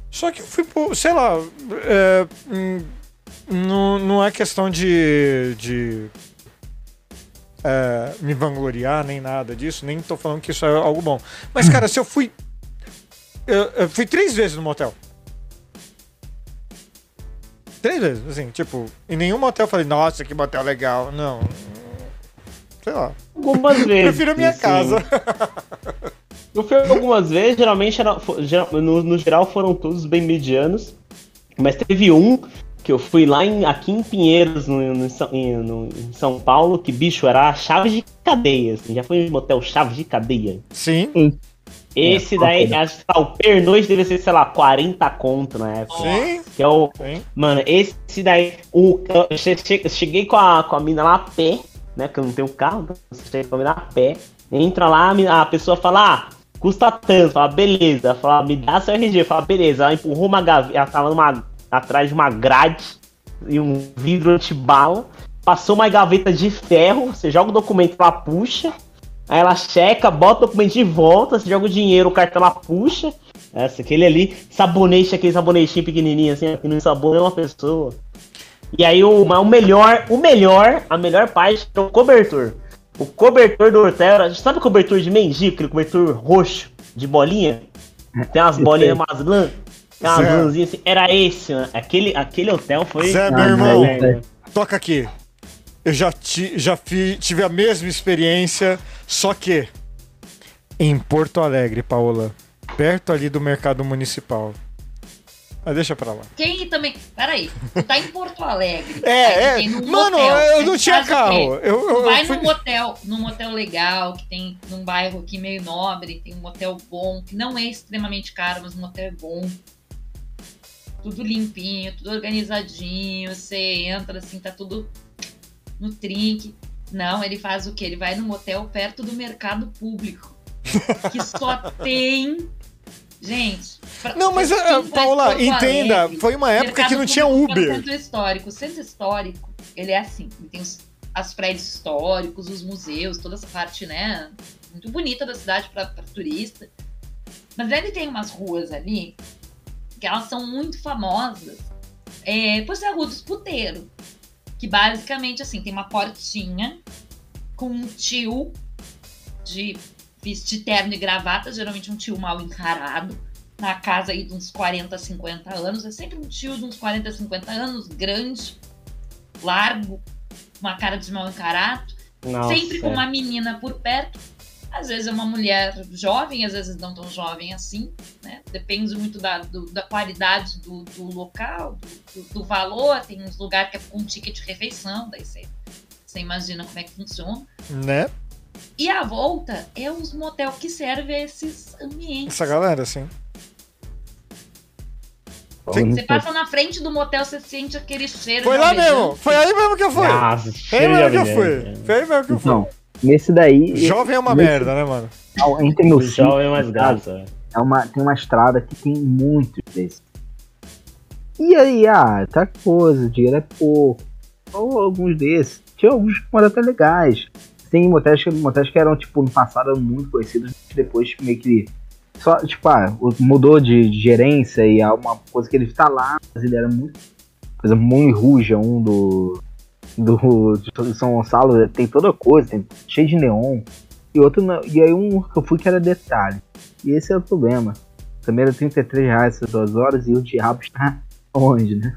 Só que eu fui, sei lá. é, hum, não, não é questão de. de é, me vangloriar, nem nada disso. Nem tô falando que isso é algo bom. Mas, cara, se eu fui. Eu, eu fui três vezes no motel. Três vezes, assim, tipo, em nenhum motel eu falei, nossa, que motel legal. Não. Sei lá. Algumas vezes. Prefiro a minha assim. casa. Eu fui algumas vezes, geralmente no, no geral foram todos bem medianos. Mas teve um que eu fui lá em, aqui em Pinheiros, no, no no- em São Paulo, que bicho era a chave de cadeia. Assim, já foi no motel chave de cadeia. Sim, Esse É, daí, acho que tá, o pernoite deve ser, sei lá, 40 conto na época. sim, Que é o. sim. Mano, esse daí. O, eu che- che- cheguei com a, com a mina lá a pé, né? Porque eu não tenho carro, então cheguei com a mina a pé. Entra lá, a, mina- a pessoa fala, ah, custa tanto. Fala, beleza. Fala, me dá seu RG. Fala, beleza. Ela empurrou uma gaveta. Ela tava numa, atrás de uma grade e um vidro antibala. Passou uma gaveta de ferro. Você joga o documento, ela puxa. Aí ela checa, bota o documento de volta. Você joga o dinheiro, o cartão ela puxa. Essa, aquele ali, sabonete, aquele sabonetinho pequenininho assim, que não sabona uma pessoa. E aí o, o melhor, o melhor, a melhor parte é o cobertor. O cobertor do hotel, era- sabe o cobertor de mendigo, aquele cobertor roxo, de bolinha? Tem umas bolinhas, sei. umas umas Zé. lãzinhas assim. Era esse, mano. Aquele, aquele hotel foi... Zé, Ah, meu irmão, não, é. toca aqui. Eu já, ti, já fi- tive a mesma experiência, só que em Porto Alegre, Paola, perto ali do mercado municipal. Mas deixa pra lá. Quem também. Peraí, tu tá em Porto Alegre. É, é. Mano, motel, eu não tinha carro. Eu, eu, vai eu fui- num motel, num motel legal, que tem num bairro aqui meio nobre, tem um motel bom, que não é extremamente caro, mas um motel é bom. Tudo limpinho, tudo organizadinho. Você entra assim, tá tudo no trinque. Não, ele faz o quê? Ele vai num motel perto do mercado público. Que só tem. Gente. pra- Não, mas, eh, tá Paula, entenda, Alegre, foi uma época que não tinha Uber. Centro histórico. O centro histórico, ele é assim. Ele tem os, as prédios históricos, os museus, toda essa parte, né? Muito bonita da cidade para turista. Mas ele tem umas ruas ali que elas são muito famosas é, por ser a rua dos puteiros. Que basicamente, assim, tem uma portinha com um tio de vestir terno e gravata, geralmente um tio mal encarado, na casa aí de uns 40, 50 anos. É sempre um tio de uns 40, 50 anos, grande, largo, uma cara de mal encarado, Nossa, sempre com uma menina por perto. Às vezes é uma mulher jovem, às vezes não tão jovem assim, né? Depende muito da, do- da qualidade do, do local, do, do- valor. Tem uns lugares que é com ticket de refeição, daí você, você imagina como é que funciona. Né? E a volta é uns motel que servem a esses ambientes. Essa galera, assim. Você passa na frente do motel, você sente aquele cheiro. Foi lá mesmo. Foi aí mesmo que eu fui. Nossa, Foi aí mesmo que eu fui. Foi aí mesmo que eu fui. Nesse daí. Jovem é uma nesse- merda, né, mano? Entre meu O jovem é mais sítio, graça. É uma, tem uma estrada que tem muitos desses. E aí, ah, tá coisa, o dinheiro é pouco. Ou alguns desses. Tinha alguns que foram até legais. Tem motéis que, motéis que eram, tipo, no passado eram muito conhecidos, depois meio que. Só, tipo, ah, mudou de, de gerência e é uma coisa que ele tá lá, mas ele era muito. Exemplo, Moon Ruja, um do. Do de São Gonçalo, tem toda coisa, tem cheio de neon. E outro e aí um que eu fui que era detalhe. E esse é o problema. Também era 33 reais essas duas horas e o diabo está onde, né?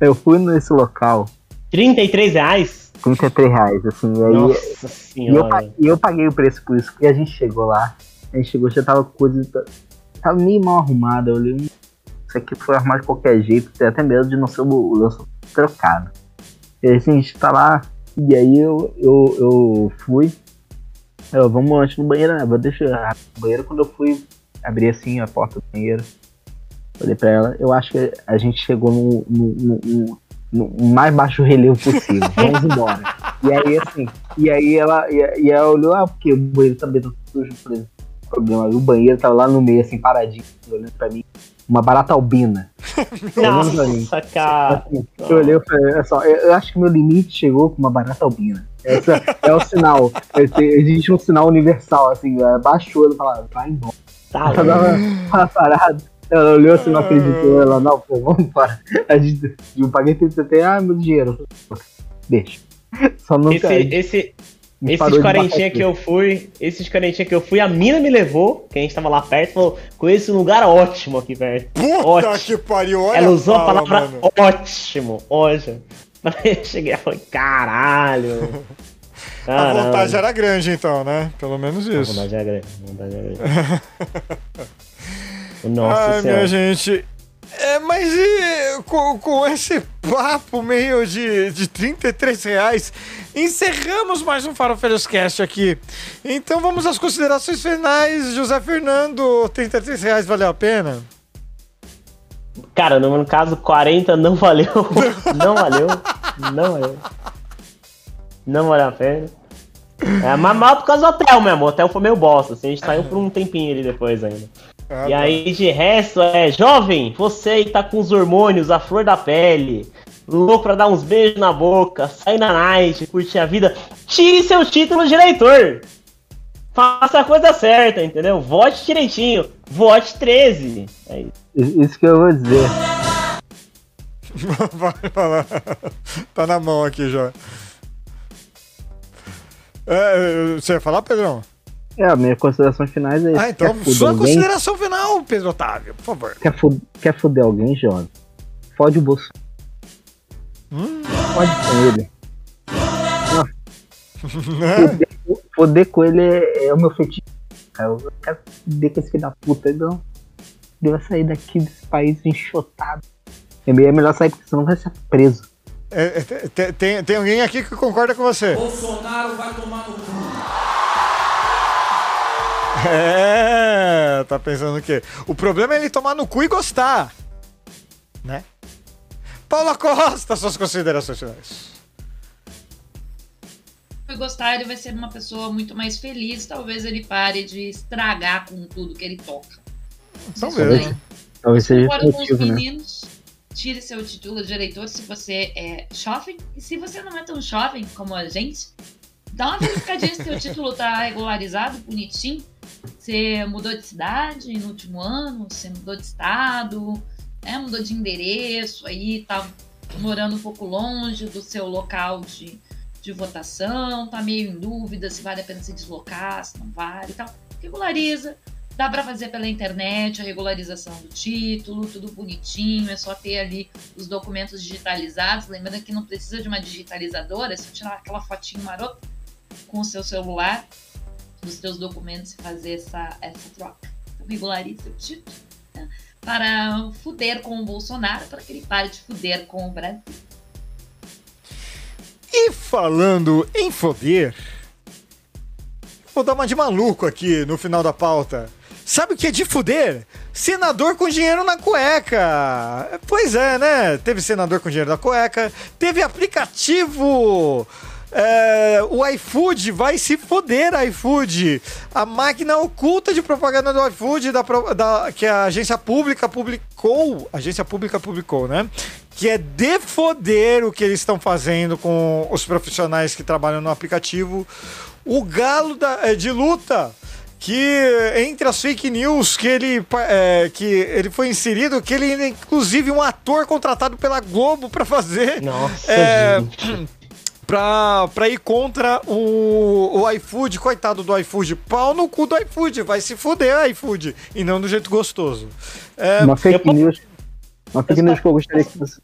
Eu fui nesse local, 33 reais? 33 reais, assim, e aí Nossa e eu, senhora. pa- e eu paguei o preço por isso, porque a gente chegou lá, a gente chegou, já tava com coisa. Tava meio mal arrumada, eu olhei, "Hum, isso aqui foi arrumado de qualquer jeito, tem até medo de não ser o, o lenço trocado. E aí assim, a gente tá lá, e aí eu, eu, eu fui, eu, vamos antes no banheiro, né? Vou deixar o banheiro quando eu fui abrir assim a porta do banheiro. Olhei pra ela, eu acho que a gente chegou no, no, no- no- no mais baixo relevo possível. Vamos embora. E aí, assim, e aí ela, e, e ela olhou, ah, porque o banheiro também tá sujo, por exemplo. Problema. E o banheiro tava lá no meio, assim, paradinho, olhando pra mim. Uma barata albina. Nossa, cara. Assim, eu olhei e falei, olha só, eu, eu acho que meu limite chegou com uma barata albina. Esse é o sinal. Esse- existe um sinal universal, assim, o olho e fala, vai embora. Tá Ela tava, tava parada. Ela olhou assim, não acreditou. Ela, não, pô, vamos embora. A gente, eu paguei 33, ah, meu dinheiro. Deixa. Só nunca. Esse, esse, me esses quarentinha que eu fui, esses quarentinha que eu fui, a mina me levou, que a gente tava lá perto, falou, conheço um lugar ótimo aqui perto. Puta Ótimo. que pariu, olha Ela usou a fala, palavra mano. ótimo, ótimo. Aí eu cheguei e falei, caralho. A vontade era grande, então, né? Pelo menos A isso. vontade é grande, a vontade é grande. Nossa Ai, senhora. minha gente. É, mas e com, com esse papo meio de, de 33 reais, encerramos mais um Farofeiros Cast aqui. Então vamos às considerações finais. José Fernando, 33 reais valeu a pena? Cara, no caso, 40 não valeu. não valeu. Não valeu. Não valeu a pena. É, mas mal por causa do hotel mesmo. O hotel foi meio bosta. Assim, a gente saiu por um tempinho ali depois ainda. Ah, e tá. aí, de resto, é jovem, você aí tá com os hormônios, a flor da pele, louco pra dar uns beijos na boca, sair na night, curtir a vida, tire seu título de eleitor. Faça a coisa certa, entendeu? Vote direitinho. Vote 13. É isso. Isso que eu vou dizer. Vai falar. Tá na mão aqui já. É, você ia falar, Pedrão? É, a minha consideração finais é Ah, então, sua alguém, consideração final, Pedro Otávio, por favor. quer, fu- quer fuder alguém, jovem? Fode o bolso. Hum. Fode com ele. Foder, foder com ele é, é o meu fetiche. cara. Eu quero fuder com esse filho da puta. Não. Ele vai sair daqui desse país enxotado. É é melhor sair porque senão vai ser preso. É, é, tem, tem, tem alguém aqui que concorda com você? Bolsonaro vai tomar no cu. É, tá pensando o quê? O problema é ele tomar no cu e gostar. né? Paula Costa, suas considerações finais. vai gostar, ele vai ser uma pessoa muito mais feliz. Talvez ele pare de estragar com tudo que ele toca. Talvez. Daí. Talvez seja Concordo com os né? meninos. Tire seu título de eleitor se você é jovem. E se você não é tão jovem como a gente, dá uma verificadinha se seu título tá regularizado, bonitinho. Você mudou de cidade no último ano, você mudou de estado, é, mudou de endereço, aí tá morando um pouco longe do seu local de, de votação, tá meio em dúvida se vale a pena se deslocar, se não vale e tal. Regulariza. Dá para fazer pela internet a regularização do título, tudo bonitinho, é só ter ali os documentos digitalizados. Lembrando que não precisa de uma digitalizadora, é só tirar aquela fotinho marota com o seu celular dos seus documentos e fazer essa, essa troca. Então, o título né, para fuder com o Bolsonaro, para que ele pare de fuder com o Brasil. E falando em foder, vou dar uma de maluco aqui no final da pauta. Sabe o que é de fuder? Senador com dinheiro na cueca. Pois é, né? Teve senador com dinheiro na cueca, teve aplicativo. É, o iFood vai se foder, iFood. A máquina oculta de propaganda do iFood da, da- que a agência pública publicou. A agência pública publicou, né? Que é defoder o que eles estão fazendo com os profissionais que trabalham no aplicativo. O galo da- é, de luta que entre as fake news que ele, é, que ele foi inserido, que ele é inclusive um ator contratado pela Globo pra fazer. Nossa, É. Pra, pra ir contra o, o iFood, coitado do iFood. Pau no cu do iFood, vai se fuder iFood. E não do jeito gostoso. É, Uma fake news. Uma fake news que eu gostaria que você.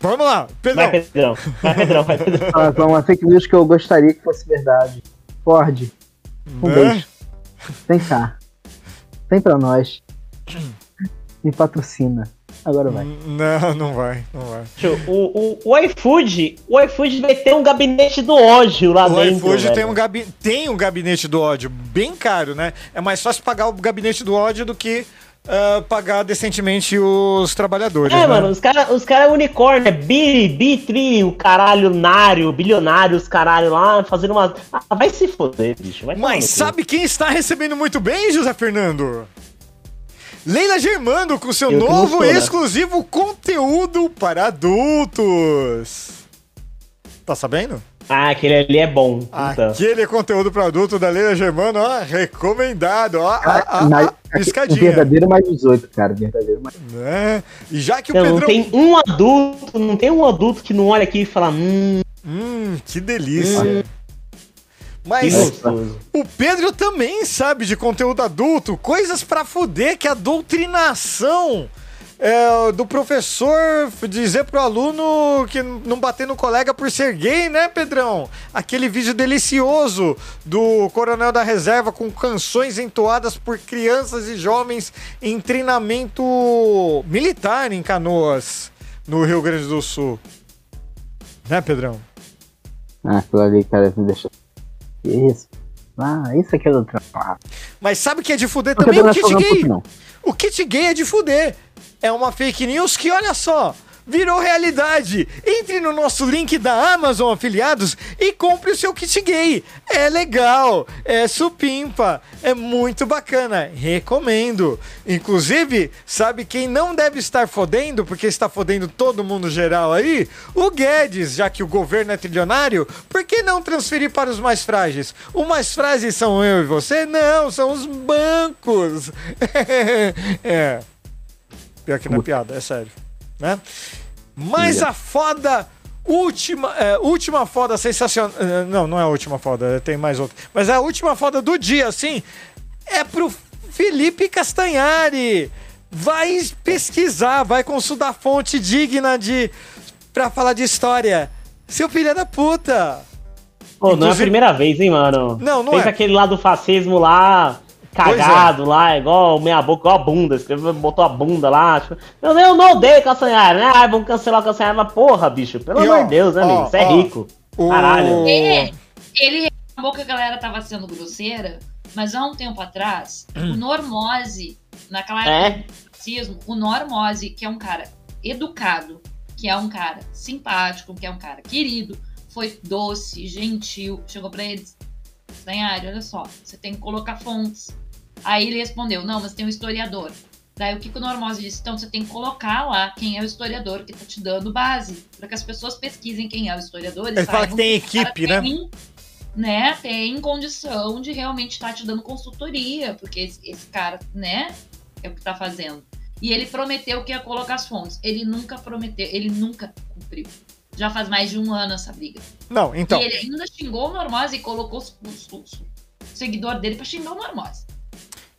vamos lá, Pedrão. Vai, Pedrão. Vai, Pedrão. Vai, Pedrão. Ah, Uma fake news que eu gostaria que fosse verdade. Ford, um Né? beijo. Vem cá. Vem pra nós. Me patrocina. Agora vai. Não, não vai, não vai. O, o, o iFood, o iFood vai ter um gabinete do ódio lá O dentro. iFood velho. tem um, gabi tem um gabinete do ódio bem caro, né? É mais fácil pagar o gabinete do ódio do que ah, pagar decentemente os trabalhadores. É, né? mano, os caras os cara é unicórnio, é bi, bi, tri, o caralho, nário, bilionário, os caralho lá, fazendo uma. Ah, vai se foder, bicho. Vai Mas sabe quem está recebendo muito bem, José Fernando? Leila Germando com seu Eu não novo sou, né? exclusivo conteúdo para adultos. Tá sabendo? Ah, aquele ali é bom. Então. Aquele conteúdo para adulto da Leila Germando, ó, recomendado, ó, ó, o piscadinha. verdadeiro mais 18, cara. Verdadeiro mais. Né? E já que o Então, não Pedrão... tem um adulto, não tem um adulto que não olha aqui e fala, hum, Hum, que delícia. que Mas o Pedro também sabe de conteúdo adulto, coisas pra fuder, que a doutrinação é, do professor dizer pro aluno que não bater no colega por ser gay, né, Pedrão? Aquele vídeo delicioso do Coronel da Reserva com canções entoadas por crianças e jovens em treinamento militar em Canoas, no Rio Grande do Sul. Né, Pedrão? Ah, aquilo ali, cara, me deixa. Isso? Ah, isso aqui é do trabalho. Mas sabe o que é de fuder também? O kit gay. não. O kit gay é de fuder. É uma fake news que, olha só, virou realidade. Entre no nosso link da Amazon Afiliados e compre o seu kit gay. É legal, é supimpa, é muito bacana. Recomendo. Inclusive, sabe quem não deve estar fodendo, porque está fodendo todo mundo geral aí? O Guedes, já que o governo é trilionário, por que não transferir para os mais frágeis? Os mais frágeis são eu e você? Não, são os bancos. é. Pior que não é piada, é sério. Né? Mas a foda. Última, é, última foda sensacional. é, Não, não é a última foda, tem mais outra. Mas a última foda do dia, assim, é pro Felipe Castanhari. Vai pesquisar, vai consultar fonte digna de. pra falar de história. Seu filho é da puta! Pô, não é a Inclusive- primeira vez, hein, mano? Não, não Fez é. aquele lá do fascismo lá, cagado lá, igual meia boca, igual a bunda. Escreveu, botou a bunda lá. tipo, Eu, eu não odeio Castanhari, né? Ah, vamos cancelar o Castanhari. Mas porra, bicho, pelo E, amor de Deus, né, ó, amigo? Você é rico. O... Caralho. É, ele reclamou que a galera tava sendo grosseira, mas há um tempo atrás, o Normose, naquela época, É? fascismo, o Normose, que é um cara educado, que é um cara simpático, que é um cara querido, foi doce, gentil, chegou pra eles, Stanhari, olha só, você tem que colocar fontes. Aí ele respondeu, não, mas tem um historiador. Daí o que, que o Normose disse? Então você tem que colocar lá quem é o historiador que tá te dando base, para que as pessoas pesquisem quem é o historiador. Ele fala que tem equipe, né? tem, né? Tem condição de realmente estar te dando consultoria, porque esse, esse cara, né, é o que tá fazendo. E ele prometeu que ia colocar as fontes. Ele nunca prometeu, ele nunca cumpriu. Já faz mais de um ano essa briga. Não, então. E ele ainda xingou o Normose e colocou os, os, os- o seguidor dele pra xingar o Normose.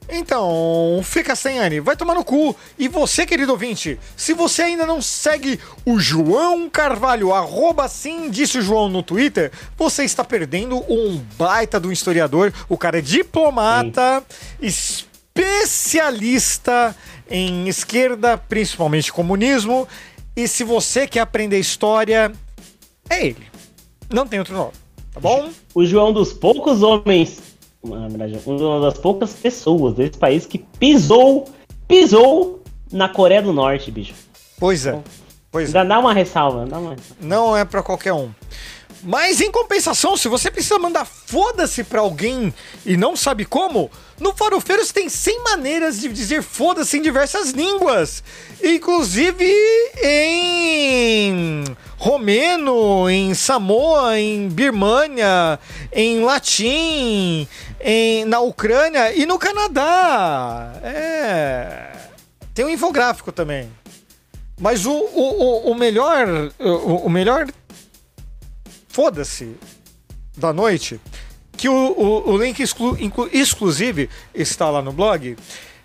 Então, fica sem Anne, vai tomar no cu. E você, querido ouvinte, se você ainda não segue o João Carvalho, arroba sim, disse o João no Twitter, você está perdendo um baita do historiador. O cara é diplomata, especialista em esquerda, principalmente comunismo. E se você quer aprender história, é ele. Não tem outro nome, tá bom? O João é um dos poucos homens, na verdade, uma das poucas pessoas desse país que pisou, pisou na Coreia do Norte, bicho. Pois é. Pois é. Dá uma ressalva, dá uma ressalva. Não é pra qualquer um. Mas em compensação, se você precisa mandar foda-se pra alguém e não sabe como, no Farofeiros tem 100 maneiras de dizer foda-se em diversas línguas. Inclusive em romeno, em Samoa, em Birmânia, em latim, em, na Ucrânia e no Canadá. É. Tem um infográfico também. Mas o, o, o, o melhor. O, o melhor. Foda-se. Da noite. Que o, o, o link exclu, inclu, exclusive está lá no blog.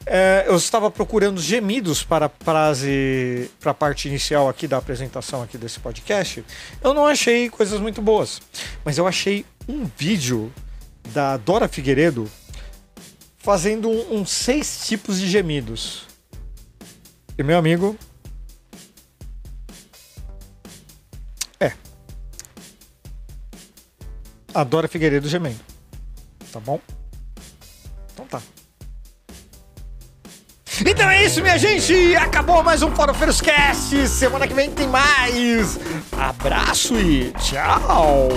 É, eu estava procurando gemidos para a frase. Para a parte inicial aqui da apresentação aqui desse podcast. Eu não achei coisas muito boas. Mas eu achei um vídeo da Dora Figueiredo fazendo uns um, um seis tipos de gemidos. E meu amigo, Adora Figueiredo gemendo. Tá bom? Então tá. Então é isso, minha gente! Acabou mais um Farofeiros Cast! Semana que vem tem mais! Abraço e tchau!